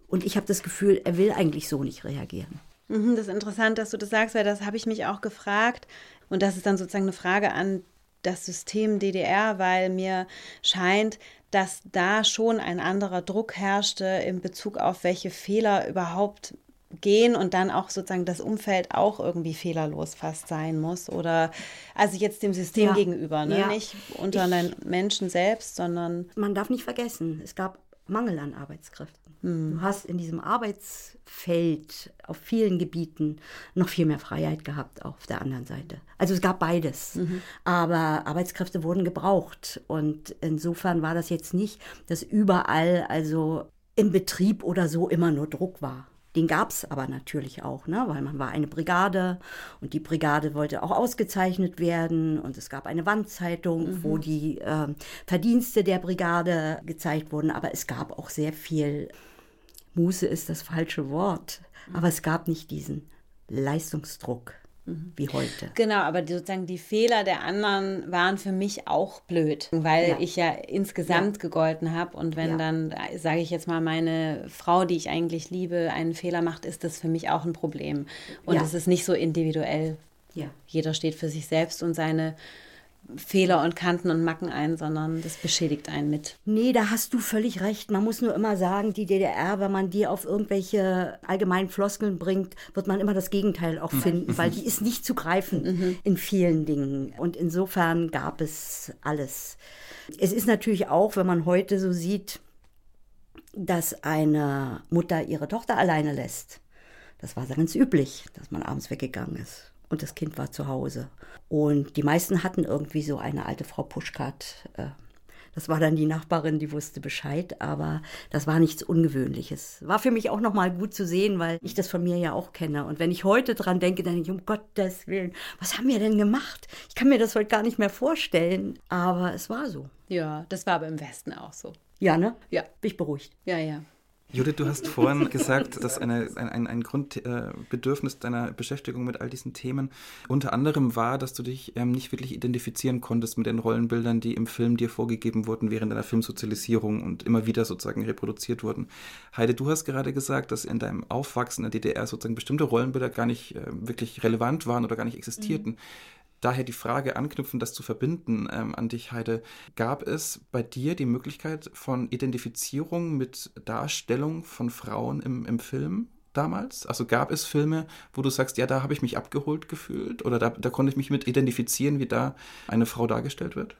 Und ich habe das Gefühl, er will eigentlich so nicht reagieren. Mhm, das ist interessant, dass du das sagst, weil das habe ich mich auch gefragt. Und das ist dann sozusagen eine Frage an das System DDR, weil mir scheint, dass da schon ein anderer Druck herrschte in Bezug auf welche Fehler überhaupt gehen und dann auch sozusagen das Umfeld auch irgendwie fehlerlos fast sein muss oder also jetzt dem System ja. gegenüber, ne? Ja. nicht unter ich, den Menschen selbst, sondern man darf nicht vergessen, es gab Mangel an Arbeitskräften. Hm. Du hast in diesem Arbeitsfeld auf vielen Gebieten noch viel mehr Freiheit gehabt auf der anderen Seite. Also es gab beides. Mhm. Aber Arbeitskräfte wurden gebraucht. Und insofern war das jetzt nicht, dass überall also im Betrieb oder so immer nur Druck war. Den gab es aber natürlich auch, ne? weil man war eine Brigade und die Brigade wollte auch ausgezeichnet werden und es gab eine Wandzeitung, mhm. wo die äh, Verdienste der Brigade gezeigt wurden, aber es gab auch sehr viel, Muße ist das falsche Wort, aber es gab nicht diesen Leistungsdruck wie heute. Genau, aber die, sozusagen die Fehler der anderen waren für mich auch blöd, weil ja. ich ja insgesamt ja. gegolten habe. Und wenn ja. dann, sage ich jetzt mal, meine Frau, die ich eigentlich liebe, einen Fehler macht, ist das für mich auch ein Problem. Und es ist nicht so individuell. Jeder steht für sich selbst und seine Fehler und Kanten und Macken ein, sondern das beschädigt einen mit. Nee, da hast du völlig recht. Man muss nur immer sagen, die DDR, wenn man die auf irgendwelche allgemeinen Floskeln bringt, wird man immer das Gegenteil auch finden, weil die ist nicht zu greifen mhm. in vielen Dingen. Und insofern gab es alles. Es ist natürlich auch, wenn man heute so sieht, dass eine Mutter ihre Tochter alleine lässt. Das war ganz üblich, dass man abends weggegangen ist und das Kind war zu Hause. Und die meisten hatten irgendwie so eine alte Frau Puschkat. Äh, Das war dann die Nachbarin, die wusste Bescheid, aber das war nichts Ungewöhnliches. War für mich auch nochmal gut zu sehen, weil ich das von mir ja auch kenne. Und wenn ich heute dran denke, dann denke ich, um Gottes Willen, was haben wir denn gemacht? Ich kann mir das heute gar nicht mehr vorstellen, aber es war so. Ja, das war aber im Westen auch so. Ja, ne? Ja. Bin ich beruhigt. Ja, ja. Judith, du hast vorhin gesagt, dass eine, ein, ein Grundbedürfnis äh, deiner Beschäftigung mit all diesen Themen unter anderem war, dass du dich ähm, nicht wirklich identifizieren konntest mit den Rollenbildern, die im Film dir vorgegeben wurden während deiner Filmsozialisierung und immer wieder sozusagen reproduziert wurden. Heide, du hast gerade gesagt, dass in deinem Aufwachsen in der DDR sozusagen bestimmte Rollenbilder gar nicht äh, wirklich relevant waren oder gar nicht existierten. Mhm. Daher die Frage anknüpfen, das zu verbinden ähm, an dich, Heide. Gab es bei dir die Möglichkeit von Identifizierung mit Darstellung von Frauen im, im Film? damals? Also gab es Filme, wo du sagst, ja, da habe ich mich abgeholt gefühlt oder da, da konnte ich mich mit identifizieren, wie da eine Frau dargestellt wird?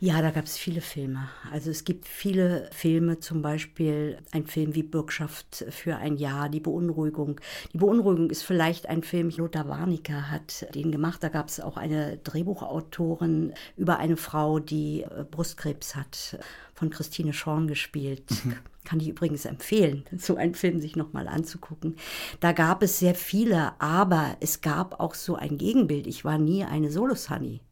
Ja, da gab es viele Filme. Also es gibt viele Filme, zum Beispiel ein Film wie Bürgschaft für ein Jahr, Die Beunruhigung. Die Beunruhigung ist vielleicht ein Film, Lothar Warnecke hat den gemacht. Da gab es auch eine Drehbuchautorin über eine Frau, die äh, Brustkrebs hat, von Christine Schorn gespielt. Mhm. Kann ich übrigens empfehlen, so einen Film sich nochmal anzugucken. Da gab es sehr viele, aber es gab auch so ein Gegenbild. Ich war nie eine Solo-Sunny.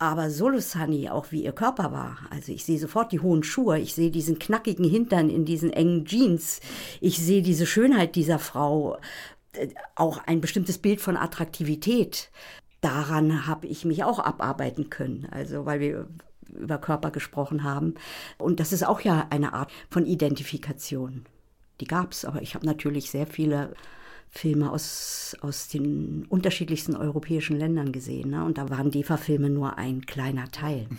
Aber Solusani, auch wie ihr Körper war, also ich sehe sofort die hohen Schuhe, ich sehe diesen knackigen Hintern in diesen engen Jeans, ich sehe diese Schönheit dieser Frau, äh, auch ein bestimmtes Bild von Attraktivität. Daran habe ich mich auch abarbeiten können, also weil wir über Körper gesprochen haben. Und das ist auch ja eine Art von Identifikation. Die gab es, aber ich habe natürlich sehr viele Filme aus, aus den unterschiedlichsten europäischen Ländern gesehen. Ne? Und da waren DEFA-Filme nur ein kleiner Teil.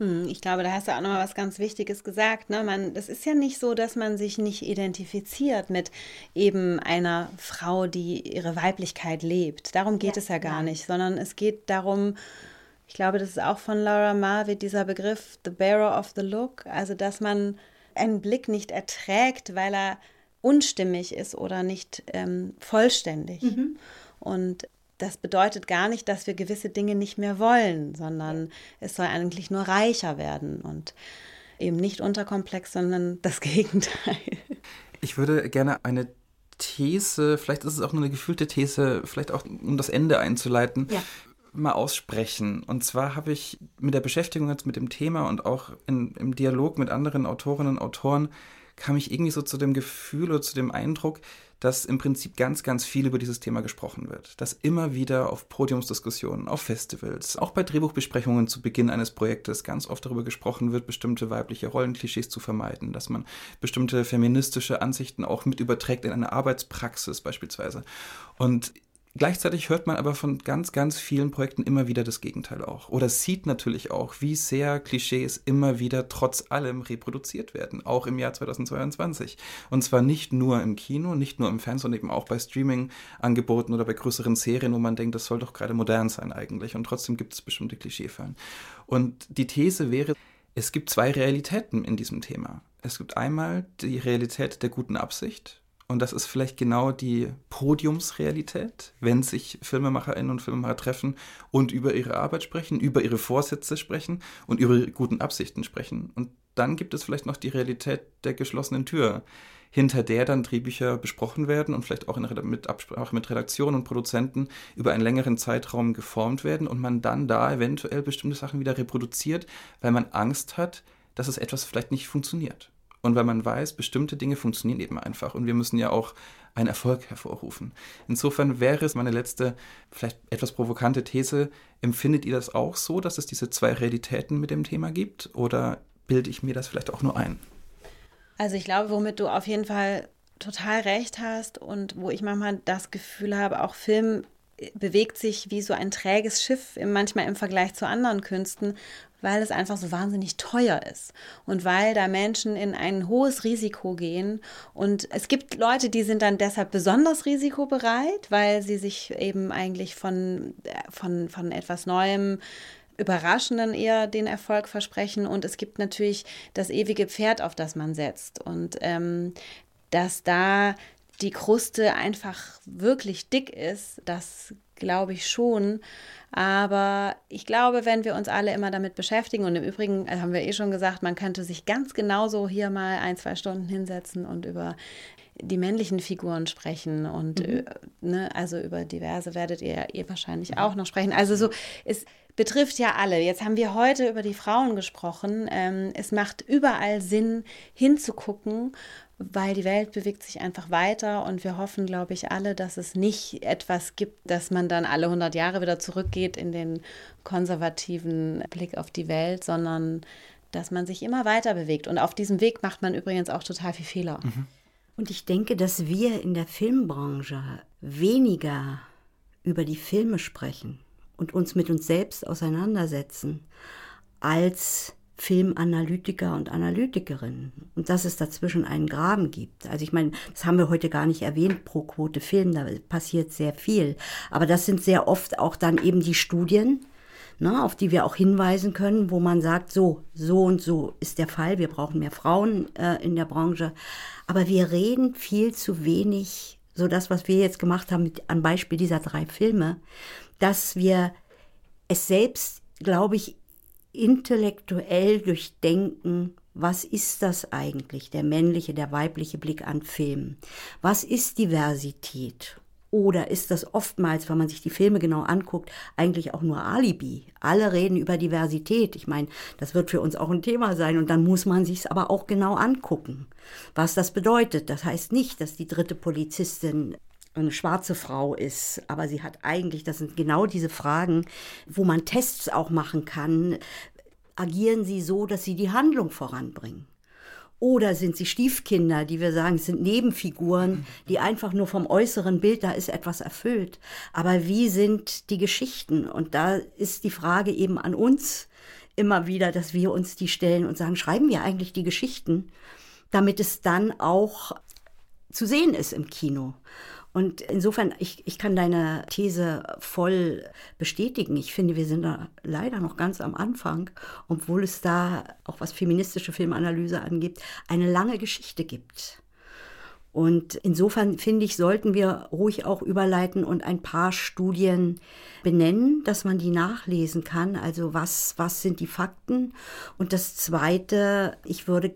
Hm, ich glaube, da hast du auch noch mal was ganz Wichtiges gesagt. Ne? Man, das ist ja nicht so, dass man sich nicht identifiziert mit eben einer Frau, die ihre Weiblichkeit lebt. Darum geht ja, es ja gar ja. nicht, sondern es geht darum, ich glaube, das ist auch von Laura Marvitt dieser Begriff, the bearer of the look, also dass man einen Blick nicht erträgt, weil er unstimmig ist oder nicht ähm, vollständig. Mhm. Und das bedeutet gar nicht, dass wir gewisse Dinge nicht mehr wollen, sondern es soll eigentlich nur reicher werden und eben nicht unterkomplex, sondern das Gegenteil. Ich würde gerne eine These, vielleicht ist es auch nur eine gefühlte These, vielleicht auch um das Ende einzuleiten, ja. mal aussprechen. Und zwar habe ich mit der Beschäftigung jetzt mit dem Thema und auch in, im Dialog mit anderen Autorinnen und Autoren kam ich irgendwie so zu dem Gefühl oder zu dem Eindruck, dass im Prinzip ganz, ganz viel über dieses Thema gesprochen wird. Dass immer wieder auf Podiumsdiskussionen, auf Festivals, auch bei Drehbuchbesprechungen zu Beginn eines Projektes ganz oft darüber gesprochen wird, bestimmte weibliche Rollenklischees zu vermeiden, dass man bestimmte feministische Ansichten auch mit überträgt in eine Arbeitspraxis beispielsweise. Und Gleichzeitig hört man aber von ganz, ganz vielen Projekten immer wieder das Gegenteil auch. Oder sieht natürlich auch, wie sehr Klischees immer wieder trotz allem reproduziert werden, auch im Jahr 2022. Und zwar nicht nur im Kino, nicht nur im Fernsehen, sondern eben auch bei Streaming-Angeboten oder bei größeren Serien, wo man denkt, das soll doch gerade modern sein eigentlich. Und trotzdem gibt es bestimmte Klischeefallen. Und die These wäre, es gibt zwei Realitäten in diesem Thema. Es gibt einmal die Realität der guten Absicht und das ist vielleicht genau die Podiumsrealität, wenn sich Filmemacherinnen und Filmemacher treffen und über ihre Arbeit sprechen, über ihre Vorsätze sprechen und über ihre guten Absichten sprechen. Und dann gibt es vielleicht noch die Realität der geschlossenen Tür, hinter der dann Drehbücher besprochen werden und vielleicht auch in, mit Absprache mit Redaktionen und Produzenten über einen längeren Zeitraum geformt werden und man dann da eventuell bestimmte Sachen wieder reproduziert, weil man Angst hat, dass es etwas vielleicht nicht funktioniert. Und weil man weiß, bestimmte Dinge funktionieren eben einfach und wir müssen ja auch einen Erfolg hervorrufen. Insofern wäre es meine letzte, vielleicht etwas provokante These, empfindet ihr das auch so, dass es diese zwei Realitäten mit dem Thema gibt oder bilde ich mir das vielleicht auch nur ein? Also ich glaube, womit du auf jeden Fall total recht hast und wo ich manchmal das Gefühl habe, auch Film bewegt sich wie so ein träges Schiff, manchmal im Vergleich zu anderen Künsten, weil es einfach so wahnsinnig teuer ist und weil da Menschen in ein hohes Risiko gehen. Und es gibt Leute, die sind dann deshalb besonders risikobereit, weil sie sich eben eigentlich von, von, von etwas Neuem Überraschenden eher den Erfolg versprechen. Und es gibt natürlich das ewige Pferd, auf das man setzt. Und ähm, dass da die Kruste einfach wirklich dick ist, das glaube ich schon. Aber ich glaube, wenn wir uns alle immer damit beschäftigen, und im Übrigen äh, haben wir eh schon gesagt, man könnte sich ganz genauso hier mal ein, zwei Stunden hinsetzen und über die männlichen Figuren sprechen und mhm. Äh, ne, also über diverse werdet ihr ja eh wahrscheinlich auch noch sprechen. Also so, es betrifft ja alle. Jetzt haben wir heute über die Frauen gesprochen. Ähm, es macht überall Sinn, hinzugucken, weil die Welt bewegt sich einfach weiter und wir hoffen, glaube ich, alle, dass es nicht etwas gibt, dass man dann alle 100 Jahre wieder zurückgeht in den konservativen Blick auf die Welt, sondern dass man sich immer weiter bewegt. Und auf diesem Weg macht man übrigens auch total viel Fehler. Mhm. Und ich denke, dass wir in der Filmbranche weniger über die Filme sprechen und uns mit uns selbst auseinandersetzen, als Filmanalytiker und Analytikerinnen und dass es dazwischen einen Graben gibt. Also ich meine, das haben wir heute gar nicht erwähnt pro Quote Film, da passiert sehr viel. Aber das sind sehr oft auch dann eben die Studien, ne, auf die wir auch hinweisen können, wo man sagt, so, so und so ist der Fall, wir brauchen mehr Frauen äh, in der Branche. Aber wir reden viel zu wenig, so das, was wir jetzt gemacht haben mit, am Beispiel dieser drei Filme, dass wir es selbst, glaube ich, intellektuell durchdenken, was ist das eigentlich, der männliche, der weibliche Blick an Filmen? Was ist Diversität? Oder ist das oftmals, wenn man sich die Filme genau anguckt, eigentlich auch nur Alibi? Alle reden über Diversität. Ich meine, das wird für uns auch ein Thema sein und dann muss man sich es aber auch genau angucken, was das bedeutet. Das heißt nicht, dass die dritte Polizistin eine schwarze Frau ist, aber sie hat eigentlich, das sind genau diese Fragen, wo man Tests auch machen kann, agieren sie so, dass sie die Handlung voranbringen? Oder sind sie Stiefkinder, die wir sagen, sind Nebenfiguren, die einfach nur vom äußeren Bild, da ist etwas erfüllt. Aber wie sind die Geschichten? Und da ist die Frage eben an uns immer wieder, dass wir uns die stellen und sagen, schreiben wir eigentlich die Geschichten, damit es dann auch zu sehen ist im Kino. Und insofern, ich, ich kann deine These voll bestätigen. Ich finde, wir sind da leider noch ganz am Anfang, obwohl es da, auch was feministische Filmanalyse angeht, eine lange Geschichte gibt. Und insofern finde ich, sollten wir ruhig auch überleiten und ein paar Studien benennen, dass man die nachlesen kann. Also was, was sind die Fakten? Und das Zweite, ich würde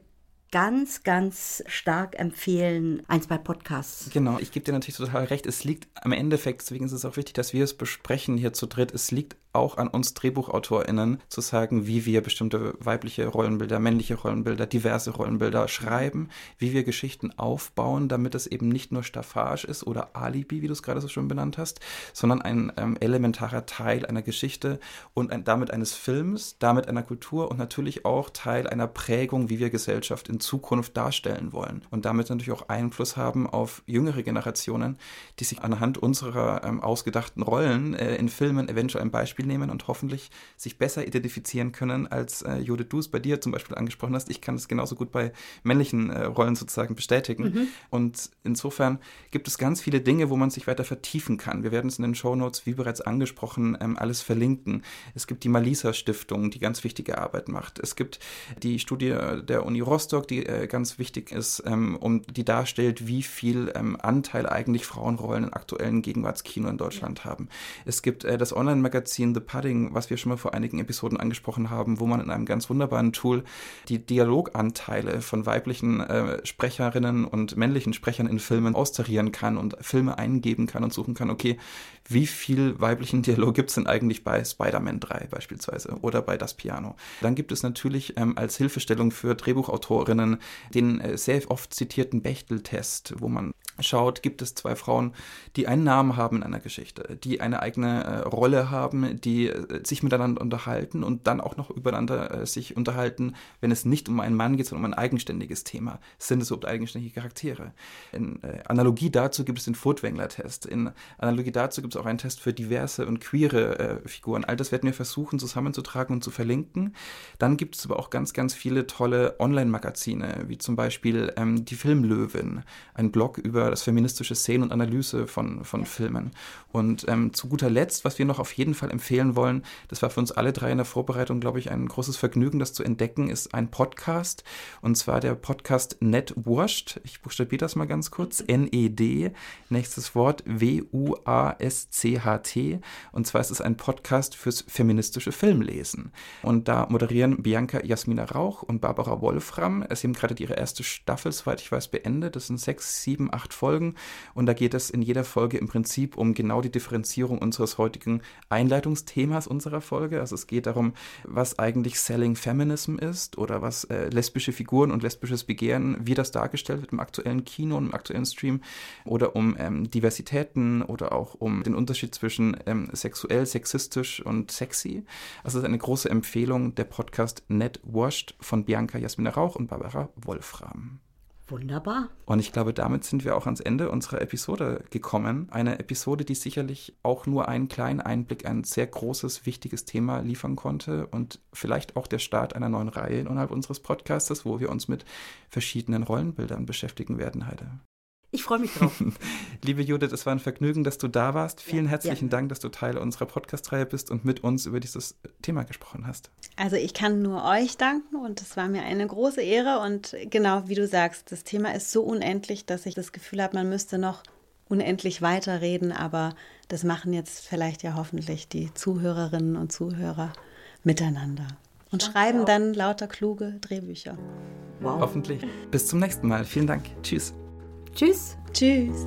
ganz, ganz stark empfehlen, ein, zwei Podcasts. Genau, ich gebe dir natürlich total recht. Es liegt am Endeffekt, deswegen ist es auch wichtig, dass wir es besprechen hier zu dritt. Es liegt auch an uns DrehbuchautorInnen zu sagen, wie wir bestimmte weibliche Rollenbilder, männliche Rollenbilder, diverse Rollenbilder schreiben, wie wir Geschichten aufbauen, damit es eben nicht nur Staffage ist oder Alibi, wie du es gerade so schon benannt hast, sondern ein ähm, elementarer Teil einer Geschichte und ein, damit eines Films, damit einer Kultur und natürlich auch Teil einer Prägung, wie wir Gesellschaft in Zukunft darstellen wollen. Und damit natürlich auch Einfluss haben auf jüngere Generationen, die sich anhand unserer ähm, ausgedachten Rollen äh, in Filmen eventuell ein Beispiel Beispiel nehmen und hoffentlich sich besser identifizieren können, als äh, Judith, du es bei dir zum Beispiel angesprochen hast. Ich kann es genauso gut bei männlichen äh, Rollen sozusagen bestätigen. Mhm. Und insofern gibt es ganz viele Dinge, wo man sich weiter vertiefen kann. Wir werden es in den Show Notes, wie bereits angesprochen, ähm, alles verlinken. Es gibt die Malisa Stiftung, die ganz wichtige Arbeit macht. Es gibt die Studie der Uni Rostock, die äh, ganz wichtig ist, ähm, um die darstellt, wie viel ähm, Anteil eigentlich Frauenrollen in aktuellen Gegenwartskino in Deutschland haben. Es gibt äh, das Online-Magazin the Pudding, was wir schon mal vor einigen Episoden angesprochen haben, wo man in einem ganz wunderbaren Tool die Dialoganteile von weiblichen äh, Sprecherinnen und männlichen Sprechern in Filmen austarieren kann und Filme eingeben kann und suchen kann, okay, wie viel weiblichen Dialog gibt es denn eigentlich bei Spider-Man 3 beispielsweise oder bei Das Piano? Dann gibt es natürlich ähm, als Hilfestellung für Drehbuchautorinnen den äh, sehr oft zitierten Bechtel-Test, wo man schaut, gibt es zwei Frauen, die einen Namen haben in einer Geschichte, die eine eigene äh, Rolle haben, die äh, sich miteinander unterhalten und dann auch noch übereinander äh, sich unterhalten, wenn es nicht um einen Mann geht, sondern um ein eigenständiges Thema. Sind es überhaupt eigenständige Charaktere? In äh, Analogie dazu gibt es den Furtwängler-Test. In Analogie dazu gibt es auch einen Test für diverse und queere äh, Figuren. All das werden wir versuchen zusammenzutragen und zu verlinken. Dann gibt es aber auch ganz, ganz viele tolle Online-Magazine, wie zum Beispiel ähm, die Filmlöwin, ein Blog über das feministische Szenen und Analyse von, von Filmen. Und ähm, zu guter Letzt, was wir noch auf jeden Fall empfehlen, erzählen wollen. Das war für uns alle drei in der Vorbereitung, glaube ich, ein großes Vergnügen, das zu entdecken, ist ein Podcast. Und zwar der Podcast Net Wurscht. Ich buchstabiere das mal ganz kurz. N-E-D. Nächstes Wort W-U-A-S-C-H-T. Und zwar ist es ein Podcast fürs feministische Filmlesen. Und da moderieren Bianca Jasmina Rauch und Barbara Wolfram. Sie haben gerade ihre erste Staffel, soweit ich weiß, beendet. Das sind sechs, sieben, acht Folgen. Und da geht es in jeder Folge im Prinzip um genau die Differenzierung unseres heutigen Einleitungsthemas unserer Folge. Also es geht darum, was eigentlich Selling Feminism ist oder was äh, lesbische Figuren und lesbisches Begehren, wie das dargestellt wird im aktuellen Kino und im aktuellen Stream oder um ähm, Diversitäten oder auch um den Unterschied zwischen ähm, sexuell, sexistisch und sexy. Also es ist eine große Empfehlung der Podcast Net Washed von Bianca Jasmina Rauch und Barbara Wolfram. Wunderbar. Und ich glaube, damit sind wir auch ans Ende unserer Episode gekommen. Eine Episode, die sicherlich auch nur einen kleinen Einblick, ein sehr großes, wichtiges Thema liefern konnte und vielleicht auch der Start einer neuen Reihe innerhalb unseres Podcastes, wo wir uns mit verschiedenen Rollenbildern beschäftigen werden, Heide. Ich freue mich drauf. Liebe Judith, es war ein Vergnügen, dass du da warst. Vielen ja, herzlichen ja. Dank, dass du Teil unserer Podcast-Reihe bist und mit uns über dieses Thema gesprochen hast. Also ich kann nur euch danken und es war mir eine große Ehre. Und genau wie du sagst, das Thema ist so unendlich, dass ich das Gefühl habe, man müsste noch unendlich weiterreden. Aber das machen jetzt vielleicht ja hoffentlich die Zuhörerinnen und Zuhörer miteinander und schreiben dann lauter kluge Drehbücher. Wow. Hoffentlich. Bis zum nächsten Mal. Vielen Dank. Tschüss. Tschüss. Tschüss.